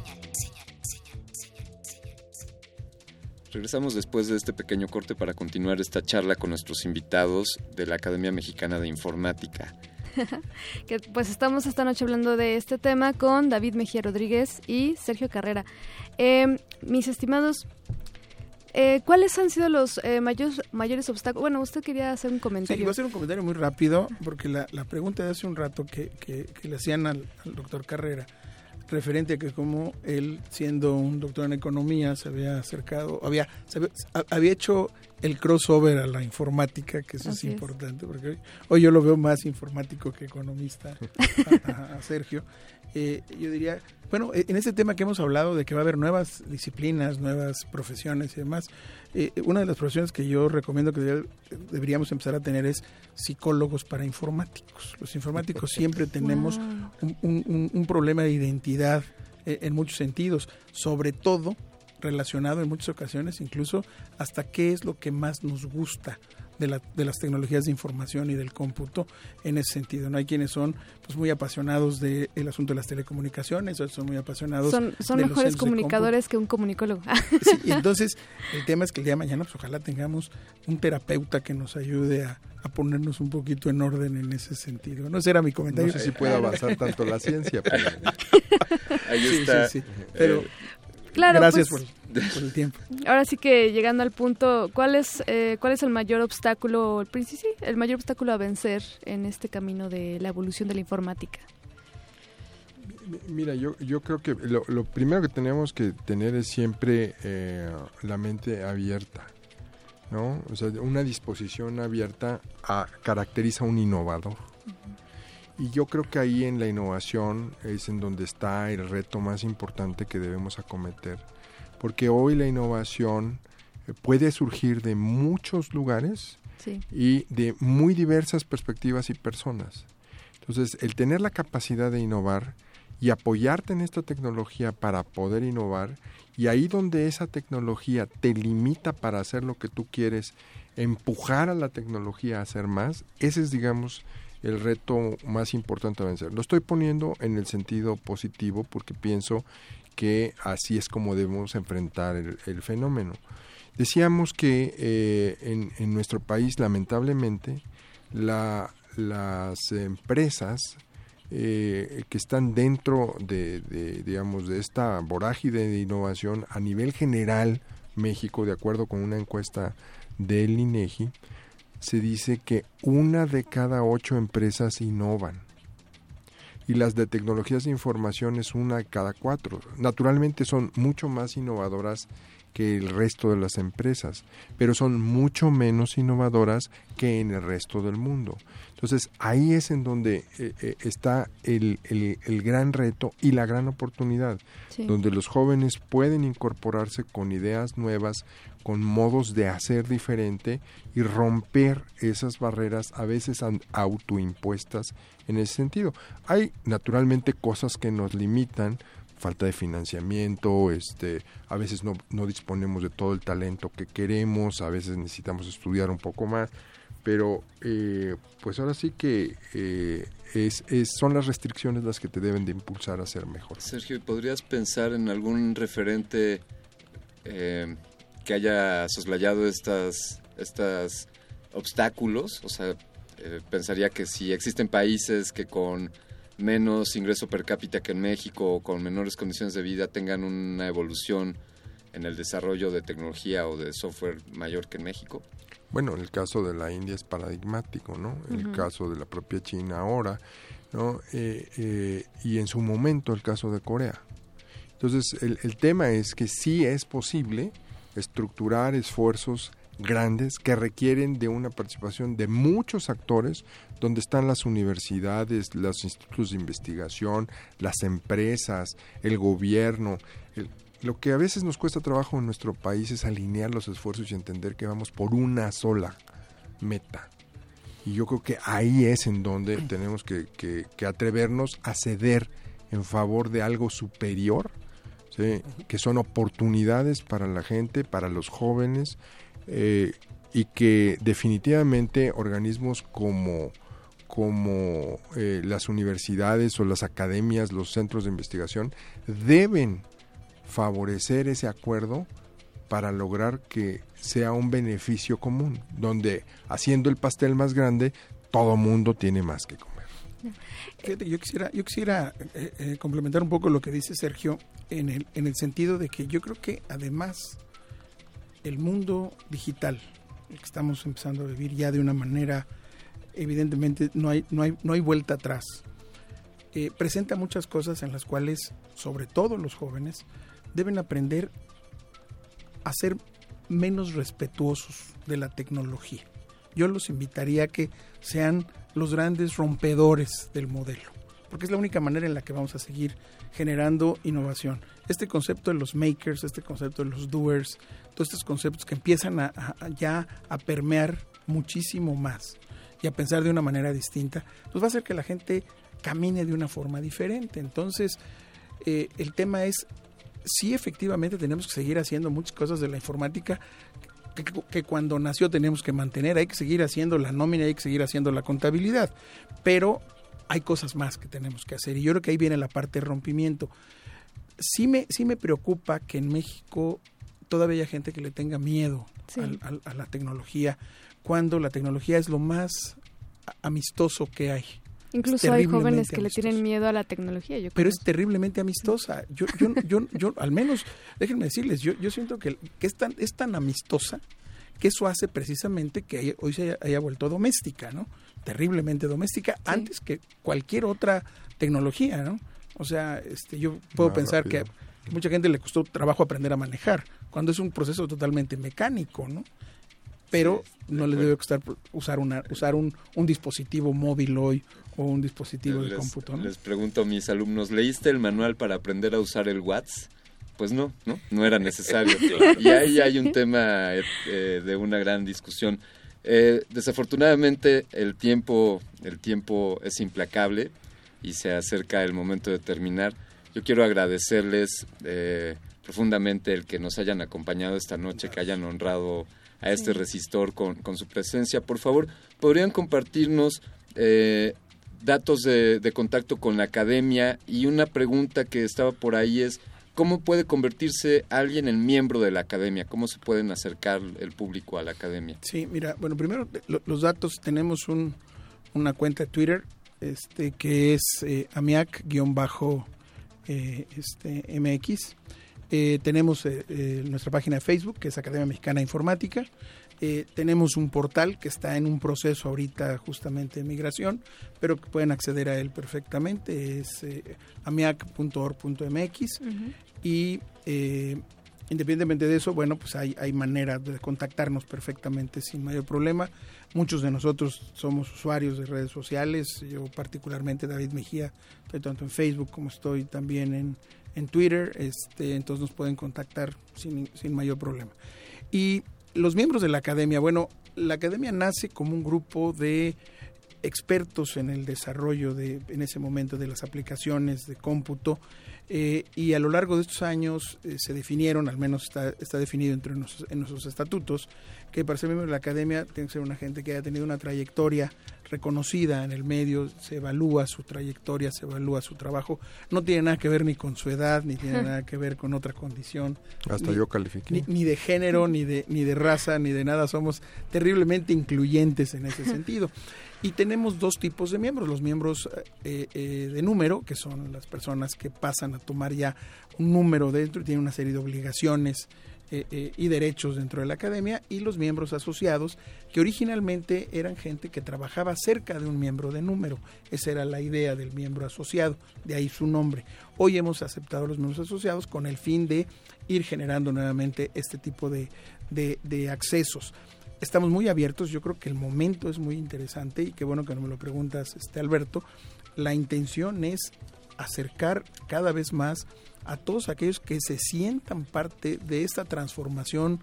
Regresamos después de este pequeño corte para continuar esta charla con nuestros invitados de la Academia Mexicana de Informática. que pues estamos esta noche hablando de este tema con David Mejía Rodríguez y Sergio Carrera. Eh, mis estimados, eh, ¿cuáles han sido los eh, mayores, mayores obstáculos? Bueno, usted quería hacer un Sí, comentario. voy a hacer un comentario muy rápido, porque la, la pregunta de hace un rato que, que- que le hacían al, al doctor Carrera, referente a que como él, siendo un doctor en economía, se había acercado, había, se había, ha- había hecho el crossover a la informática, que eso Así es es. importante, porque hoy, hoy yo lo veo más informático que economista, a, Sergio. Eh, yo diría, bueno, eh, en este tema que hemos hablado de que va a haber nuevas disciplinas, nuevas profesiones y demás, eh, una de las profesiones que yo recomiendo que debe- deberíamos empezar a tener es psicólogos para informáticos. Los informáticos siempre tenemos Wow. un, un- un- un problema de identidad eh, en muchos sentidos, sobre todo relacionado en muchas ocasiones incluso hasta qué es lo que más nos gusta de, la- de las tecnologías de información y del cómputo en ese sentido. No hay quienes son pues muy apasionados del asunto de las telecomunicaciones, otros son muy apasionados Son, son de mejores de comunicadores que un comunicólogo. Sí, y entonces el tema es que el día de mañana pues ojalá tengamos un terapeuta que nos ayude a, a ponernos un poquito en orden en ese sentido. No ese era mi comentario. No sé si puede avanzar tanto la ciencia, pero... Ahí Sí, está. sí, sí. Pero Eh, Claro, gracias pues- por, por el tiempo. Ahora sí que llegando al punto, ¿cuál es, eh, cuál es el mayor obstáculo, el, sí, el mayor obstáculo a vencer en este camino de la evolución de la informática? Mira, yo, yo creo que lo, lo primero que tenemos que tener es siempre eh, la mente abierta, ¿no? O sea, una disposición abierta a- caracteriza a un innovador. Y yo creo que ahí en la innovación es en donde está el reto más importante que debemos acometer. Porque hoy la innovación eh, puede surgir de muchos lugares Sí. y de muy diversas perspectivas y personas. Entonces, el tener la capacidad de innovar y apoyarte en esta tecnología para poder innovar, y ahí donde esa tecnología te limita para hacer lo que tú quieres, empujar a la tecnología a hacer más, ese es, digamos, el reto más importante a vencer. Lo estoy poniendo en el sentido positivo porque pienso que así es como debemos enfrentar el, fenómeno. Decíamos que eh, en, nuestro país, lamentablemente, la- las empresas eh, que están dentro de, digamos, de esta vorágine de innovación a nivel general, México, de acuerdo con una encuesta del INEGI, se dice que una de cada ocho empresas innovan y las de tecnologías de información es una cada cuatro. Naturalmente son mucho más innovadoras que el resto de las empresas, pero son mucho menos innovadoras que en el resto del mundo. Entonces ahí es en donde eh, eh, está el, el- el gran reto y la gran oportunidad, Sí. donde los jóvenes pueden incorporarse con ideas nuevas, con modos de hacer diferente y romper esas barreras a veces autoimpuestas en ese sentido. Hay naturalmente cosas que nos limitan, falta de financiamiento, este, a veces no, no disponemos de todo el talento que queremos, a veces necesitamos estudiar un poco más, pero eh, pues ahora sí que eh, son las restricciones las que te deben de impulsar a ser mejor. Sergio, ¿podrías pensar en algún referente eh, que haya soslayado estas, estas obstáculos? O sea, eh, pensaría que si existen países que con menos ingreso per cápita que en México o con menores condiciones de vida tengan una evolución en el desarrollo de tecnología o de software mayor que en México. Bueno, el caso de la India es paradigmático, ¿no? El caso de la propia China ahora, ¿no? Eh, eh, y en su momento el caso de Corea. Entonces, el, el tema es que sí es posible estructurar esfuerzos grandes que requieren de una participación de muchos actores, donde están las universidades, los institutos de investigación, las empresas, el gobierno. el- lo que a veces nos cuesta trabajo en nuestro país es alinear los esfuerzos y entender que vamos por una sola meta. Y yo creo que ahí es en donde tenemos que, que- que atrevernos a ceder en favor de algo superior, ¿sí? que son oportunidades para la gente, para los jóvenes, eh, y que definitivamente organismos como, como eh, las universidades o las academias, los centros de investigación, deben favorecer ese acuerdo para lograr que sea un beneficio común, donde haciendo el pastel más grande, todo mundo tiene más que comer. Fíjate, yo quisiera, yo quisiera eh, eh, complementar un poco lo que dice Sergio en el, en el sentido de que yo creo que además el mundo digital, el que estamos empezando a vivir ya de una manera, evidentemente no hay, no hay, no hay vuelta atrás, eh, presenta muchas cosas en las cuales, sobre todo los jóvenes, deben aprender a ser menos respetuosos de la tecnología. Yo los invitaría a que sean los grandes rompedores del modelo, porque es la única manera en la que vamos a seguir generando innovación. Este concepto de los makers, este concepto de los doers, todos estos conceptos que empiezan a, ya a permear muchísimo más y a pensar de una manera distinta, pues va a hacer que la gente camine de una forma diferente. Entonces, eh, el tema es, sí efectivamente tenemos que seguir haciendo muchas cosas de la informática que, que cuando nació tenemos que mantener, hay que seguir haciendo la nómina, hay que seguir haciendo la contabilidad, pero hay cosas más que tenemos que hacer y yo creo que ahí viene la parte de rompimiento. Sí me, sí me preocupa que en México todavía haya gente que le tenga miedo Sí. al- al- a la tecnología, cuando la tecnología es lo más amistoso que hay. Incluso hay jóvenes que le tienen miedo a la tecnología. Yo Pero es terriblemente amistosa. Yo, yo, yo, yo, al menos, déjenme decirles, yo, yo siento que, que es, tan, es tan amistosa que eso hace precisamente que haya- hoy se haya, haya vuelto doméstica, ¿no? Terriblemente doméstica, antes que cualquier otra tecnología, ¿no? O sea, este, yo puedo Más pensar que rápido. mucha gente le costó trabajo aprender a manejar, cuando es un proceso totalmente mecánico, ¿no? Pero no le debe costar usar, una, usar un, un dispositivo móvil hoy o un dispositivo de les, cómputo, ¿no? les pregunto a mis alumnos, ¿leíste el manual para aprender a usar el WhatsApp? Pues no, no, no era necesario. Y ahí hay un tema eh, eh, de una gran discusión. Eh, desafortunadamente el tiempo, el tiempo es implacable y se acerca el momento de terminar. Yo quiero agradecerles eh, profundamente el que nos hayan acompañado esta noche, que hayan honrado a este Sí. resistor con, con su presencia. Por favor, ¿podrían compartirnos eh, datos de, contacto con la academia? Y una pregunta que estaba por ahí es, ¿cómo puede convertirse alguien en miembro de la academia? ¿Cómo se pueden acercar el público a la academia? Sí, mira, bueno, primero lo- los datos, tenemos un, una cuenta de Twitter este, que es eh, amiac-bajo eh, este. Eh, tenemos eh, nuestra página de Facebook, que es Academia Mexicana Informática. Eh, tenemos un portal que está en un proceso ahorita justamente de migración, pero que pueden acceder a él perfectamente. Es eh, amiac.org.mx y eh, independientemente de eso, bueno, pues hay, hay manera de contactarnos perfectamente sin mayor problema. Muchos de nosotros somos usuarios de redes sociales, yo particularmente David Mejía, estoy tanto en Facebook como estoy también en, en Twitter, este, entonces nos pueden contactar sin, sin mayor problema. Y los miembros de la academia, bueno, la academia nace como un grupo de expertos en el desarrollo de, en ese momento de las aplicaciones de cómputo eh, y a lo largo de estos años eh, se definieron, al menos está, está definido entre en nuestros estatutos, que para ser miembro de la academia tiene que ser una gente que haya tenido una trayectoria reconocida en el medio, se evalúa su trayectoria, se evalúa su trabajo, no tiene nada que ver ni con su edad, ni tiene nada que ver con otra condición. Hasta ni- yo califiqué. Ni, ni de género, ni de, ni de raza, ni de nada, somos terriblemente incluyentes en ese sentido. Y tenemos dos tipos de miembros, los miembros eh, eh, de número, que son las personas que pasan a tomar ya un número dentro y tienen una serie de obligaciones eh, eh, y derechos dentro de la academia, y los miembros asociados, que originalmente eran gente que trabajaba cerca de un miembro de número. Esa era la idea del miembro asociado, de ahí su nombre. Hoy hemos aceptado los miembros asociados con el fin de ir generando nuevamente este tipo de, de- de accesos. Estamos muy abiertos, yo creo que el momento es muy interesante y qué bueno que no me lo preguntas, este Alberto. La intención es acercar cada vez más a todos aquellos que se sientan parte de esta transformación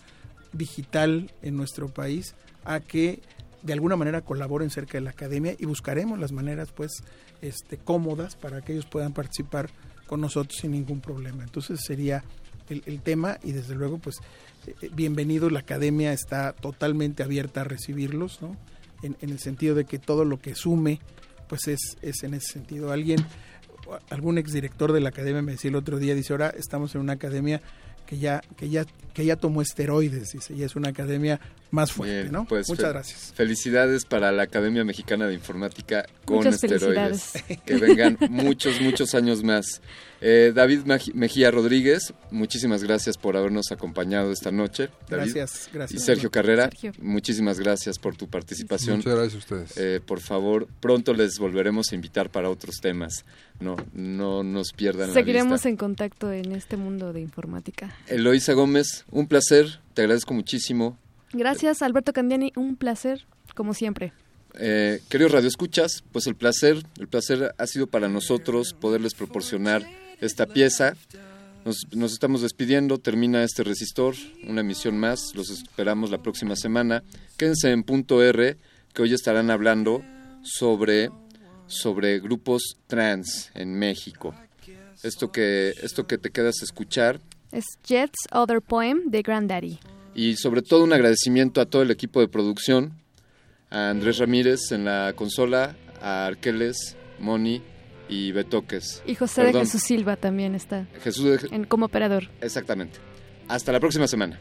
digital en nuestro país a que de alguna manera colaboren cerca de la academia y buscaremos las maneras pues este cómodas para que ellos puedan participar con nosotros sin ningún problema. Entonces sería el, tema y desde luego pues eh, bienvenido, la academia está totalmente abierta a recibirlos, ¿no? En, en el sentido de que todo lo que sume pues es, es en ese sentido. Alguien, algún exdirector de la academia me decía el otro día, dice, ahora estamos en una academia que ya, que ya, que ya tomó esteroides, dice, y es una academia más fuerte, Bien, ¿no? pues, Muchas gracias. Felicidades para la Academia Mexicana de Informática con Muchas esteroides. felicidades. Que vengan muchos, muchos años más. Eh, David Mejía Rodríguez, muchísimas gracias por habernos acompañado esta noche. David. Gracias, gracias. Y Sergio Carrera, Sergio. muchísimas gracias por tu participación. Muchas gracias a ustedes. Eh, por favor, pronto les volveremos a invitar para otros temas. No, no nos pierdan la Seguiremos vista. en contacto en este mundo de informática. Eloísa Gómez, un placer, te agradezco muchísimo. Gracias, Alberto Candiani. Un placer, como siempre. Eh, queridos radioescuchas, pues el placer, el placer ha sido para nosotros poderles proporcionar esta pieza. Nos, nos estamos despidiendo, termina este resistor, una emisión más, los esperamos la próxima semana. Quédense en punto R, que hoy estarán hablando sobre, sobre grupos trans en México. Esto que, esto que te quedas a escuchar Es Jet's Other Poem de Granddaddy. Y sobre todo un agradecimiento a todo el equipo de producción, a Andrés Ramírez en la consola, a Arqueles, Moni y Betoques. Y José de Jesús Silva también está Jesús de- en, como operador. Exactamente. Hasta la próxima semana.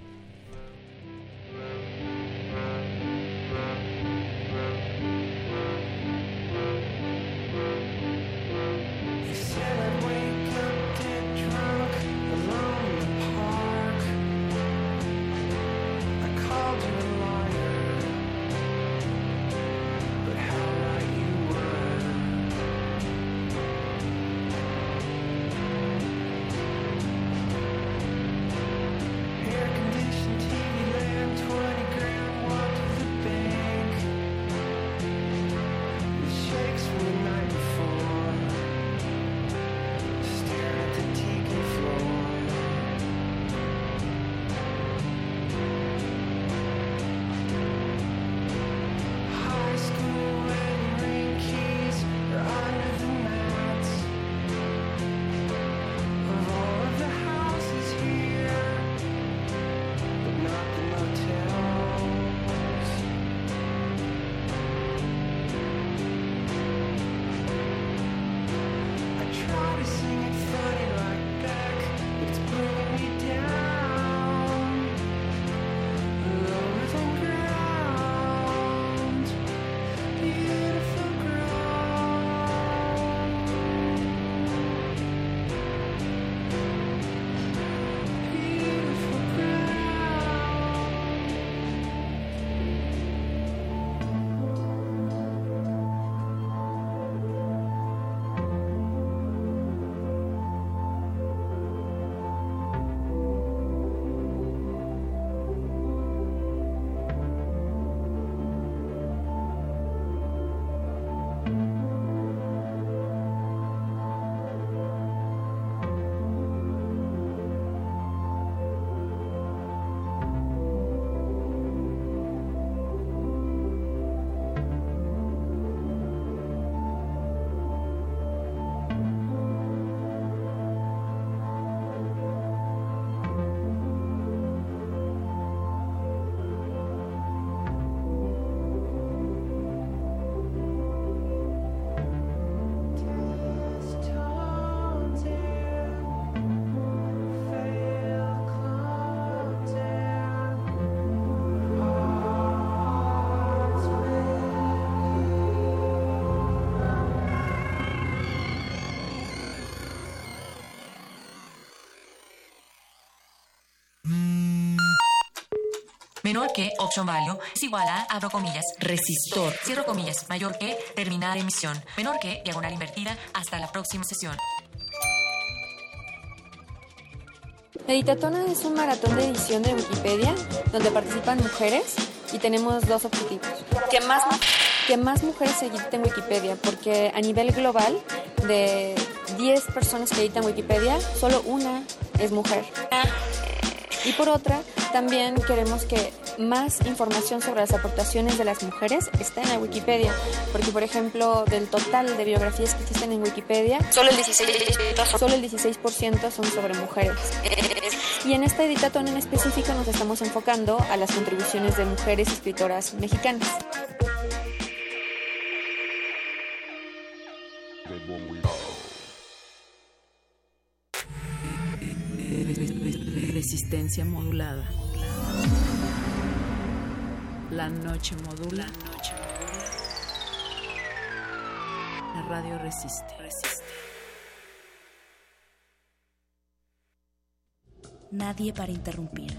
Menor que, option value, es igual a, abro comillas, resistor, cierro comillas, mayor que, terminar emisión, menor que, diagonal invertida, hasta la próxima sesión. Editatona es un maratón de edición de Wikipedia donde participan mujeres y tenemos dos objetivos. Que más, que más mujeres editen Wikipedia, porque a nivel global, de 10 personas que editan Wikipedia, solo una es mujer. Y por otra, también queremos que más información sobre las aportaciones de las mujeres esté en la Wikipedia, porque por ejemplo, del total de biografías que existen en Wikipedia, solo el 16%, solo el 16 son sobre mujeres. Y en esta editatón en específico nos estamos enfocando a las contribuciones de mujeres escritoras mexicanas. Resistencia modulada. La noche modula. La radio resiste. Nadie para interrumpir.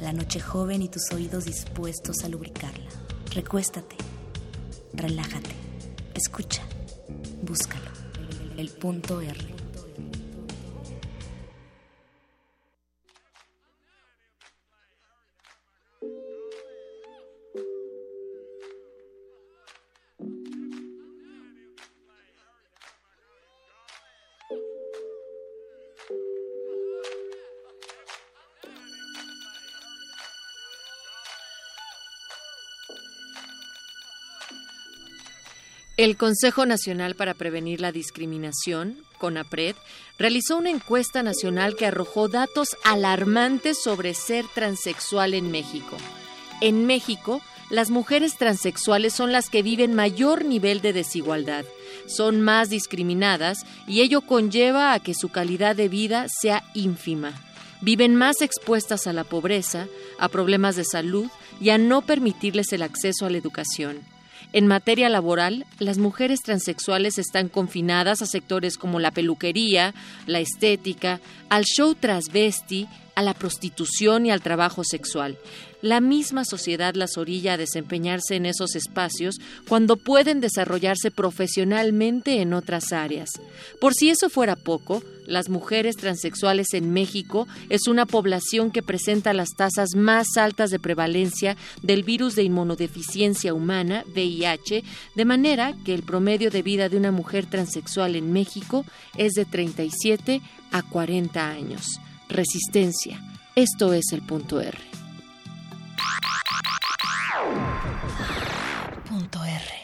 La noche joven y tus oídos dispuestos a lubricarla. Recuéstate. Relájate. Escucha. Búscalo. El punto R. El Consejo Nacional para Prevenir la Discriminación, CONAPRED, realizó una encuesta nacional que arrojó datos alarmantes sobre ser transexual en México. En México, las mujeres transexuales son las que viven mayor nivel de desigualdad, son más discriminadas y ello conlleva a que su calidad de vida sea ínfima. Viven más expuestas a la pobreza, a problemas de salud y a no permitirles el acceso a la educación. En materia laboral, las mujeres transexuales están confinadas a sectores como la peluquería, la estética, al show transvesti, a la prostitución y al trabajo sexual. La misma sociedad las orilla a desempeñarse en esos espacios cuando pueden desarrollarse profesionalmente en otras áreas. Por si eso fuera poco, las mujeres transexuales en México es una población que presenta las tasas más altas de prevalencia del virus de inmunodeficiencia humana, VIH, de manera que el promedio de vida de una mujer transexual en México es de 37 a 40 años. Resistencia. Esto es el punto R. Punto R.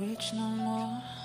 no rich no more.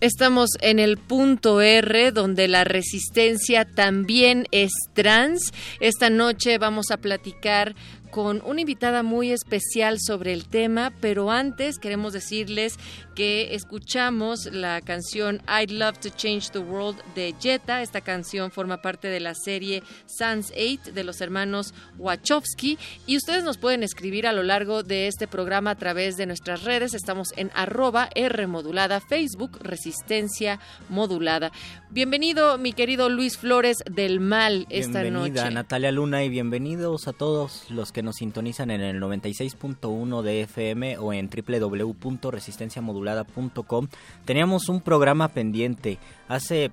Estamos en el punto R, donde la resistencia también es trans. Esta noche vamos a platicar con una invitada muy especial sobre el tema, pero antes queremos decirles que escuchamos la canción I'd Love to Change the World de Jetta. Esta canción forma parte de la serie Sans 8 de los hermanos Wachowski y ustedes nos pueden escribir a lo largo de este programa a través de nuestras redes. Estamos en arroba R modulada, Facebook Resistencia Modulada. Bienvenido mi querido Luis Flores del Mal esta Bienvenida noche. Natalia Luna y bienvenidos a todos los que nos sintonizan en el 96.1 de FM o en www.resistenciamodulada.com. Teníamos un programa pendiente. Hace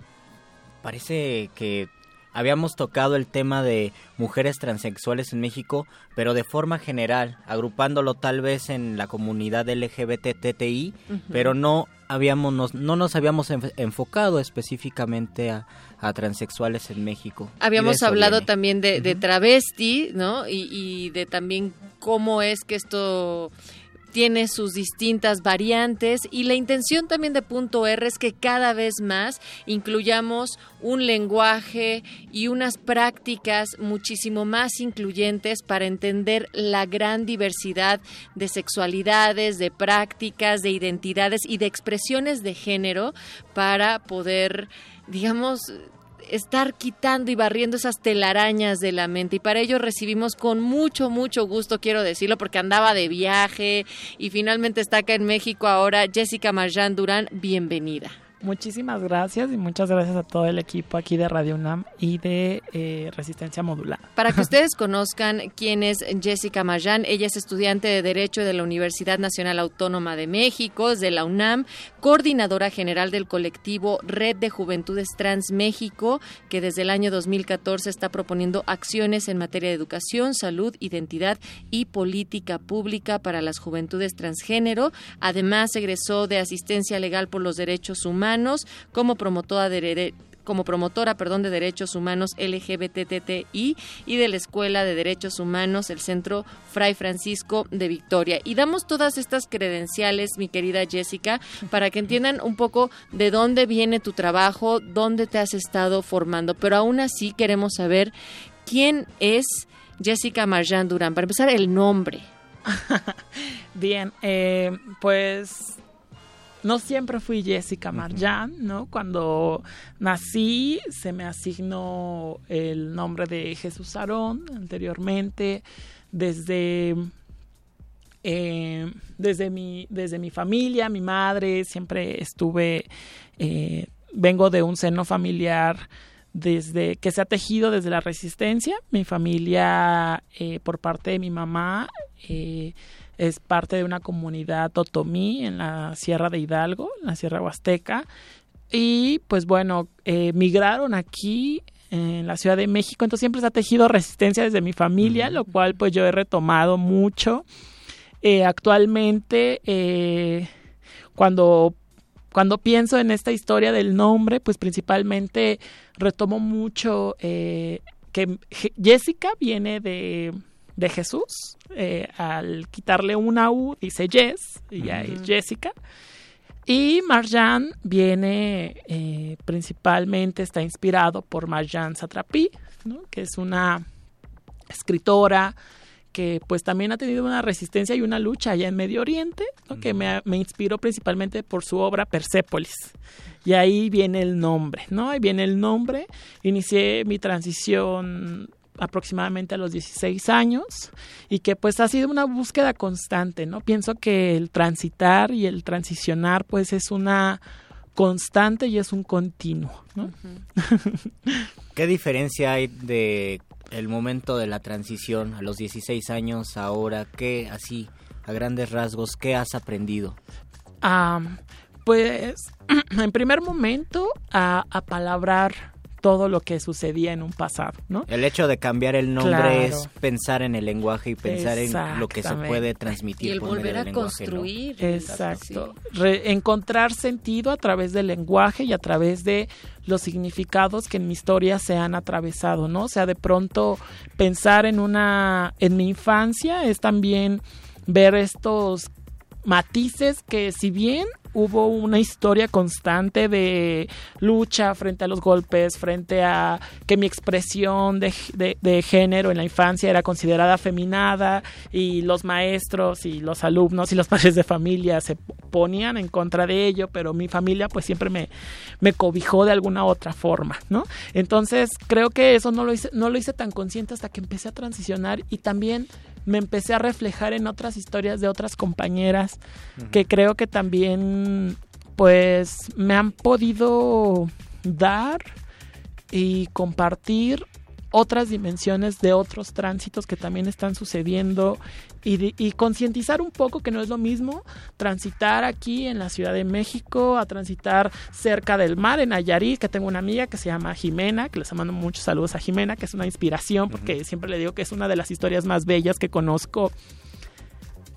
parece que habíamos tocado el tema de mujeres transexuales en México, pero de forma general, agrupándolo tal vez en la comunidad LGBTTI, Ujú. pero no habíamos nos- no nos habíamos enf- enfocado específicamente a, a transexuales en México. Habíamos hablado viene. también de, de travesti, ¿no? Y, y de también cómo es que esto tiene sus distintas variantes y la intención también de punto R es que cada vez más incluyamos un lenguaje y unas prácticas muchísimo más incluyentes para entender la gran diversidad de sexualidades, de prácticas, de identidades y de expresiones de género para poder, digamos, estar quitando y barriendo esas telarañas de la mente. Y para ello recibimos con mucho mucho gusto quiero decirlo porque andaba de viaje y finalmente está acá en México ahora Jessica Marjan Durán. Bienvenida Muchísimas gracias y muchas gracias a todo el equipo aquí de Radio UNAM y de eh, Resistencia Modular. Para que ustedes conozcan quién es Jessica Marjan, ella es estudiante de Derecho de la Universidad Nacional Autónoma de México, de la UNAM, coordinadora general del colectivo Red de Juventudes Trans México, que desde el año 2014 está proponiendo acciones en materia de educación, salud, identidad y política pública para las juventudes transgénero. Además, egresó de asistencia legal por los derechos humanos como promotora de como promotora, perdón, de derechos humanos LGBTTI y de la Escuela de Derechos Humanos, el Centro Fray Francisco de Victoria. Y damos todas estas credenciales, mi querida Jessica, para que entiendan un poco de dónde viene tu trabajo, dónde te has estado formando. Pero aún así queremos saber quién es Jessica Marjan Durán. Para empezar, el nombre. Bien, eh, pues no siempre fui Jessica Marjan, ¿no? Cuando nací se me asignó el nombre de Jesús Aarón anteriormente, desde, eh, desde, mi, desde mi familia, mi madre, siempre estuve, eh, vengo de un seno familiar desde que se ha tejido desde la resistencia. Mi familia, eh, por parte de mi mamá, es parte de una comunidad otomí en la Sierra de Hidalgo, en la Sierra Huasteca. Y pues bueno, eh, migraron aquí en la Ciudad de México, entonces siempre se ha tejido resistencia desde mi familia, lo cual pues yo he retomado mucho. Eh, actualmente, eh, cuando cuando pienso en esta historia del nombre, pues principalmente retomo mucho eh, que Je- Jessica viene de, de Jesús. eh, al quitarle una U dice Jess, y ya es. Jessica. Y Marjan viene eh, principalmente, está inspirado por Marjan Satrapi, ¿no? que es una escritora que pues también ha tenido una resistencia y una lucha allá en Medio Oriente, ¿no? que me, me inspiró principalmente por su obra Persépolis. Y ahí viene el nombre, ¿no? Ahí viene el nombre. Inicié mi transición aproximadamente a los 16 años y que pues ha sido una búsqueda constante, ¿no? Pienso que el transitar y el transicionar pues es una constante y es un continuo, ¿no? ¿Qué diferencia hay de el momento de la transición a los 16 años ahora? ¿Qué así a grandes rasgos qué has aprendido? Ah, pues en primer momento a, a palabrar todo lo que sucedía en un pasado, ¿no? El hecho de cambiar el nombre Claro. es pensar en el lenguaje y pensar en lo que se puede transmitir Y el por medio volver a del lenguaje, ¿no? construir. Exacto. Re- encontrar sentido a través del lenguaje y a través de los significados que en mi historia se han atravesado, ¿no? O sea, de pronto pensar en una, en mi infancia es también ver estos matices que si bien hubo una historia constante de lucha frente a los golpes, frente a que mi expresión de, de- género en la infancia era considerada afeminada y los maestros y los alumnos y los padres de familia se ponían en contra de ello, pero mi familia pues siempre me, me cobijó de alguna otra forma, ¿no? Entonces creo que eso no lo hice, no lo hice tan consciente hasta que empecé a transicionar y también me empecé a reflejar en otras historias de otras compañeras que creo que también pues me han podido dar y compartir otras dimensiones de otros tránsitos que también están sucediendo y, concientizar un poco que no es lo mismo transitar aquí en la Ciudad de México a transitar cerca del mar en Nayarit, que tengo una amiga que se llama Jimena, que les mando muchos saludos a Jimena, que es una inspiración porque siempre le digo que es una de las historias más bellas que conozco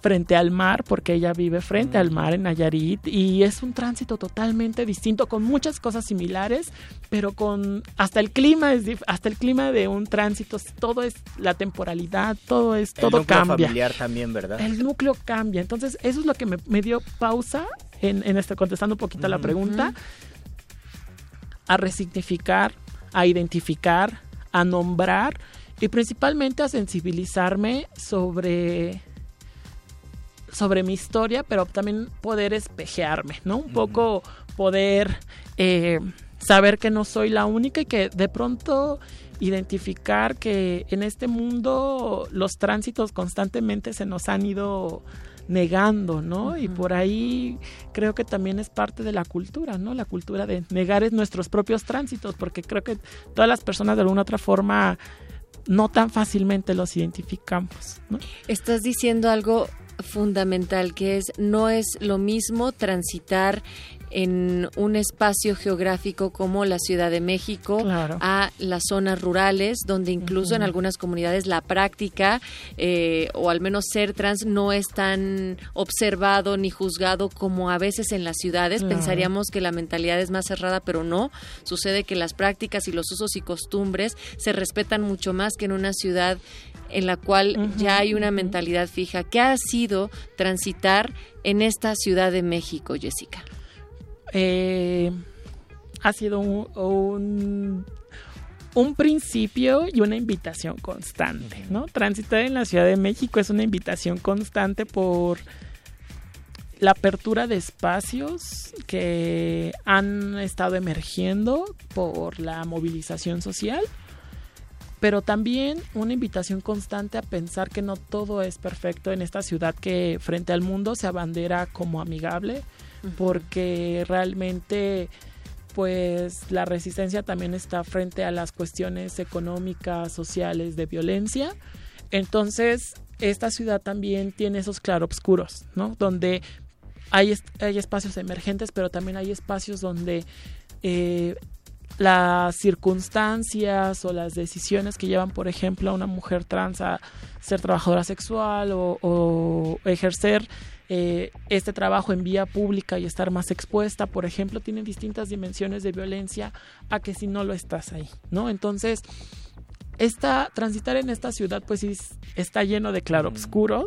frente al mar, porque ella vive frente al mar en Nayarit y es un tránsito totalmente distinto, con muchas cosas similares, pero con hasta el clima es hasta el clima de un tránsito, todo es la temporalidad, todo es El todo núcleo cambia. familiar también, ¿verdad? El núcleo cambia, entonces eso es lo que me, me dio pausa en, en este contestando un poquito a la pregunta, a resignificar, a identificar, a nombrar y principalmente a sensibilizarme sobre sobre mi historia, pero también poder espejearme, ¿no? Un poco poder eh, saber que no soy la única y que de pronto identificar que en este mundo los tránsitos constantemente se nos han ido negando, ¿no? Y por ahí creo que también es parte de la cultura, ¿no? La cultura de negar es nuestros propios tránsitos, porque creo que todas las personas de alguna otra forma no tan fácilmente los identificamos, ¿no? Estás diciendo algo fundamental que es no es lo mismo transitar en un espacio geográfico como la Ciudad de México Claro. a las zonas rurales donde incluso en algunas comunidades la práctica eh, o al menos ser trans no es tan observado ni juzgado como a veces en las ciudades. Pensaríamos que la mentalidad es más cerrada pero no. Sucede que las prácticas y los usos y costumbres se respetan mucho más que en una ciudad en la cual ya hay una mentalidad fija. ¿Qué ha sido transitar en esta Ciudad de México, Jessica? eh, ha sido un, un, un principio y una invitación constante, ¿no? Transitar en la Ciudad de México es una invitación constante por la apertura de espacios que han estado emergiendo por la movilización social, pero también una invitación constante a pensar que no todo es perfecto en esta ciudad que frente al mundo se abandera como amigable, porque realmente pues la resistencia también está frente a las cuestiones económicas, sociales, de violencia. Entonces, esta ciudad también tiene esos claroscuros, ¿no? Donde hay, hay espacios emergentes, pero también hay espacios donde eh, las circunstancias o las decisiones que llevan, por ejemplo, a una mujer trans a ser trabajadora sexual o, o ejercer eh, este trabajo en vía pública y estar más expuesta, por ejemplo, tienen distintas dimensiones de violencia a que si no lo estás ahí, ¿no? Entonces, esta, transitar en esta ciudad pues sí es- está lleno de claroscuros,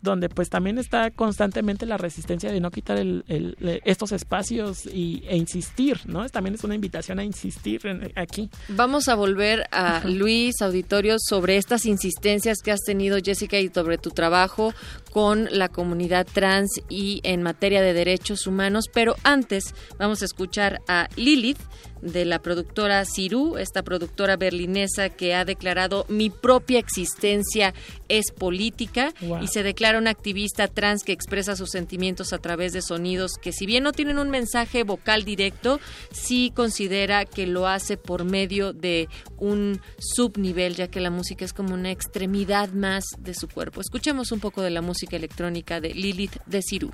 donde pues también está constantemente la resistencia de no quitar el- el- estos espacios y, e insistir, ¿no? También es una invitación a insistir en- aquí. Vamos a volver a Luis, auditorio, sobre estas insistencias que has tenido, Jessica, y sobre tu trabajo con la comunidad trans y en materia de derechos humanos. Pero antes vamos a escuchar a Lilith de la productora Cirú, esta productora berlinesa que ha declarado mi propia existencia es política Wow. y se declara una activista trans que expresa sus sentimientos a través de sonidos que si bien no tienen un mensaje vocal directo, sí considera que lo hace por medio de un subnivel, ya que la música es como una extremidad más de su cuerpo. Escuchemos un poco de la música electrónica de Lilith de Cirú.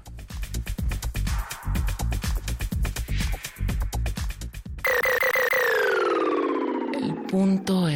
Punto.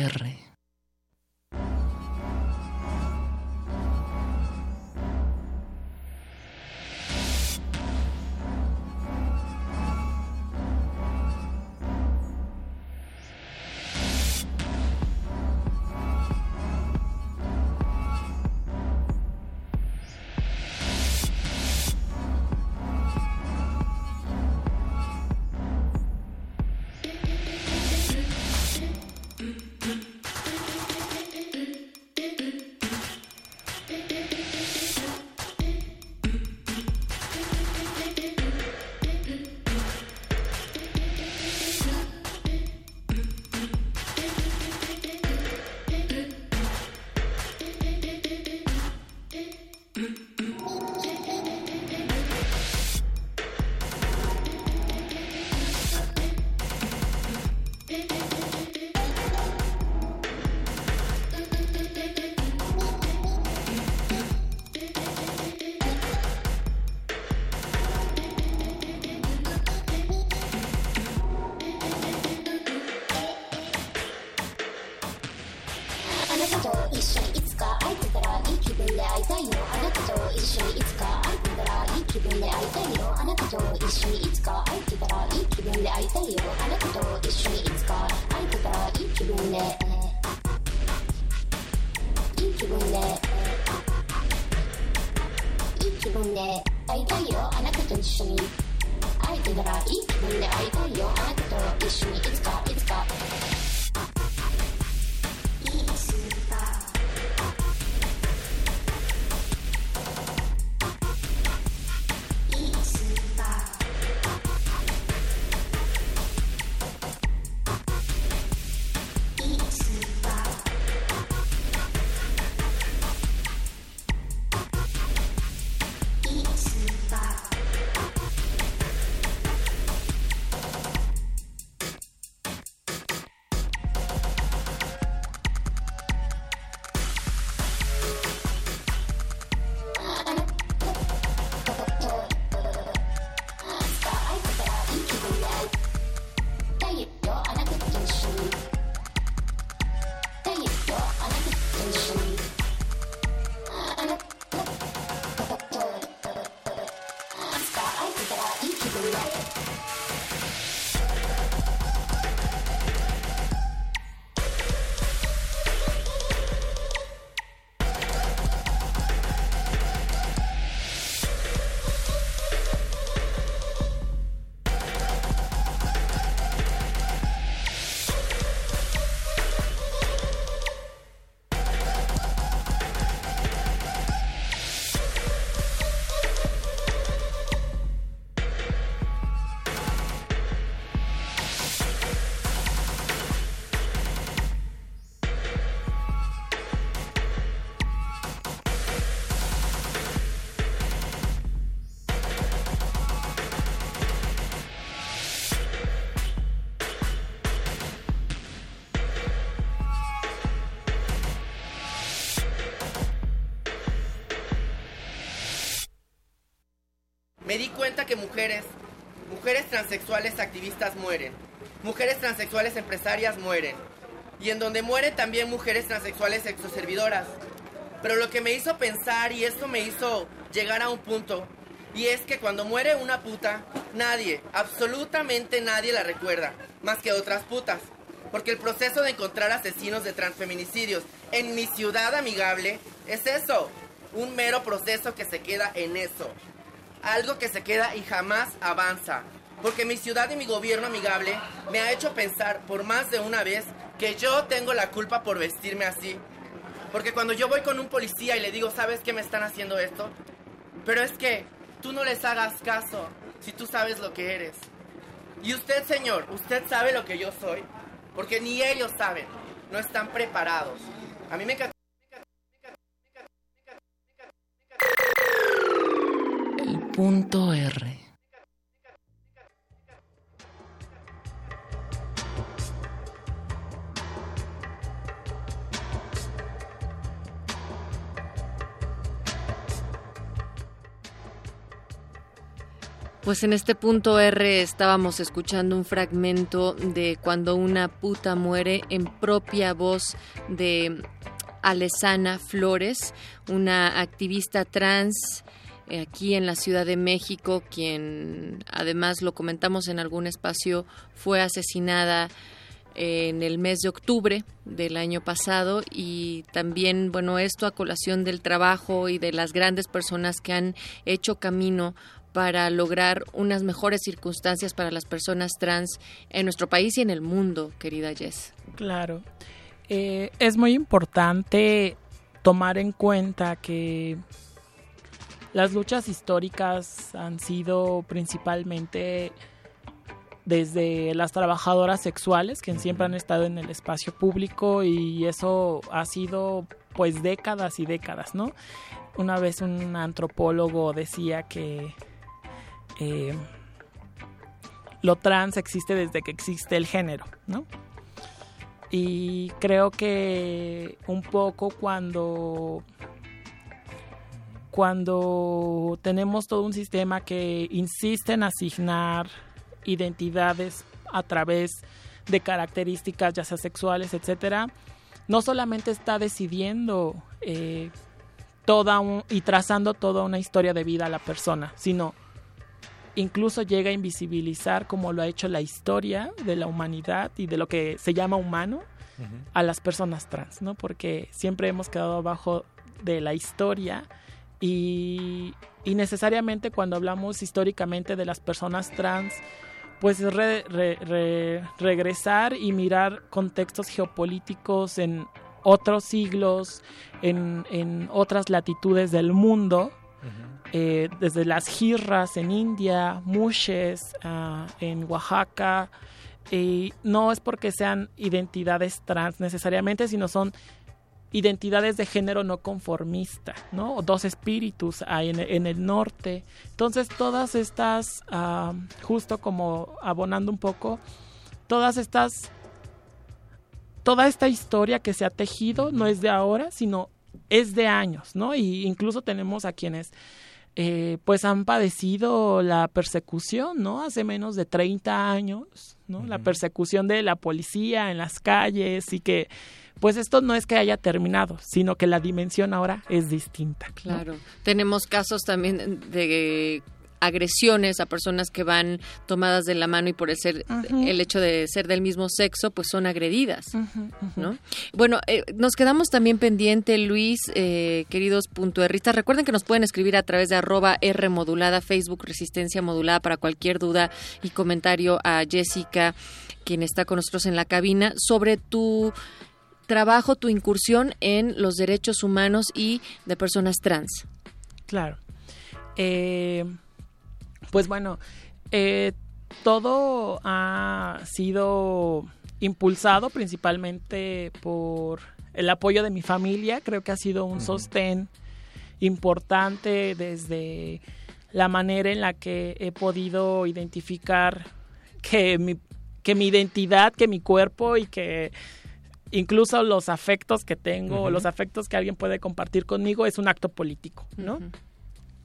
Que mujeres, mujeres transexuales activistas mueren, mujeres transexuales empresarias mueren, y en donde mueren también mujeres transexuales exoservidoras. Pero lo que me hizo pensar y esto me hizo llegar a un punto, y es que cuando muere una puta, nadie, absolutamente nadie la recuerda, más que otras putas. Porque el proceso de encontrar asesinos de transfeminicidios en mi ciudad amigable es eso, un mero proceso que se queda en eso algo que se queda y jamás avanza. Porque mi ciudad y mi gobierno amigable me ha hecho pensar por más de una vez que yo tengo la culpa por vestirme así. Porque cuando yo voy con un policía y le digo, ¿sabes qué me están haciendo esto? Pero es que tú no les hagas caso si tú sabes lo que eres. Y usted, señor, ¿usted sabe lo que yo soy? Porque ni ellos saben, no están preparados. A mí me encanta... El punto R. Pues en este punto R estábamos escuchando un fragmento de cuando una puta muere en propia voz de Alesana Flores, una activista trans eh, aquí en la Ciudad de México, quien además lo comentamos en algún espacio, fue asesinada en el mes de octubre del año pasado y también, bueno, esto a colación del trabajo y de las grandes personas que han hecho camino para lograr unas mejores circunstancias para las personas trans en nuestro país y en el mundo, querida Jess. Claro. Eh, es muy importante tomar en cuenta que las luchas históricas han sido principalmente desde las trabajadoras sexuales, que siempre han estado en el espacio público y eso ha sido pues décadas y décadas, ¿no? Una vez un antropólogo decía que eh, lo trans existe desde que existe el género, ¿no? Y creo que un poco cuando cuando tenemos todo un sistema que insiste en asignar identidades a través de características ya sea sexuales, etcétera, no solamente está decidiendo eh, toda un, y trazando toda una historia de vida a la persona, sino incluso llega a invisibilizar como lo ha hecho la historia de la humanidad y de lo que se llama humano a las personas trans, ¿no? Porque siempre hemos quedado abajo de la historia y, y necesariamente cuando hablamos históricamente de las personas trans, pues re- re- re- regresar y mirar contextos geopolíticos en otros siglos, en, en otras latitudes del mundo, eh, desde las jirras en India, mushes ah, en Oaxaca, y no es porque sean identidades trans necesariamente, sino son identidades de género no conformista, ¿no? O Dos espíritus hay en, en el norte. Entonces, todas estas, ah, justo como abonando un poco, todas estas, toda esta historia que se ha tejido no es de ahora, sino es de años, ¿no? Y incluso tenemos a quienes eh, pues han padecido la persecución, ¿no? Hace menos de 30 años, ¿no? La persecución de la policía en las calles y que pues esto no es que haya terminado, sino que la dimensión ahora es distinta. ¿no? Claro. Tenemos casos también de agresiones a personas que van tomadas de la mano y por el ser el hecho de ser del mismo sexo pues son agredidas ¿no? Bueno, eh, nos quedamos también pendiente, Luis, eh, queridos puntuerristas. Recuerden que nos pueden escribir a través de arroba R modulada, Facebook Resistencia Modulada para cualquier duda y comentario a Jessica, quien está con nosotros en la cabina, sobre tu trabajo, tu incursión en los derechos humanos y de personas trans. Claro. Eh, pues bueno, eh, todo ha sido impulsado principalmente por el apoyo de mi familia. Creo que ha sido un sostén importante desde la manera en la que he podido identificar que mi, que mi identidad, que mi cuerpo y que incluso los afectos que tengo, Ujú. los afectos que alguien puede compartir conmigo es un acto político, ¿no?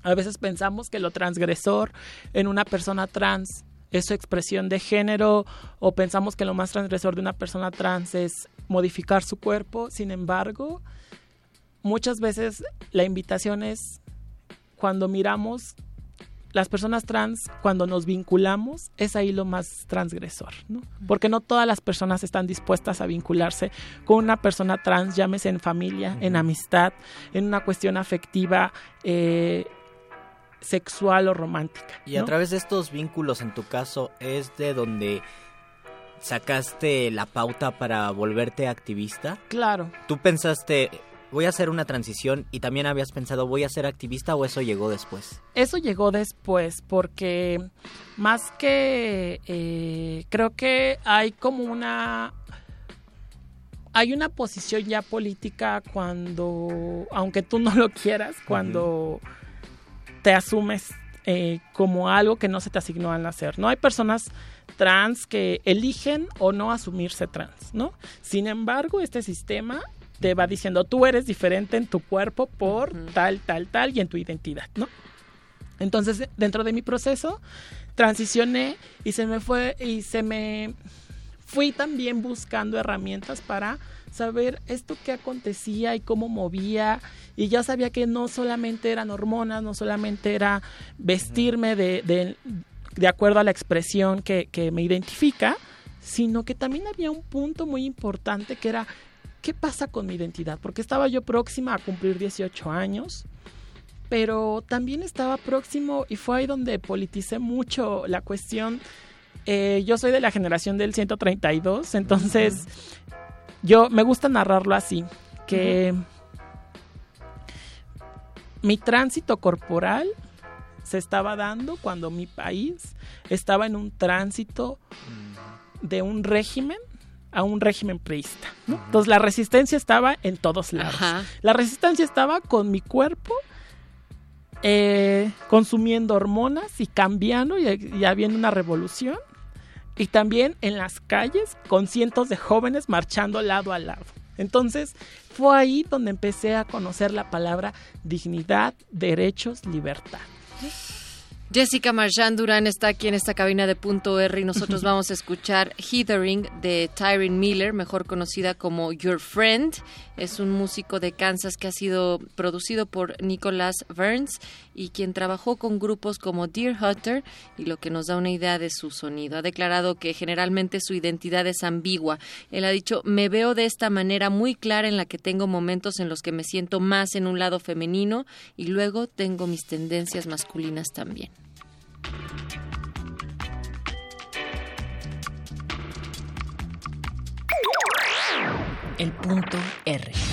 A veces pensamos que lo transgresor en una persona trans es su expresión de género o pensamos que lo más transgresor de una persona trans es modificar su cuerpo. Sin embargo, muchas veces la invitación es cuando miramos las personas trans, cuando nos vinculamos, es ahí lo más transgresor, ¿no? Porque no todas las personas están dispuestas a vincularse con una persona trans, llámese en familia, en amistad, en una cuestión afectiva, eh, sexual o romántica. Y a través de estos vínculos, en tu caso, es de donde sacaste la pauta para volverte activista. Claro. ¿Tú pensaste, voy a hacer una transición y también habías pensado, voy a ser activista o eso llegó después? Eso llegó después porque más que eh, creo que hay como una hay una posición ya política cuando aunque tú no lo quieras cuando te asumes eh, como algo que no se te asignó al nacer no hay personas trans que eligen o no asumirse trans no sin embargo este sistema te va diciendo tú eres diferente en tu cuerpo por tal tal tal y en tu identidad no entonces, dentro de mi proceso, transicioné y se me fue y se me fui también buscando herramientas para saber esto que acontecía y cómo movía. Y ya sabía que no solamente eran hormonas, no solamente era vestirme de, de, de acuerdo a la expresión que, que me identifica, sino que también había un punto muy importante que era ¿qué pasa con mi identidad? Porque estaba yo próxima a cumplir 18 años, pero también estaba próximo y fue ahí donde politicé mucho la cuestión. Eh, yo soy de la generación del 132, entonces yo me gusta narrarlo así, que mi tránsito corporal se estaba dando cuando mi país estaba en un tránsito de un régimen a un régimen priista. ¿no? Entonces la resistencia estaba en todos lados. Ajá. La resistencia estaba con mi cuerpo eh, consumiendo hormonas y cambiando y, y habiendo una revolución. Y también en las calles con cientos de jóvenes marchando lado a lado. Entonces fue ahí donde empecé a conocer la palabra dignidad, derechos, libertad. Jessica Marjan Durán está aquí en esta cabina de punto R y nosotros vamos a escuchar Heathering de Tyrone Miller, mejor conocida como Your Friend. Es un músico de Kansas que ha sido producido por Nicholas Burns y quien trabajó con grupos como Deer Hunter y lo que nos da una idea de su sonido. Ha declarado que generalmente su identidad es ambigua. Él ha dicho, me veo de esta manera muy clara en la que tengo momentos en los que me siento más en un lado femenino y luego tengo mis tendencias masculinas también. El punto R.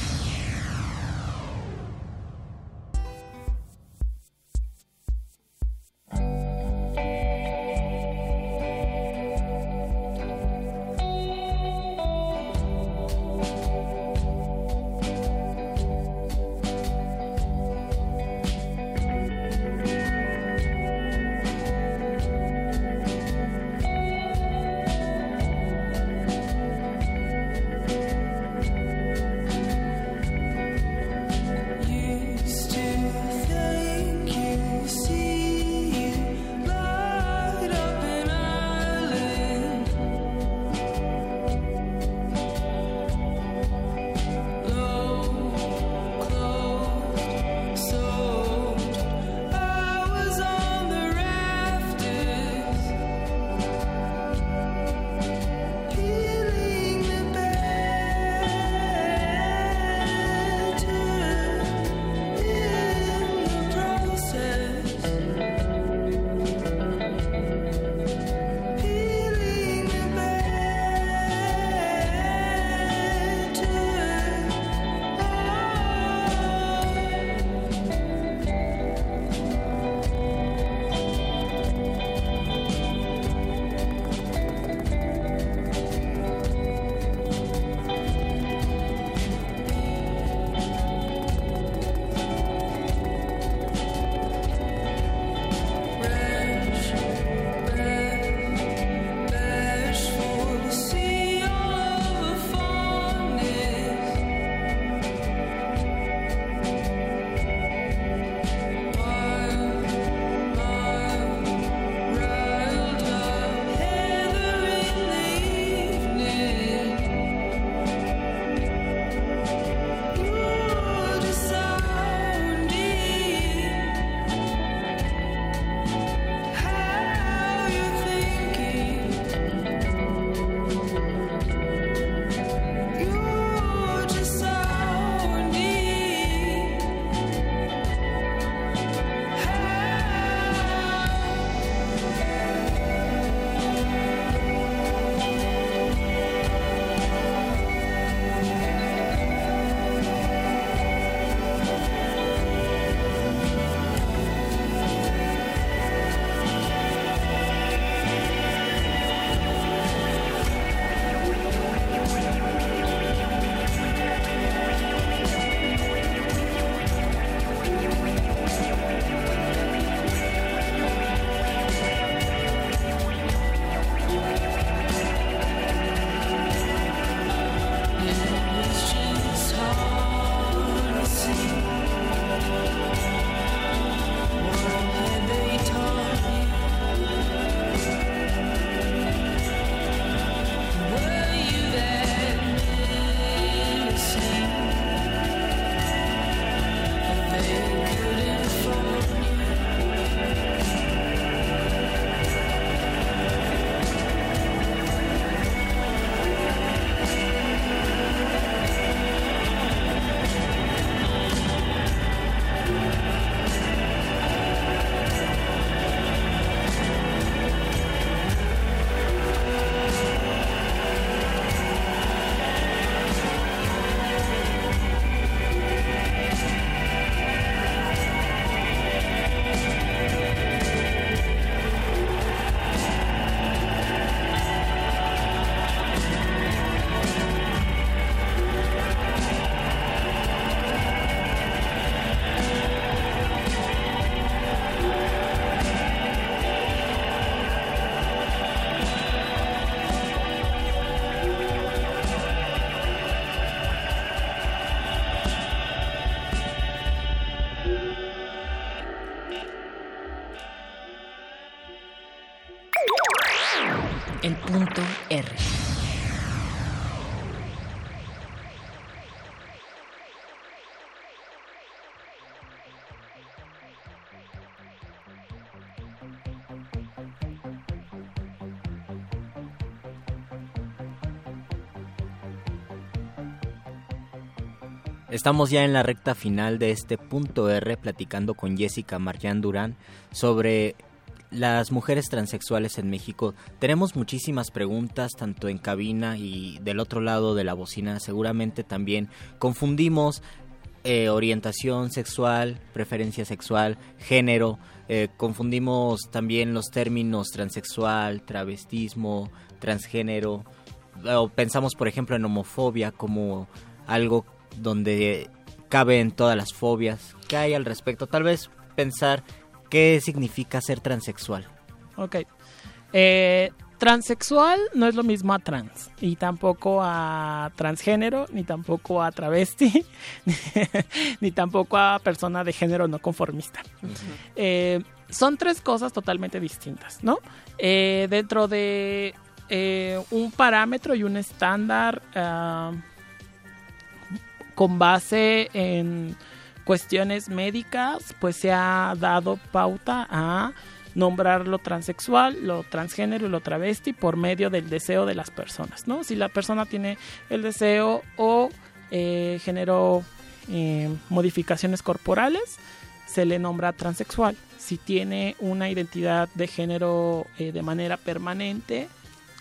Estamos ya en la recta final de este punto R platicando con Jessica Marjan Durán sobre las mujeres transexuales en México. Tenemos muchísimas preguntas tanto en cabina y del otro lado de la bocina. Seguramente también confundimos eh, orientación sexual, preferencia sexual, género. Eh, confundimos también los términos transexual, travestismo, transgénero. O pensamos, por ejemplo, en homofobia como algo donde caben todas las fobias. ¿Qué hay al respecto? Tal vez pensar qué significa ser transexual. Ok. Eh, transexual no es lo mismo a trans, y tampoco a transgénero, ni tampoco a travesti, ni tampoco a persona de género no conformista. Eh, son tres cosas totalmente distintas, ¿no? Eh, dentro de eh, un parámetro y un estándar ah, con base en cuestiones médicas, pues se ha dado pauta a nombrar lo transexual, lo transgénero y lo travesti por medio del deseo de las personas, ¿no? Si la persona tiene el deseo o eh, generó eh, modificaciones corporales, se le nombra transexual. Si tiene una identidad de género eh, de manera permanente,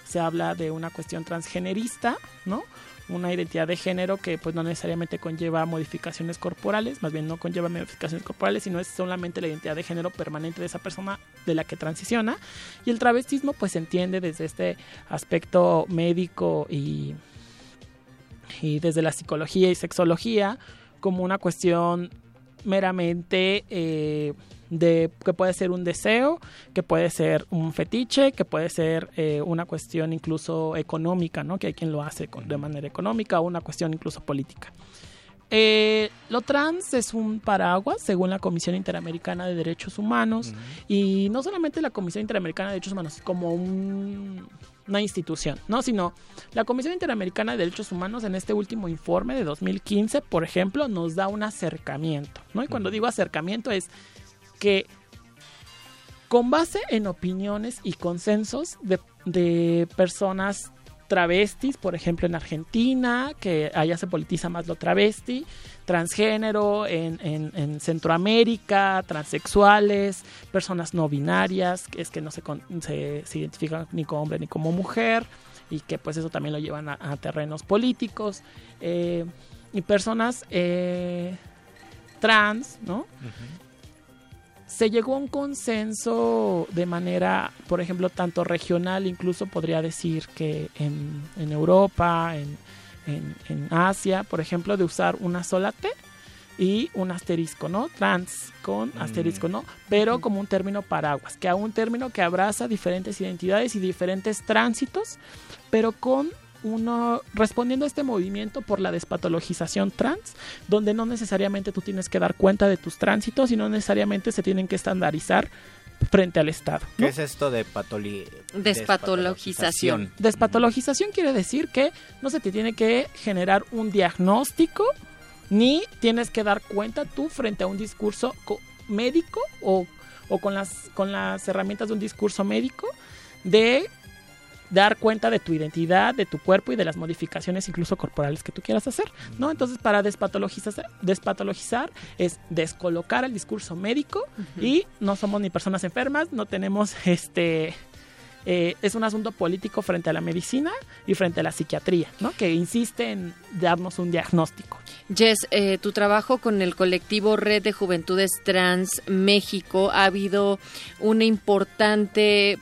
se habla de una cuestión transgenerista, ¿no? Una identidad de género que pues no necesariamente conlleva modificaciones corporales, más bien no conlleva modificaciones corporales, sino es solamente la identidad de género permanente de esa persona de la que transiciona. Y el travestismo pues se entiende desde este aspecto médico y, y desde la psicología y sexología como una cuestión meramente eh, de que puede ser un deseo, que puede ser un fetiche, que puede ser eh, una cuestión incluso económica, ¿no? Que hay quien lo hace con- de manera económica o una cuestión incluso política. Eh, lo trans es un paraguas según la Comisión Interamericana de Derechos Humanos y no solamente la Comisión Interamericana de Derechos Humanos como un- una institución, no, sino la Comisión Interamericana de Derechos Humanos en este último informe de 2015, por ejemplo, nos da un acercamiento, ¿no? Y cuando digo acercamiento es que con base en opiniones y consensos de, de personas travestis, por ejemplo en Argentina, que allá se politiza más lo travesti, transgénero en, en- en Centroamérica, transexuales, personas no binarias, que es que no se, se, identifican ni como hombre ni como mujer, y que pues eso también lo llevan a, a terrenos políticos, eh, y personas eh, trans, ¿no? Se llegó a un consenso de manera, por ejemplo, tanto regional, incluso podría decir que en, en Europa, en, en- en Asia, por ejemplo, de usar una sola T y un asterisco, ¿no? Trans con asterisco, ¿no? Pero como un término paraguas, que a un término que abraza diferentes identidades y diferentes tránsitos, pero con uno respondiendo a este movimiento por la despatologización trans, donde no necesariamente tú tienes que dar cuenta de tus tránsitos y no necesariamente se tienen que estandarizar frente al Estado. ¿no? ¿Qué es esto de patoli Despatologización. Despatologización quiere decir que no se te tiene que generar un diagnóstico ni tienes que dar cuenta tú frente a un discurso co- médico o, o con, las, con las herramientas de un discurso médico de dar cuenta de tu identidad, de tu cuerpo y de las modificaciones incluso corporales que tú quieras hacer, ¿no? Entonces, para despatologizar, despatologizar es descolocar el discurso médico y no somos ni personas enfermas, no tenemos este eh, es un asunto político frente a la medicina y frente a la psiquiatría, ¿no? Que insiste en darnos un diagnóstico. Jess, eh, tu trabajo con el colectivo Red de Juventudes Trans México ha habido una importante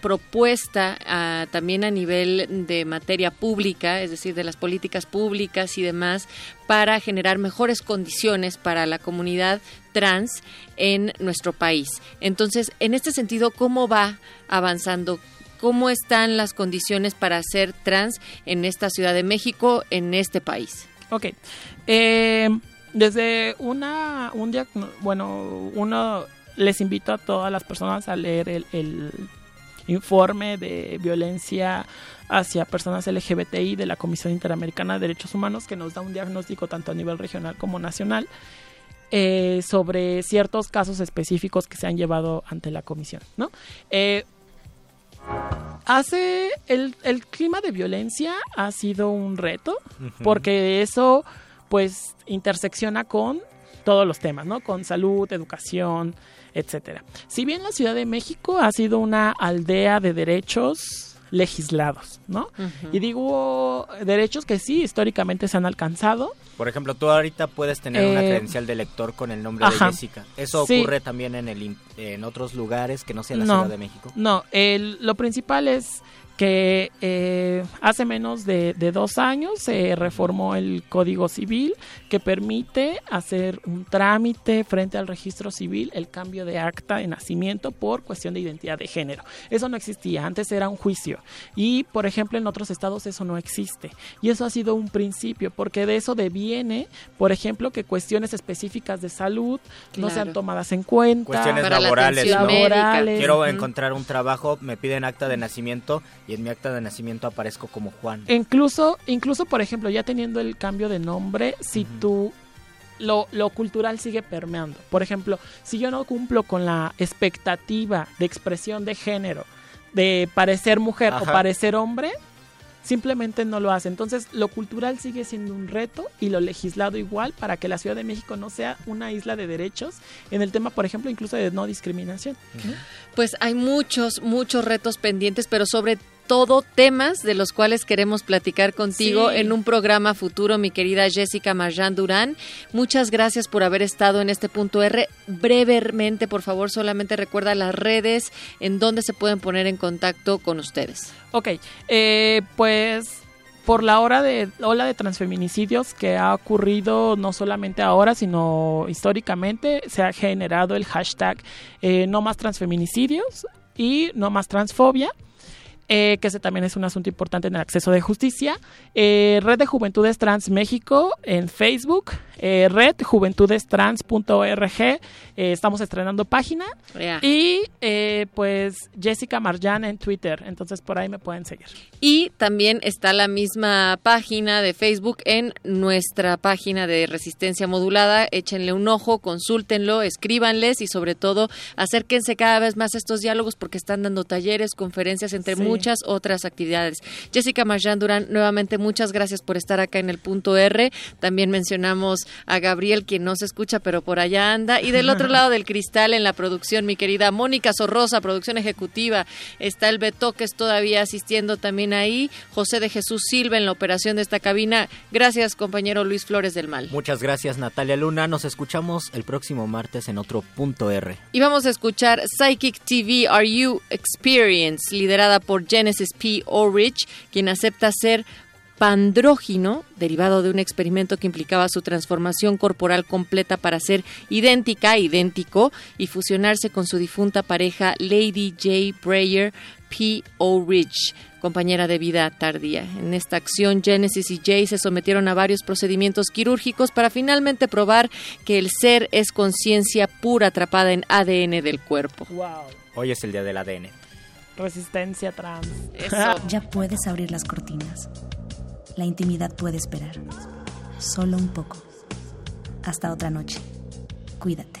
propuesta ah, también a nivel de materia pública, es decir, de las políticas públicas y demás, para generar mejores condiciones para la comunidad trans en nuestro país. Entonces, en este sentido, ¿cómo va avanzando? ¿Cómo están las condiciones para ser trans en esta Ciudad de México, en este país? Ok. Eh, desde una, un diagno- bueno, uno les invito a todas las personas a leer el, el, informe de violencia hacia personas LGBTI de la Comisión Interamericana de Derechos Humanos que nos da un diagnóstico tanto a nivel regional como nacional eh, sobre ciertos casos específicos que se han llevado ante la comisión, ¿no? Eh, hace el, el clima de violencia ha sido un reto porque eso pues intersecciona con todos los temas, ¿no? Con salud, educación, etcétera. Si bien la Ciudad de México ha sido una aldea de derechos legislados, ¿no? Y digo derechos que sí históricamente se han alcanzado, Por ejemplo, tú ahorita puedes tener una Eh, credencial de lector con el nombre ajá. de Jessica. ¿Eso Sí. ocurre también en, el, en otros lugares que no sea la no, Ciudad de México? No, el- lo principal es que eh, hace menos de, de dos años se reformó el Código Civil que permite hacer un trámite frente al registro civil, el cambio de acta de nacimiento por cuestión de identidad de género. Eso no existía, antes era un juicio. Y, por ejemplo, en otros estados eso no existe. Y eso ha sido un principio, porque de eso deviene, por ejemplo, que cuestiones específicas de salud no sean tomadas en cuenta. Cuestiones laborales, ¿no? Laborales, Quiero encontrar un trabajo, me piden acta de nacimiento y en mi acta de nacimiento aparezco como Juan. Incluso, incluso, por ejemplo, ya teniendo el cambio de nombre, si tú lo, lo cultural sigue permeando. Por ejemplo, si yo no cumplo con la expectativa de expresión de género, de parecer mujer o parecer hombre, simplemente no lo hace. Entonces, lo cultural sigue siendo un reto y lo legislado igual para que la Ciudad de México no sea una isla de derechos en el tema, por ejemplo, incluso de no discriminación. Pues hay muchos, muchos retos pendientes, pero sobre todo temas de los cuales queremos platicar contigo Sí. en un programa futuro, mi querida Jessica Marjan Durán. Muchas gracias por haber estado en este punto R. Brevemente, por favor, solamente recuerda las redes en donde se pueden poner en contacto con ustedes. Ok, eh, pues por la hora de ola de transfeminicidios que ha ocurrido no solamente ahora, sino históricamente, se ha generado el hashtag eh, no más transfeminicidios y no más transfobia. Eh, que ese también es un asunto importante en el acceso de justicia. Eh, Red de Juventudes Trans México en Facebook, eh, redjuventudestrans.org, eh, estamos estrenando página. Y eh, pues Jessica Marjan en Twitter, entonces por ahí me pueden seguir. Y también está la misma página de Facebook en nuestra página de Resistencia Modulada. Échenle un ojo, consúltenlo, escríbanles y sobre todo acérquense cada vez más a estos diálogos porque están dando talleres, conferencias, entre Sí. Muchas otras actividades. Jessica Marjan Durán, nuevamente muchas gracias por estar acá en el punto R. También mencionamos a Gabriel, quien no se escucha, pero por allá anda. Y del otro lado del cristal en la producción, mi querida Mónica Sorrosa, producción ejecutiva. Está el Betoques todavía asistiendo también ahí. José de Jesús Silva en la operación de esta cabina. Gracias, compañero Luis Flores del Mal. Muchas gracias Natalia Luna, nos escuchamos el próximo martes en otro punto R. Y vamos a escuchar Psychic TV Are You Experience, liderada por Genesis P. Orridge, quien acepta ser pandrógino, derivado de un experimento que implicaba su transformación corporal completa para ser idéntica, idéntico, y fusionarse con su difunta pareja Lady J. Breyer P. Orridge compañera de vida tardía. En esta acción, Genesis y Jay se sometieron a varios procedimientos quirúrgicos para finalmente probar que el ser es conciencia pura atrapada en ADN del cuerpo. Wow. Hoy es el día del ADN. Resistencia trans. Ya puedes abrir las cortinas. La intimidad puede esperar. Solo un poco. Hasta otra noche. Cuídate.